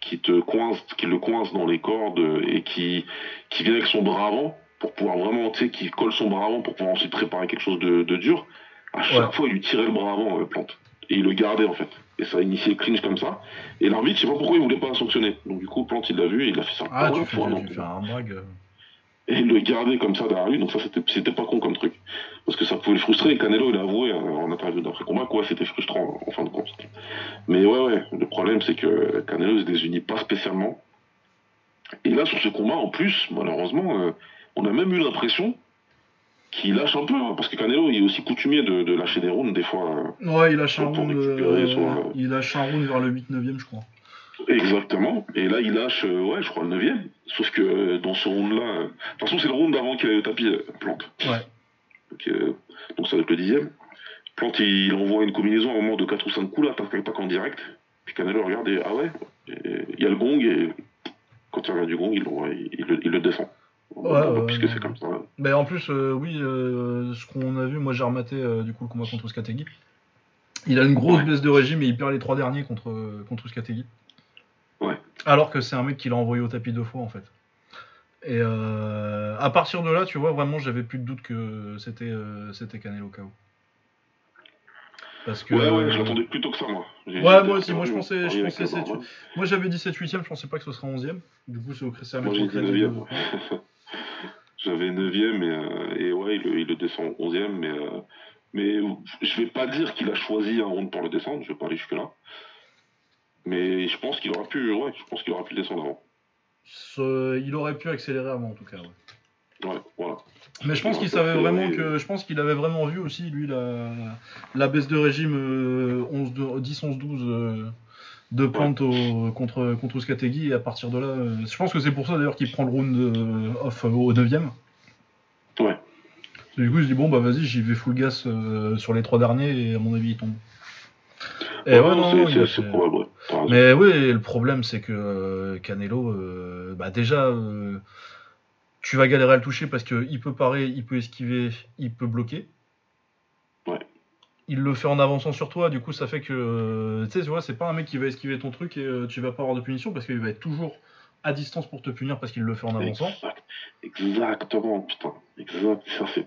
qui te coince, qui le coince dans les cordes euh, et qui, qui vient avec son bras avant pour pouvoir vraiment, tu sais, qui colle son bras avant pour pouvoir ensuite préparer quelque chose de, de dur. À chaque Ouais. fois, il lui tirait le bras avant, euh, plante. Et il le gardait en fait. Et ça a initié le clinch comme ça. Et l'arbitre, je sais pas pourquoi il voulait pas sanctionner. Donc du coup, Plante, il l'a vu et il a fait ça. Ah, tu fais, un drag. Et il le gardait comme ça derrière lui, donc ça c'était pas con comme truc. Parce que ça pouvait le frustrer, et Canelo il a avoué en interview d'après combat quoi c'était frustrant en fin de compte. Mais ouais ouais, le problème c'est que Canelo se désunit pas spécialement. Et là sur ce combat en plus, malheureusement, euh, on a même eu l'impression qu'il lâche un peu, hein, parce que Canelo il est aussi coutumier de, de lâcher des rounds des fois. euh, Ouais, il lâche un round. récupérer, euh, soit, euh, Il lâche un round vers le 8-9ème, je crois. Exactement. Et là, il lâche, euh, ouais, je crois, le 9 Sauf que euh, dans ce round-là. euh, De toute façon, c'est le round d'avant qu'il aille au tapis, Plante. Ouais. Donc, euh, donc ça va être le dixième. Plante, il, il envoie une combinaison à un moment de 4 ou 5 coups, là, tac, tac, tac, en direct. Puis Canelo regarde et, ah ouais, il y a le gong, et quand il regarde du gong, il, l'envoie- il, il le, le descend. Ouais, puisque c'est comme ça. Mais en plus, euh, oui, euh, ce qu'on a vu, moi j'ai rematé du coup le combat contre Skategui. Il a une grosse Ouais. baisse de régime et il perd les trois derniers contre, contre Skategui. Ouais. Alors que c'est un mec qui l'a envoyé au tapis deux fois en fait. Et euh, à partir de là, tu vois, vraiment, j'avais plus de doute que c'était euh, c'était Canelo KO. Parce que. Ouais, ouais, je l'attendais plutôt que ça, moi. Ouais, moi aussi, moi, je pensais- je pareil avec pensais. Moi j'avais dit 7 8 je pensais pas que ce serait 11ème. Du coup, c'est au à Moi, j'ai dit crédit. 9 de- J'avais 9 et, euh, et ouais, il, le- il le descend 11 e mais, euh, mais je vais pas dire qu'il a choisi un round pour le descendre, je vais pas aller jusque-là. Mais je pense qu'il aurait pu, ouais, je pense qu'il pu descendre avant. Ce- Il aurait pu accélérer avant en tout cas. ouais. Ouais, voilà. Mais je pense qu'il savait vraiment que. Je pense qu'il avait vraiment vu aussi, lui, la, la baisse de régime euh, 11, de- 10, 11, 12 euh, de pente au- contre, contre. Et à partir de là, euh, je pense que c'est pour ça d'ailleurs qu'il prend le round euh, off euh, au 9ème. Ouais. Du coup, il se dit, bon, bah vas-y, j'y vais full gas sur les trois derniers et à mon avis, il tombe. Ouais, c'est- probable, raison. mais oui, le problème c'est que euh, Canelo, euh, bah déjà, euh, tu vas galérer à le toucher parce qu'il peut parer, il peut esquiver, il peut bloquer. Ouais. Il le fait en avançant sur toi, du coup ça fait que, tu sais, tu vois, c'est pas un mec qui va esquiver ton truc et tu vas pas avoir de punition parce qu'il va être toujours à distance pour te punir parce qu'il le fait en avançant. Exact. Exactement, putain. Exact. Ça, c'est.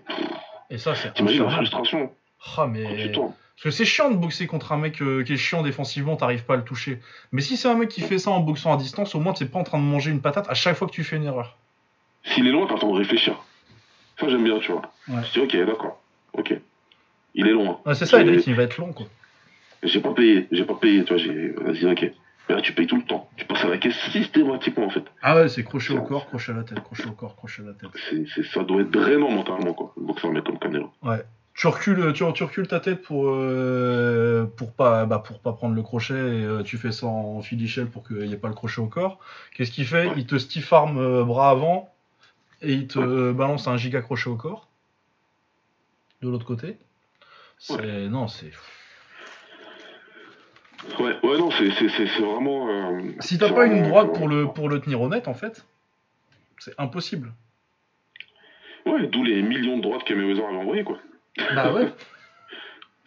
Et ça, c'est T'imagines la frustration Ah, mais... Parce que c'est chiant de boxer contre un mec euh, qui est chiant défensivement, t'arrives pas à le toucher. Mais si c'est un mec qui fait ça en boxant à distance, au moins t'es pas en train de manger une patate à chaque fois que tu fais une erreur. S'il est loin, t'as le temps de réfléchir. Ça, j'aime bien, tu vois. Ouais. Je dis, ok, d'accord. Ok. Il est loin. Ouais, c'est ça, J'ai- Edric, il va être long, quoi. J'ai pas payé, j'ai pas payé, tu vois, j'ai. Vas-y, ok. Mais là, tu payes tout le temps. Tu passes à la caisse systématiquement, en fait. Ah ouais, c'est crochet au corps, crochet à la tête, crochet au corps, crochet à la tête. C'est, ça doit être drainant mentalement, quoi. Boxer un mec comme Canelo. Ouais. Tu recules, tu, tu recules ta tête pour, euh, pour, pas, bah, pour pas prendre le crochet et euh, tu fais ça en fil d'échelle pour qu'il n'y ait pas le crochet au corps. Qu'est-ce qu'il fait? Ouais. Il te stiff arm euh, bras avant et il te balance un giga crochet au corps. De l'autre côté. C'est. Non, c'est. Ouais, ouais, non, c'est, c'est, c'est, c'est vraiment. Si t'as pas une droite pour le, pour le tenir honnête, en fait, c'est impossible. Ouais, d'où les millions de droites que Mayweather avait envoyées, quoi. Bah ouais.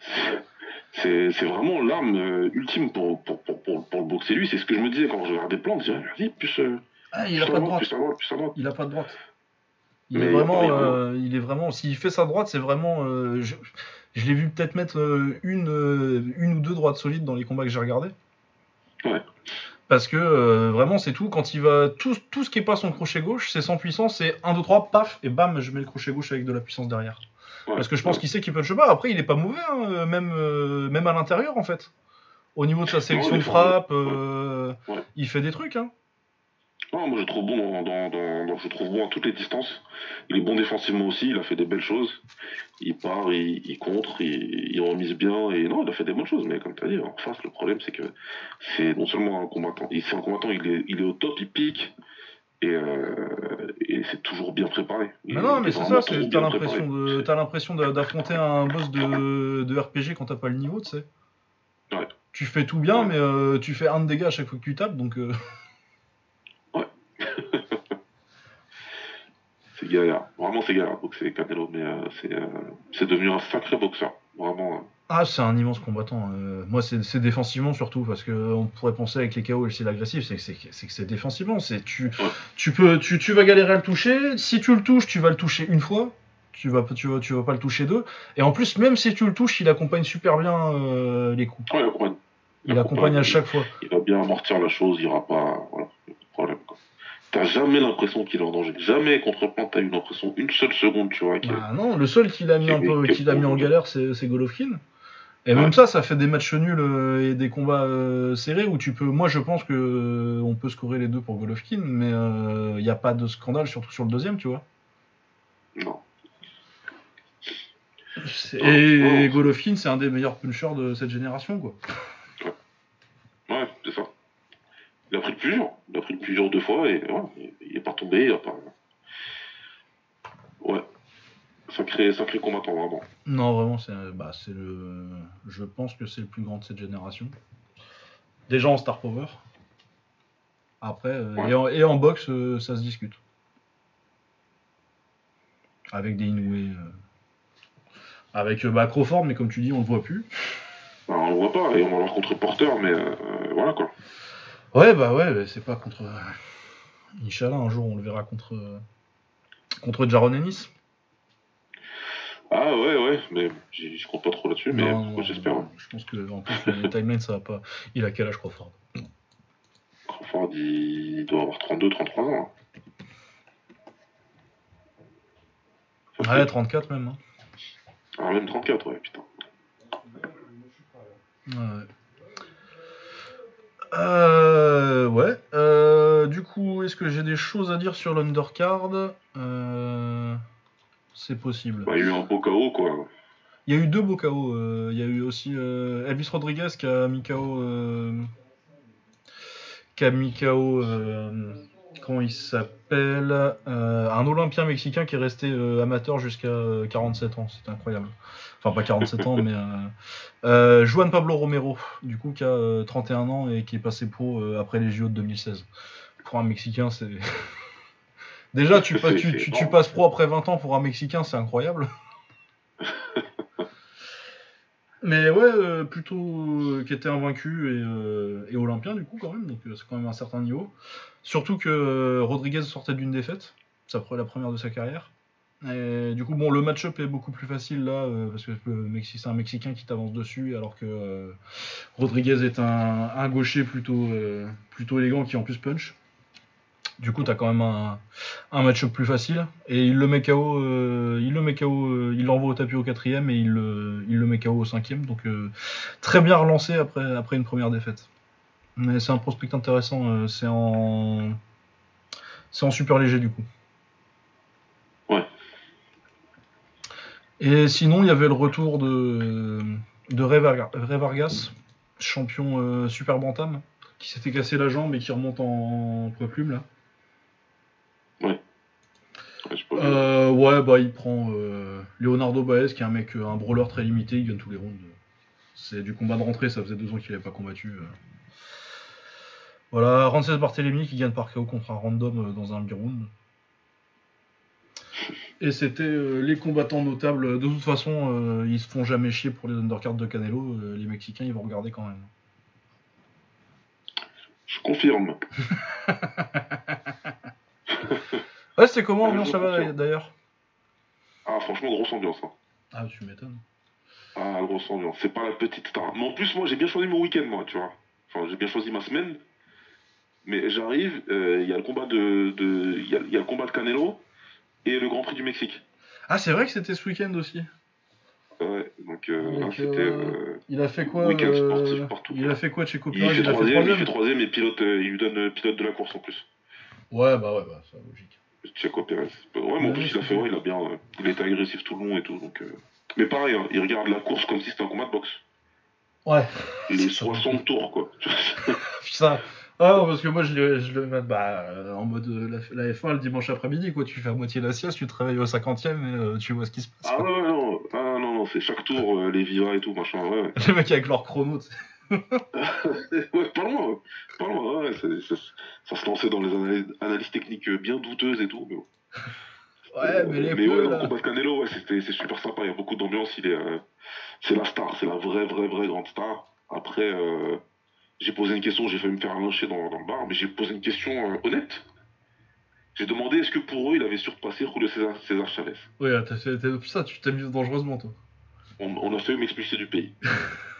C'est, vraiment l'arme euh, ultime pour, pour, pour, pour, pour le boxer lui. C'est ce que je me disais quand je regardais Plante. Je disais, plus, euh, Ah, il plus a pas de droite, plus à droite, plus à droite. Il a pas de droite. Il Mais est vraiment, euh, il est vraiment. S'il fait sa droite, c'est vraiment. euh, je je l'ai vu peut-être mettre euh, une, une ou deux droites solides dans les combats que j'ai regardés. Ouais. Parce que vraiment, c'est tout. Quand il va. Tout, tout ce qui est pas son crochet gauche, c'est sans puissance, c'est 1, 2, 3, paf, et bam, je mets le crochet gauche avec de la puissance derrière. Ouais, Parce que je pense ouais. qu'il sait qu'il punch pas. Après, il est pas mauvais, hein, euh, même, euh, même à l'intérieur, en fait. Au niveau de sa sélection de frappe, euh, il fait des trucs. Hein. Non, moi je trouve bon dans, dans, je trouve bon à toutes les distances. Il est bon défensivement aussi, il a fait des belles choses. Il part, il, il contre, il, il remise bien et non, il a fait des bonnes choses. Mais comme tu as dit, en face, le problème c'est que c'est non seulement un combattant, c'est un combattant, il est, il est au top, il pique et, euh, et c'est toujours bien préparé. Mais non, mais est c'est ça, c'est- t'as l'impression de, l'impression d'a- d'affronter un boss de, de RPG quand t'as pas le niveau, tu sais. Ouais. Tu fais tout bien, Ouais. mais euh, tu fais un de dégâts à chaque fois que tu tapes, donc. euh, C'est galère, vraiment c'est galère boxer Canelo, mais c'est, euh, c'est devenu un sacré boxeur, vraiment. euh. Ah, c'est un immense combattant. euh, moi, c'est défensivement surtout, parce que on pourrait penser avec les KO et le agressif, c'est que c'est c'est que c'est défensivement. C'est tu, tu peux, tu, tu vas galérer à le toucher. Si tu le touches, tu vas le toucher une fois. Tu vas, tu vas, tu vas pas le toucher deux. Et en plus, même si tu le touches, il accompagne super bien euh, les coups. Ouais, il accompagne. Il accompagne à chaque fois. il va bien amortir la chose, il aura pas, voilà, y a pas de problème. Quoi. T'as jamais l'impression qu'il est en danger. Jamais contre Plante, t'as eu l'impression une seule seconde, tu vois. Bah non, le seul qu'il a mis un peu, Quel- qu'il a mis en galère, c'est c'est Golovkin. Et Ouais. même ça, ça fait des matchs nuls euh, et des combats euh, serrés où tu peux. Moi, je pense que euh, on peut scorer les deux pour Golovkin, mais il n'y a pas de scandale, surtout sur le deuxième, tu vois. Non. C'est- Et non. Golovkin, c'est un des meilleurs punchers de cette génération, quoi. Ouais, c'est ça. Il a pris plusieurs. Il a pris plusieurs deux fois et voilà, il- il est pas tombé, il a pas. Ouais. Sacré, sacré combattant, vraiment. Non, vraiment, c'est bah, c'est le. Je pense que c'est le plus grand de cette génération. Déjà en Star Power. Après, euh, Ouais. et, en, et en boxe, euh, ça se discute. Avec des Inoue. euh, Avec euh, bah, Crawford, mais comme tu dis, on le voit plus. Alors, on le voit pas et on va le rencontrer porteur, mais euh, voilà quoi. Ouais, bah ouais, c'est pas contre. euh, Inch'Allah, un jour on le verra contre. euh, Contre Jaron Ennis. Ah ouais, ouais, mais j'y- je compte pas trop là-dessus, mais j'espère. hein. Je pense que en plus les timelines ça va pas. Il a quel âge Crawford? Crawford, il, doit avoir 32, 33 ans. hein. Ouais, 34 même. hein. Ah, même 34, ouais, putain. Ouais. Euh, ouais. Euh, du coup, est-ce que j'ai des choses à dire sur l'undercard? Euh, c'est possible. Bah, il y a eu un beau KO, quoi. Il y a eu deux beaux KO. euh, Il y a eu aussi euh, Elvis Rodriguez qui a mis KO. euh, qui a mis KO. Euh, comment il s'appelle Euh, Un Olympien mexicain qui est resté euh, amateur jusqu'à euh, 47 ans. C'était incroyable. Enfin, pas 47 ans, mais. Euh, euh, Juan Pablo Romero, du coup, qui a euh, 31 ans et qui est passé pro euh, après les JO de 2016. Pour un Mexicain, c'est. Déjà, tu, pas- C'est- tu, c'est tu, passes pro après 20 ans pour un Mexicain, c'est incroyable. Mais ouais, euh, plutôt euh, qui était invaincu et, euh, et olympien du coup quand même, donc c'est quand même un certain niveau. Surtout que Rodriguez sortait d'une défaite, ça la première de sa carrière. Et du coup, bon, le match-up est beaucoup plus facile là, euh, parce que c'est un Mexicain qui t'avance dessus, alors que euh, Rodriguez est un, un gaucher plutôt, euh, plutôt élégant qui en plus punch. Du coup, t'as quand même un, un match-up plus facile. Et il le met KO, euh, il le met KO, euh, il l'envoie au tapis au quatrième et il le, il le met KO au cinquième. Donc euh, très bien relancé après, après une première défaite. Mais c'est un prospect intéressant. c'est en, c'est en super léger du coup. Ouais. Et sinon, il y avait le retour de, de Ray, Varga- Ray Vargas, champion super bantam, qui s'était cassé la jambe et qui remonte en, en plume là. Ouais, j'ai pas vu. Euh, ouais, bah il prend euh, Leonardo Baez, qui est un mec, euh, un brawler très limité, il gagne tous les rounds. C'est du combat de rentrée, ça faisait deux ans qu'il n'avait pas combattu. Voilà, Rances Barthélemy qui gagne par KO contre un random dans un bi-round. Et c'était euh, les combattants notables. De toute façon, euh, ils se font jamais chier pour les undercards de Canelo. euh, les Mexicains, ils vont regarder quand même. Je confirme. Ouais, c'était comment je là-bas d'ailleurs Ah, franchement, grosse ambiance. Hein. Ah, tu m'étonnes. Ah, grosse ambiance. C'est pas la petite star. Mais en plus, moi, j'ai bien choisi mon week-end, moi, tu vois. Enfin, j'ai bien choisi ma semaine. Mais j'arrive, euh, il y a le combat de, de- il y, a, y a le combat de Canelo et le Grand Prix du Mexique. Ah, c'est vrai que c'était ce week-end aussi. Ouais, donc euh, Donc, là, c'était. euh, euh, Il a fait quoi Week-end euh, sportif partout. Il a fait quoi Checo il, Pérez? Il a fait troisième, il fait troisième et pilote, euh, il lui donne pilote de la course en plus. Ouais, bah ouais, bah c'est logique. Checo Pérez. Ouais, mais en plus, il a fait, ouais, il a bien. euh, il était agressif tout le long et tout. Donc, euh, Mais pareil, hein, il regarde la course comme si c'était un combat de boxe. Ouais. Les C'est ça. 60 tours, quoi. Ça. Ah non, parce que moi je le, je le mets bah, euh, en mode la, la F1 le dimanche après-midi, quoi. Tu fais à moitié la sieste, tu te réveilles au 50ème et euh, tu vois ce qui se passe. ah ouais, non, ah, non, non, c'est chaque tour, euh, les vivas et tout, machin, ouais. Les mecs avec leur chrono. ouais, pas loin, ouais. pas loin, ouais, c'est- c'est- ça se lançait dans les analyses, analyses techniques euh, bien douteuses et tout. Mais, bon. Ouais, mais les mais ouais, là. le combat de Canelo, ouais, c'est super sympa, il y a beaucoup d'ambiance, il est, euh, c'est la star, c'est la vraie, vraie, vraie grande star. Après, euh, j'ai posé une question, j'ai failli me faire lyncher dans, dans le bar, mais j'ai posé une question euh, honnête. J'ai demandé est-ce que pour eux, il avait surpassé Julio César, César Chavez? Ouais, t'as t'as- putain, tu t'amuses dangereusement, toi. On, on a failli m'expulser du pays.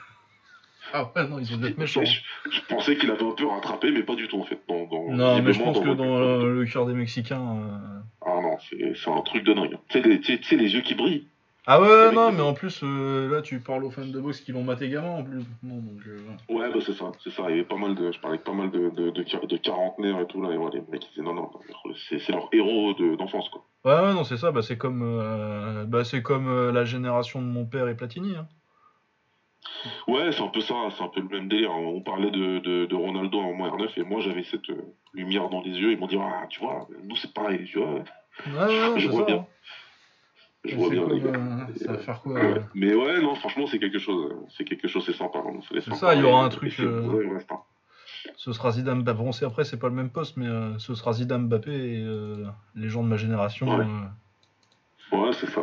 Ah ouais, non, ils ont dû être méchants. Je, je pensais qu'il avait un peu rattrapé, mais pas du tout en fait. Dans, dans- Non, mais je pense que dans le, le cœur des Mexicains. euh, Ah non, c'est un truc de dingue. Tu sais, les, yeux qui brillent. Ah ouais, non, mais en plus, euh, là, tu parles aux fans de boxe qui l'ont maté gamin en plus. Non, donc, euh, Ouais, bah c'est ça, c'est ça. Il y avait pas mal de, je parlais avec pas mal de, de, de, quar- de quarantenaires et tout là. Et ouais, les mecs ils disaient non, non, c'est leur héros de- d'enfance quoi. Ouais, ouais, non, c'est ça, bah, c'est comme, euh, bah, c'est comme la génération de mon père et Platini. Hein. Ouais, c'est un peu ça, c'est un peu le même délire. On parlait de, de, de Ronaldo en moins R9 et moi j'avais cette euh, lumière dans les yeux. Ils m'ont dit, ah, tu vois, nous c'est pareil, tu vois. Ouais, ouais, ouais, Je vois ça. bien. hein. Je vois bien, les gars. euh, ça va faire quoi Ouais. euh, Mais ouais, non, franchement, c'est quelque chose. C'est quelque chose, c'est sympa. hein, C'est ça, il y aura un truc, euh, Ce sera Zidane Mbappé. Bon, c'est après, c'est pas le même poste, mais ce sera Zidane Mbappé et les gens de ma génération. Ouais. Ouais, c'est ça.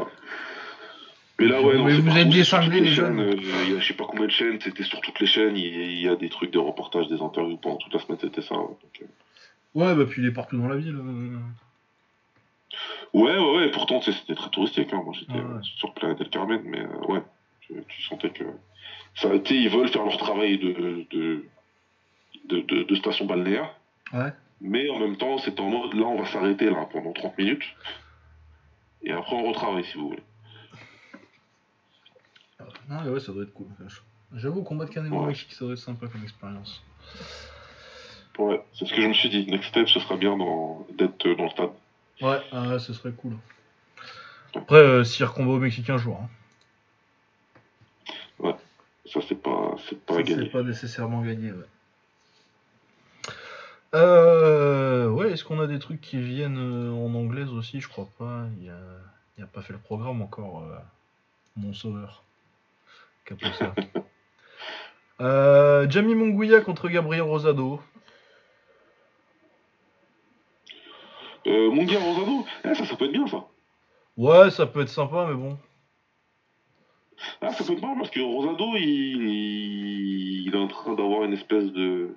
Mais là, ouais, non, Mais vous êtes les jeunes. euh, Il y a je sais pas combien de chaînes, c'était sur toutes les chaînes. Il y, a- il y a des trucs, des reportages, des interviews pendant toute la semaine, c'était ça. ouais. Donc, euh, Ouais, bah, puis il est partout dans la ville. euh. Ouais, ouais, ouais. Pourtant, c'était très touristique. Hein. Moi, j'étais Ouais. sur Playa del Carmen, mais euh, ouais, tu, tu sentais que ça a été. Ils veulent faire leur travail de de, de, de- de station balnéaire, Ouais. mais en même temps, c'est en mode là, on va s'arrêter là pendant 30 minutes, et après, on retravaille si vous voulez. Mais ouais, ça doit être cool. J'avoue, combat de Canelo au Ouais. Mexique, ça doit être sympa comme expérience. Ouais, c'est ce que je me suis dit. Next step, ce serait bien d'être euh, dans le stade. Ouais, ah ouais, ce serait cool. Après, euh, si combat au Mexicain jour. Hein. Ça, c'est pas, c'est pas Ça, gagné. C'est pas nécessairement gagné, ouais. Euh, ouais, est-ce qu'on a des trucs qui viennent euh, en anglaise aussi? Je crois pas. Il a, il a pas fait le programme encore, euh, mon sauveur. Euh, Jamie Munguia contre Gabriel Rosado. Euh, Rosado, eh, ça, ça peut être bien ça. Ouais, ça peut être sympa, mais bon. Ah, ça peut être bien parce que Rosado, il, il, il est en train d'avoir une espèce de.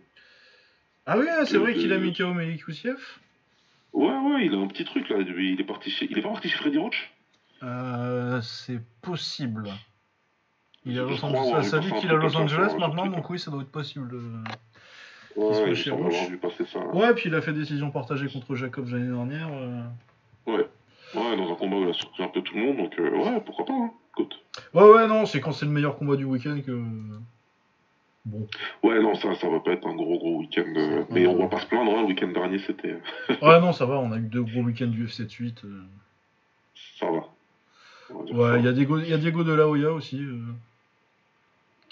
Ah oui, c'est vrai qu'il a mis KO Melikoussiev Ouais, ouais, il a un petit truc là. Il est parti chez. Il est pas parti chez Freddy Roach? Euh, c'est possible. Il est à Los Angeles. Ça dit qu'il est à Los Angeles maintenant, donc oui, ça doit être possible. euh. Ouais, Il semble avoir vu passer ça. Ouais, puis il a fait décision partagée contre Jacob l'année dernière. euh. Ouais. Ouais, dans un combat où il a surpris un peu tout le monde, donc euh, ouais, pourquoi pas, hein. Écoute. Ouais, ouais, non, c'est quand c'est le meilleur combat du week-end que. Bon. Ouais, non, ça, ça va pas être un gros, gros week-end. euh, Mais on va pas se plaindre, hein, le week-end dernier, c'était. Ouais, non, ça va, on a eu deux gros week-ends du FC de suite. Ça va. Ouais, il y, a Diego- y a Diego de la Hoya aussi,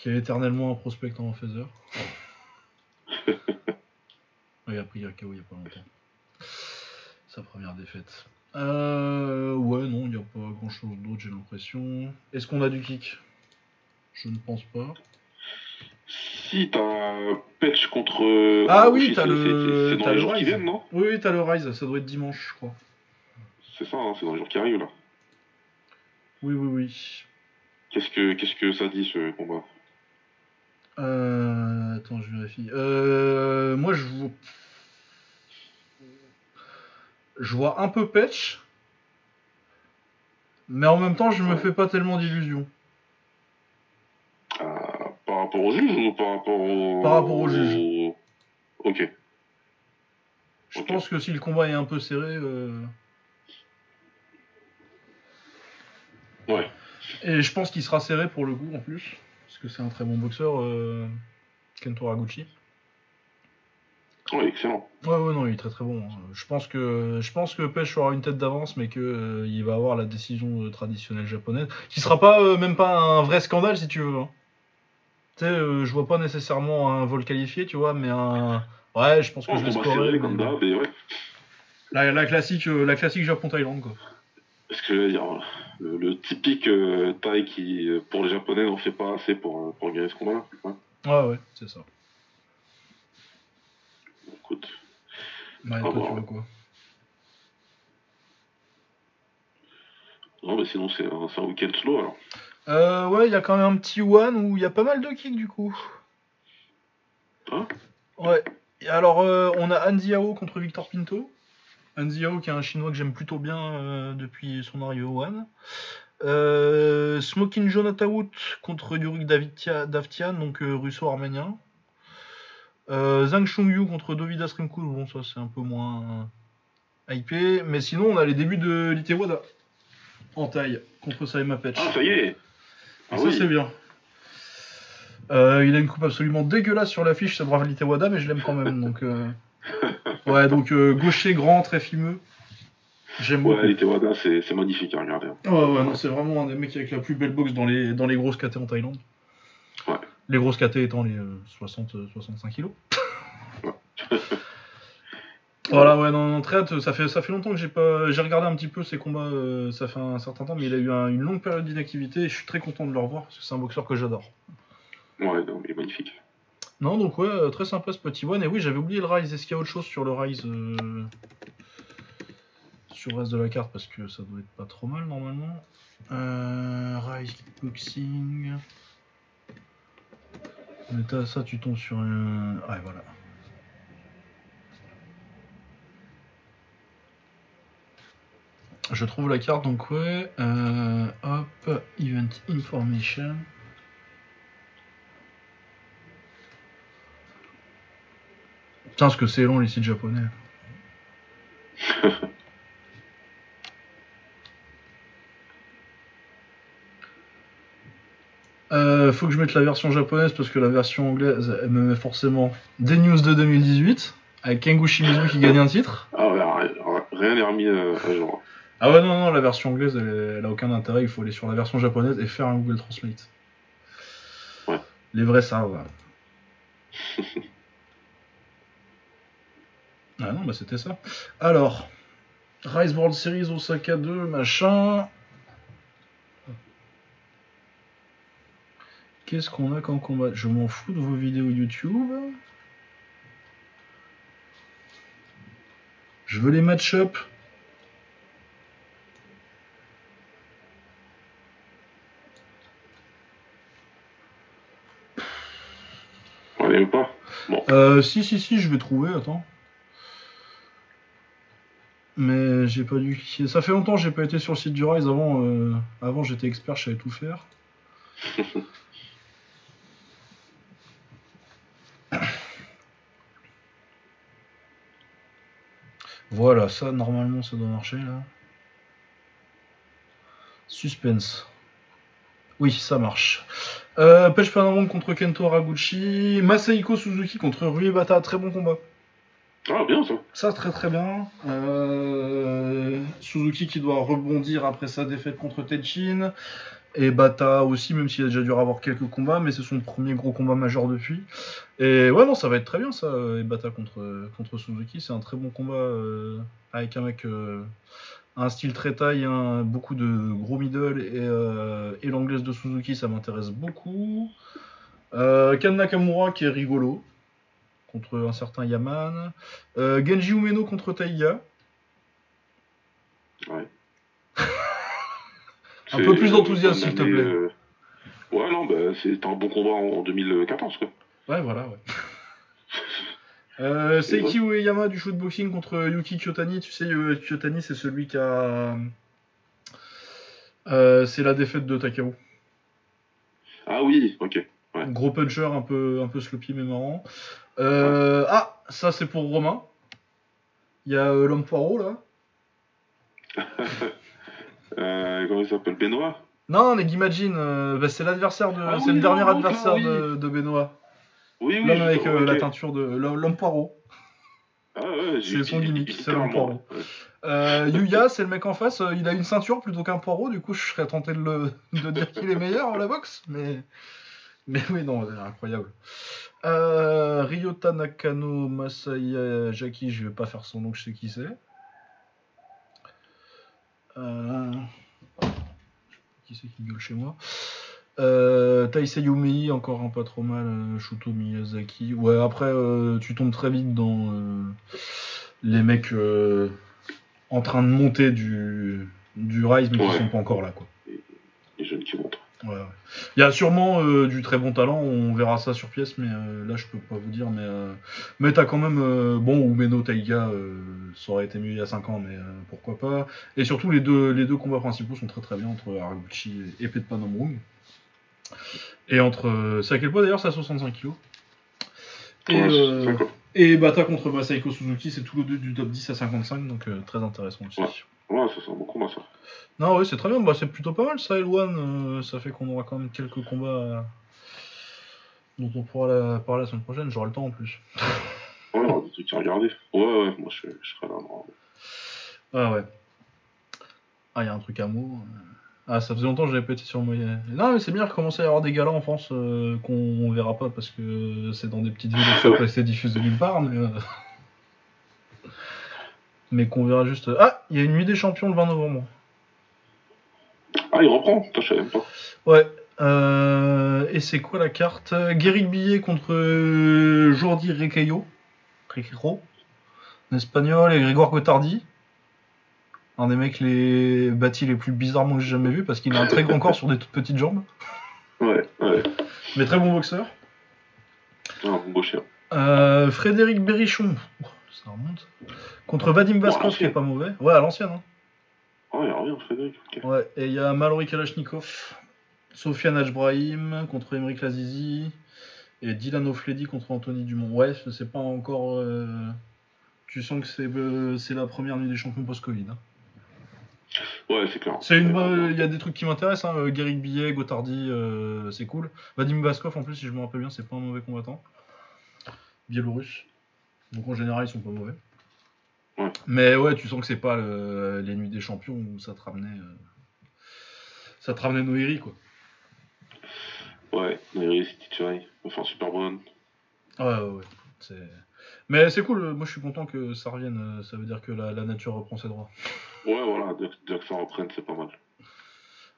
qui est éternellement un prospect en phaser. il a pris un KO il y a pas longtemps. Sa première défaite. Euh, ouais, non, il n'y a pas grand chose d'autre, j'ai l'impression. Est-ce qu'on a du kick? Je ne pense pas. Si t'as Patch contre. Ah oui, t'as le- c'est- dans les le jours qui Rise. viennent, non? Oui, oui, t'as le Rise, ça doit être dimanche, je crois. C'est ça, hein, c'est dans les jours qui arrivent là. Oui, oui, oui. Qu'est-ce que, qu'est-ce que ça dit ce combat? Euh, attends, je vérifie. Euh, moi, je vois... je vois un peu Patch, mais en même temps, je me fais pas tellement d'illusions. Ah, Par rapport au juge ou par rapport au. Par rapport au juge. Ok. Je pense que si le combat est un peu serré, euh, Ouais. et je pense qu'il sera serré pour le coup en plus, que c'est un très bon boxeur, euh. Ouais, excellent. Ouais, ouais, non, il est très très bon. hein. Je pense que je pense que Pech aura une tête d'avance, mais que euh, il va avoir la décision euh, traditionnelle japonaise, qui sera pas euh, même pas un vrai scandale si tu veux. hein. Tu sais, je vois pas nécessairement un vol qualifié, tu vois, mais un ouais, je pense que Oh, je vais combat scorer. mais- ouais. La, la classique, la classique Japon-Thaïlande quoi. Ce que le, le typique euh, taille qui, euh, pour les Japonais, n'en fait pas assez pour, euh, pour gagner ce combat-là. Ouais. Ouais, ouais, c'est ça. Écoute. Ouais, Ah toi, bon. tu veux quoi? Non, mais sinon, c'est un, un week-end slow alors. euh, Ouais, il y a quand même un petit one où il y a pas mal de kicks du coup. Hein? Ouais. Et alors, euh, on a Andy Yao contre Victor Pinto. Yao, qui est un chinois que j'aime plutôt bien euh, depuis son arrivée au One. Euh, Smoking Jonathan Wood contre Yurik Davtian, donc euh, russo-arménien. Zhang Chongyu contre Dovidas Rimkul, bon, ça c'est un peu moins hypé. Mais sinon, on a les débuts de Litewada en taille contre Saima Petch. Ah, ça y est Ah ça oui. c'est bien. Il a une coupe absolument dégueulasse sur l'affiche, ce brave Litewada, mais je l'aime quand même. Donc, ouais, donc euh, gaucher grand, très fimeux. J'aime beaucoup. Ouais, les Tewada, c'est c'est magnifique à regarder. Ouais, ouais, non, c'est vraiment un des mecs avec la plus belle boxe dans les, dans les grosses KT en Thaïlande. Ouais. Les grosses KT étant les euh, 60-65 kilos. Voilà, ouais, non, non, très hâte. Ça fait, ça fait longtemps que j'ai pas. J'ai regardé un petit peu ses combats, euh, ça fait un certain temps, mais il a eu un- une longue période d'inactivité et je suis très content de le revoir parce que c'est un boxeur que j'adore. Ouais, non, il est magnifique. Non, donc ouais, euh, très sympa ce petit one. Et oui, j'avais oublié le Rise. Est-ce qu'il y a autre chose sur le Rise euh, Sur le reste de la carte? Parce que ça doit être pas trop mal normalement. Euh, Rise Kickboxing. Mais ça, tu tombes sur un. Ouais, voilà. Je trouve la carte donc ouais. hop, Event Information. Putain, ce que c'est long les sites japonais. Euh, faut que je mette la version japonaise parce que la version anglaise elle me met forcément des news de 2018 avec Kengu Shimizu qui gagne un titre. Ah, ouais, rien- n'est remis euh, à jour. Ah ouais, non, non, la version anglaise, elle, elle a aucun intérêt. Il faut aller sur la version japonaise et faire un Google Translate. Ouais. Les vrais savent. ah non, bah c'était ça. Alors, Rise World Series Osaka 2, machin. Qu'est-ce qu'on a comme combat Je m'en fous de vos vidéos YouTube. Je veux les match-up. On veut pas. Euh, si, si, si, je vais trouver, attends. Mais j'ai pas dû. Ça fait longtemps que j'ai pas été sur le site du Rise. Avant, euh, avant j'étais expert, je savais tout faire. Voilà, ça normalement ça doit marcher là. Suspense. Oui, ça marche. Euh, Page Panamon contre Kento Haraguchi. Masahiko Suzuki contre Rui Bata. Très bon combat. Ah, bien ça. Ça, très très bien. Euh, Suzuki qui doit rebondir après sa défaite contre Tenchin. Et Bata aussi, même s'il a déjà dû avoir quelques combats, mais c'est son premier gros combat majeur depuis. Et ouais, non, ça va être très bien ça, et Bata contre, contre Suzuki. C'est un très bon combat euh, avec un mec, euh, un style très taille, un- beaucoup de gros middle, et, et l'anglaise de Suzuki, ça m'intéresse beaucoup. Kan Nakamura qui est rigolo contre un certain Yaman. Euh, Genji Umeno contre Taiga. Ouais. Un C'est peu plus d'enthousiasme, une s'il te plaît. euh, Ouais, non, bah, c'était un bon combat en 2014, quoi. Ouais, voilà, ouais. Euh, Seiki Ueyama du shootboxing contre Yuki Kyotani. Tu sais, euh, Kyotani, c'est celui qui a. Euh, c'est la défaite de Takao. Ah oui, ok. Ouais. Gros puncher, un peu, un peu sloppy mais marrant. Euh, Ah, ça c'est pour Romain. Il y a euh, l'homme poireau là. Euh, comment il s'appelle? Benoît? Non, mais Guimagine, bah, c'est l'adversaire de. Ah c'est oui, le dernier adversaire oui. de, de Benoît. Oui, oui. L'homme avec la teinture de. L'homme poireau. Ah ouais, C'est son gimmick, c'est l'homme poireau. Euh, Yuya, c'est le mec en face, euh, il a une ceinture plutôt qu'un poireau, du coup je serais tenté de, le, de dire qu'il est meilleur à la boxe, mais, mais oui, non, c'est incroyable. Euh, Ryota Nakano Masaya Jaki, je vais pas faire son nom, je sais qui c'est. Euh, Qui c'est qui gueule chez moi? Euh, Taisei Yumei, encore un pas trop mal, Shuto Miyazaki. Ouais, après, euh, tu tombes très vite dans les mecs en train de monter du, du Rise, mais qui sont pas encore là, quoi. Les jeunes qui montent. Ouais. Il y a sûrement euh, du très bon talent, on verra ça sur pièce, mais euh, là je peux pas vous dire. Mais, euh, mais t'as quand même, euh, bon, Umeno Taiga, ça aurait été mieux il y a 5 ans, mais pourquoi pas. Et surtout, les deux, les deux combats principaux sont très très bien entre Haraguchi et Épée de Panomrung. Et entre. c'est à quel point d'ailleurs C'est à 65 kg. Et, Ouais, et Bata contre Masahiko Suzuki, c'est tout le deux du top 10 à 55, donc très intéressant aussi. Ouais. Ouais, ça c'est un bon combat ça. Non, oui, c'est très bien. Bah, c'est plutôt pas mal ça, L1. euh, ça fait qu'on aura quand même quelques combats euh, dont on pourra la- parler la semaine prochaine. J'aurai le temps en plus. Ouais, on a des trucs à regarder. Ouais, ouais, moi je, je serai là. non. Ah ouais. Ah, il y a un truc à mots. euh. Ah, ça faisait longtemps que j'avais pas été sur moi. Non, mais c'est bien, il commence à y avoir des galas en France euh, qu'on on verra pas parce que c'est dans des petites villes et pas été diffusé nulle part. Mais, mais qu'on verra juste. Ah, il y a une nuit des champions le 20 novembre. Ah, il reprend je savais même pas. Ouais. euh, et c'est quoi la carte? Guéric Billet contre euh, Jordi Requeiro. Requeiro. En espagnol et Grégoire Gotardi. Un des mecs les bâtis les plus bizarrement que j'ai jamais vu parce qu'il a un très grand corps sur des toutes petites jambes. Ouais, ouais. Mais très bon boxeur. Un chien. Euh, Frédéric Berrichon. Ça remonte. Contre Vadim Vaskov qui est pas mauvais. Ouais, à l'ancienne. Hein. Il revient, Frédéric. ok. Ouais, et il y a Mallory Kalashnikov, Sofiane Ajbrahim contre Emeric Lazizi, et Dylan O'Fledy contre Anthony Dumont. Ouais, c'est pas encore. euh, Tu sens que c'est euh, c'est la première nuit des champions post-Covid. hein. Ouais, c'est clair. C'est une, euh, il y a des trucs qui m'intéressent. Hein. euh, Guéric Billet, Gotardi, c'est cool. Vadim Vaskov, en plus, si je me rappelle bien, c'est pas un mauvais combattant. Biélorusse. Donc en général, ils sont pas mauvais. Ouais. Mais ouais, tu sens que c'est pas le- les nuits des champions où ça te ramenait. euh, Ça te ramenait Noiri, quoi. Ouais, Nairi, c'est Tituai. Enfin, super bonne. Ouais, ouais, ouais. C'est... Mais c'est cool, moi je suis content que ça revienne, ça veut dire que la, la nature reprend ses droits. Ouais, voilà, dès que, dès que ça reprenne, c'est pas mal.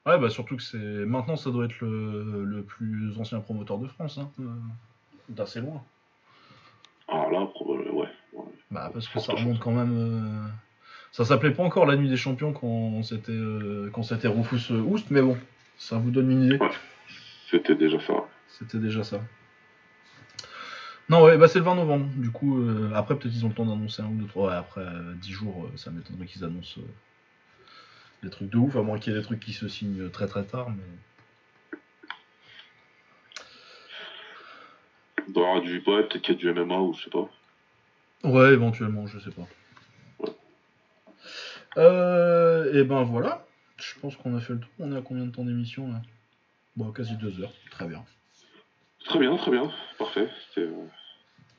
Ouais, bah surtout que c'est. Maintenant, ça doit être le, le plus ancien promoteur de France, hein. euh, D'assez loin. Ah là, probablement. Bah, parce que ça remonte quand même. euh, Ça s'appelait pas encore la nuit des champions quand c'était euh, quand c'était Rufus euh, Oust, mais bon, ça vous donne une idée. Ouais. C'était déjà ça. C'était déjà ça. Non, ouais, bah c'est le 20 novembre. Du coup, euh, après, peut-être ils ont le temps d'annoncer un ou deux, trois. Ouais, après euh, 10 jours, euh, ça m'étonnerait qu'ils annoncent des trucs de ouf, à moins qu'il y ait des trucs qui se signent très très tard. Mais... Du ouais, peut-être qu'il y a du MMA ou je sais pas. Ouais, éventuellement, je sais pas. Euh, et ben voilà. Je pense qu'on a fait le tour. On est à combien de temps d'émission là? Bon, quasi deux heures. Très bien. Très bien, très bien. Parfait. C'était. euh,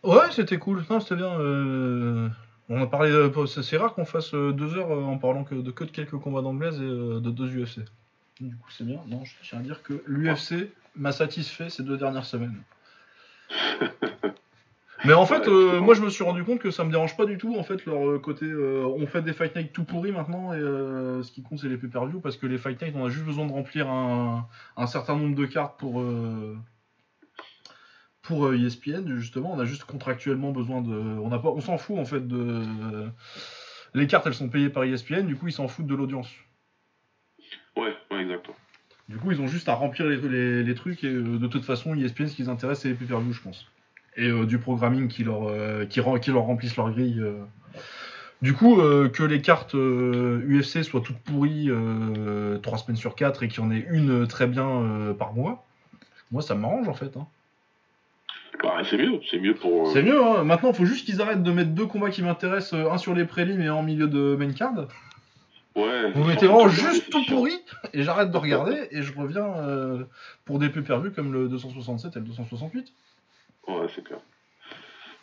Ouais, c'était cool. Non, c'était bien. euh, On a parlé. c'est- rare qu'on fasse deux heures en parlant que de que de quelques combats d'anglaise et de deux UFC. Du coup, c'est bien. Non, je tiens à dire que l'UFC m'a satisfait ces deux dernières semaines. Mais en fait, euh, moi je me suis rendu compte que ça me dérange pas du tout en fait leur euh, côté. euh, on fait des fight nights tout pourris maintenant et euh, ce qui compte c'est les pay-per-view parce que les fight nights on a juste besoin de remplir un, un certain nombre de cartes pour pour ESPN justement. On a juste contractuellement besoin de. On a pas, on s'en fout en fait de. Les cartes elles sont payées par ESPN, du coup ils s'en foutent de l'audience. Ouais, ouais, exactement. Du coup, ils ont juste à remplir les, les- les trucs et de toute façon, ESPN, ce qui les intéresse, c'est les pay-per-view, je pense. Et euh, du programming qui leur, euh, qui, rend- qui leur remplissent leur grille. euh. Du coup, euh, que les cartes euh, UFC soient toutes pourries euh, 3 semaines sur 4 et qu'il y en ait une très bien par mois, moi ça m'arrange en fait. hein. Bah, c'est mieux, c'est mieux pour. C'est mieux, hein. maintenant il faut juste qu'ils arrêtent de mettre deux combats qui m'intéressent, un sur les prélims et un en milieu de main card. Ouais. Vous mettez vraiment juste tout pourri et j'arrête de regarder et je reviens pour des pay-per-view comme le 267 et le 268. Ouais, c'est clair.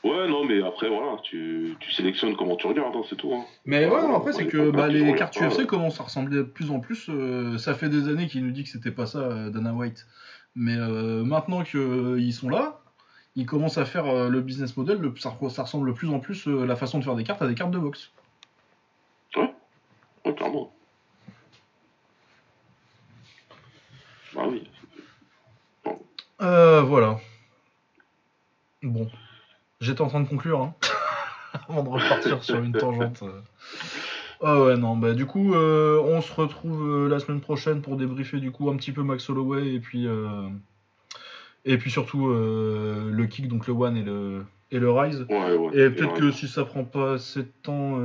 Ouais, non, mais après, voilà, tu, tu sélectionnes comment tu regardes, hein, c'est tout. Hein. Mais ouais, Ouais, non, après ouais, c'est que bah, les cartes UFC ouais. commencent à ressembler de plus en plus. euh, ça fait des années qu'il nous dit que c'était pas ça, euh, Dana White. Mais euh, maintenant qu'ils sont là, ils commencent à faire euh, le business model. le- ça, ça ressemble de plus en plus euh, la façon de faire des cartes à des cartes de boxe. Ouais, clairement. Bah oui. Euh, voilà. Bon. J'étais en train de conclure, hein. Avant de repartir sur une tangente. Ah ouais, non, bah du coup, euh, on se retrouve euh, la semaine prochaine pour débriefer du coup un petit peu Max Holloway et puis, euh, et puis surtout le kick, donc le one et le, et le rise. Ouais, ouais. Et peut-être que si ça prend pas assez de temps.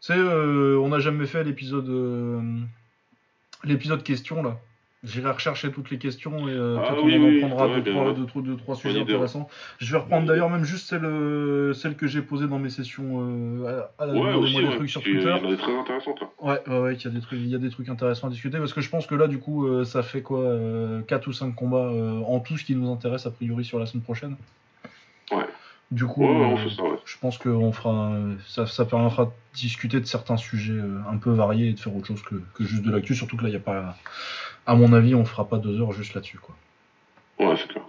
Tu sais, euh, on n'a jamais fait l'épisode. L'épisode question là. J'irai rechercher toutes les questions et euh, Ah peut-être oui, on en oui, prendra ouais, deux, trois, ouais. deux, trois- deux, trois sujets intéressants. Je vais reprendre d'ailleurs même juste celle, euh, celle que j'ai posée dans mes sessions. Euh, à, à, Ouais, aussi, des ouais. trucs sur Puis, Il y Twitter. a des très intéressantes, là. Ouais, ouais, ouais, qu'il y a des trucs, il y a des trucs intéressants à discuter parce que je pense que là, du coup, euh, ça fait quoi, 4 ou 5 combats en tout, ce qui nous intéresse a priori sur la semaine prochaine. Du coup, Ouais, ouais, on fait ça, ouais. je pense que on fera, ça, ça permettra de discuter de certains sujets euh, un peu variés et de faire autre chose que, que juste de l'actu. Surtout que là, il y a pas, à mon avis, on fera pas deux heures juste là-dessus, quoi. Ouais, c'est clair.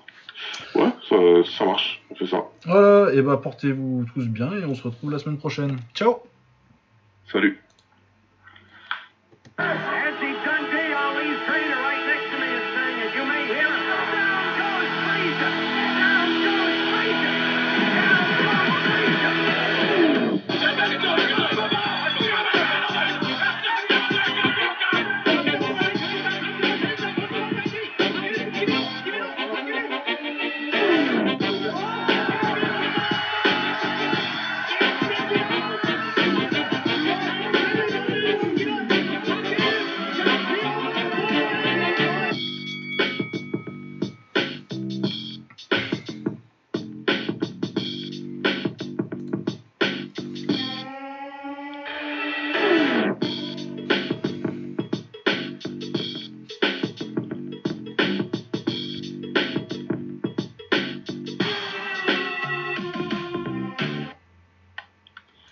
Ouais, ça, ça marche, on fait ça. Voilà, et bah portez-vous tous bien et on se retrouve la semaine prochaine. Ciao. Salut.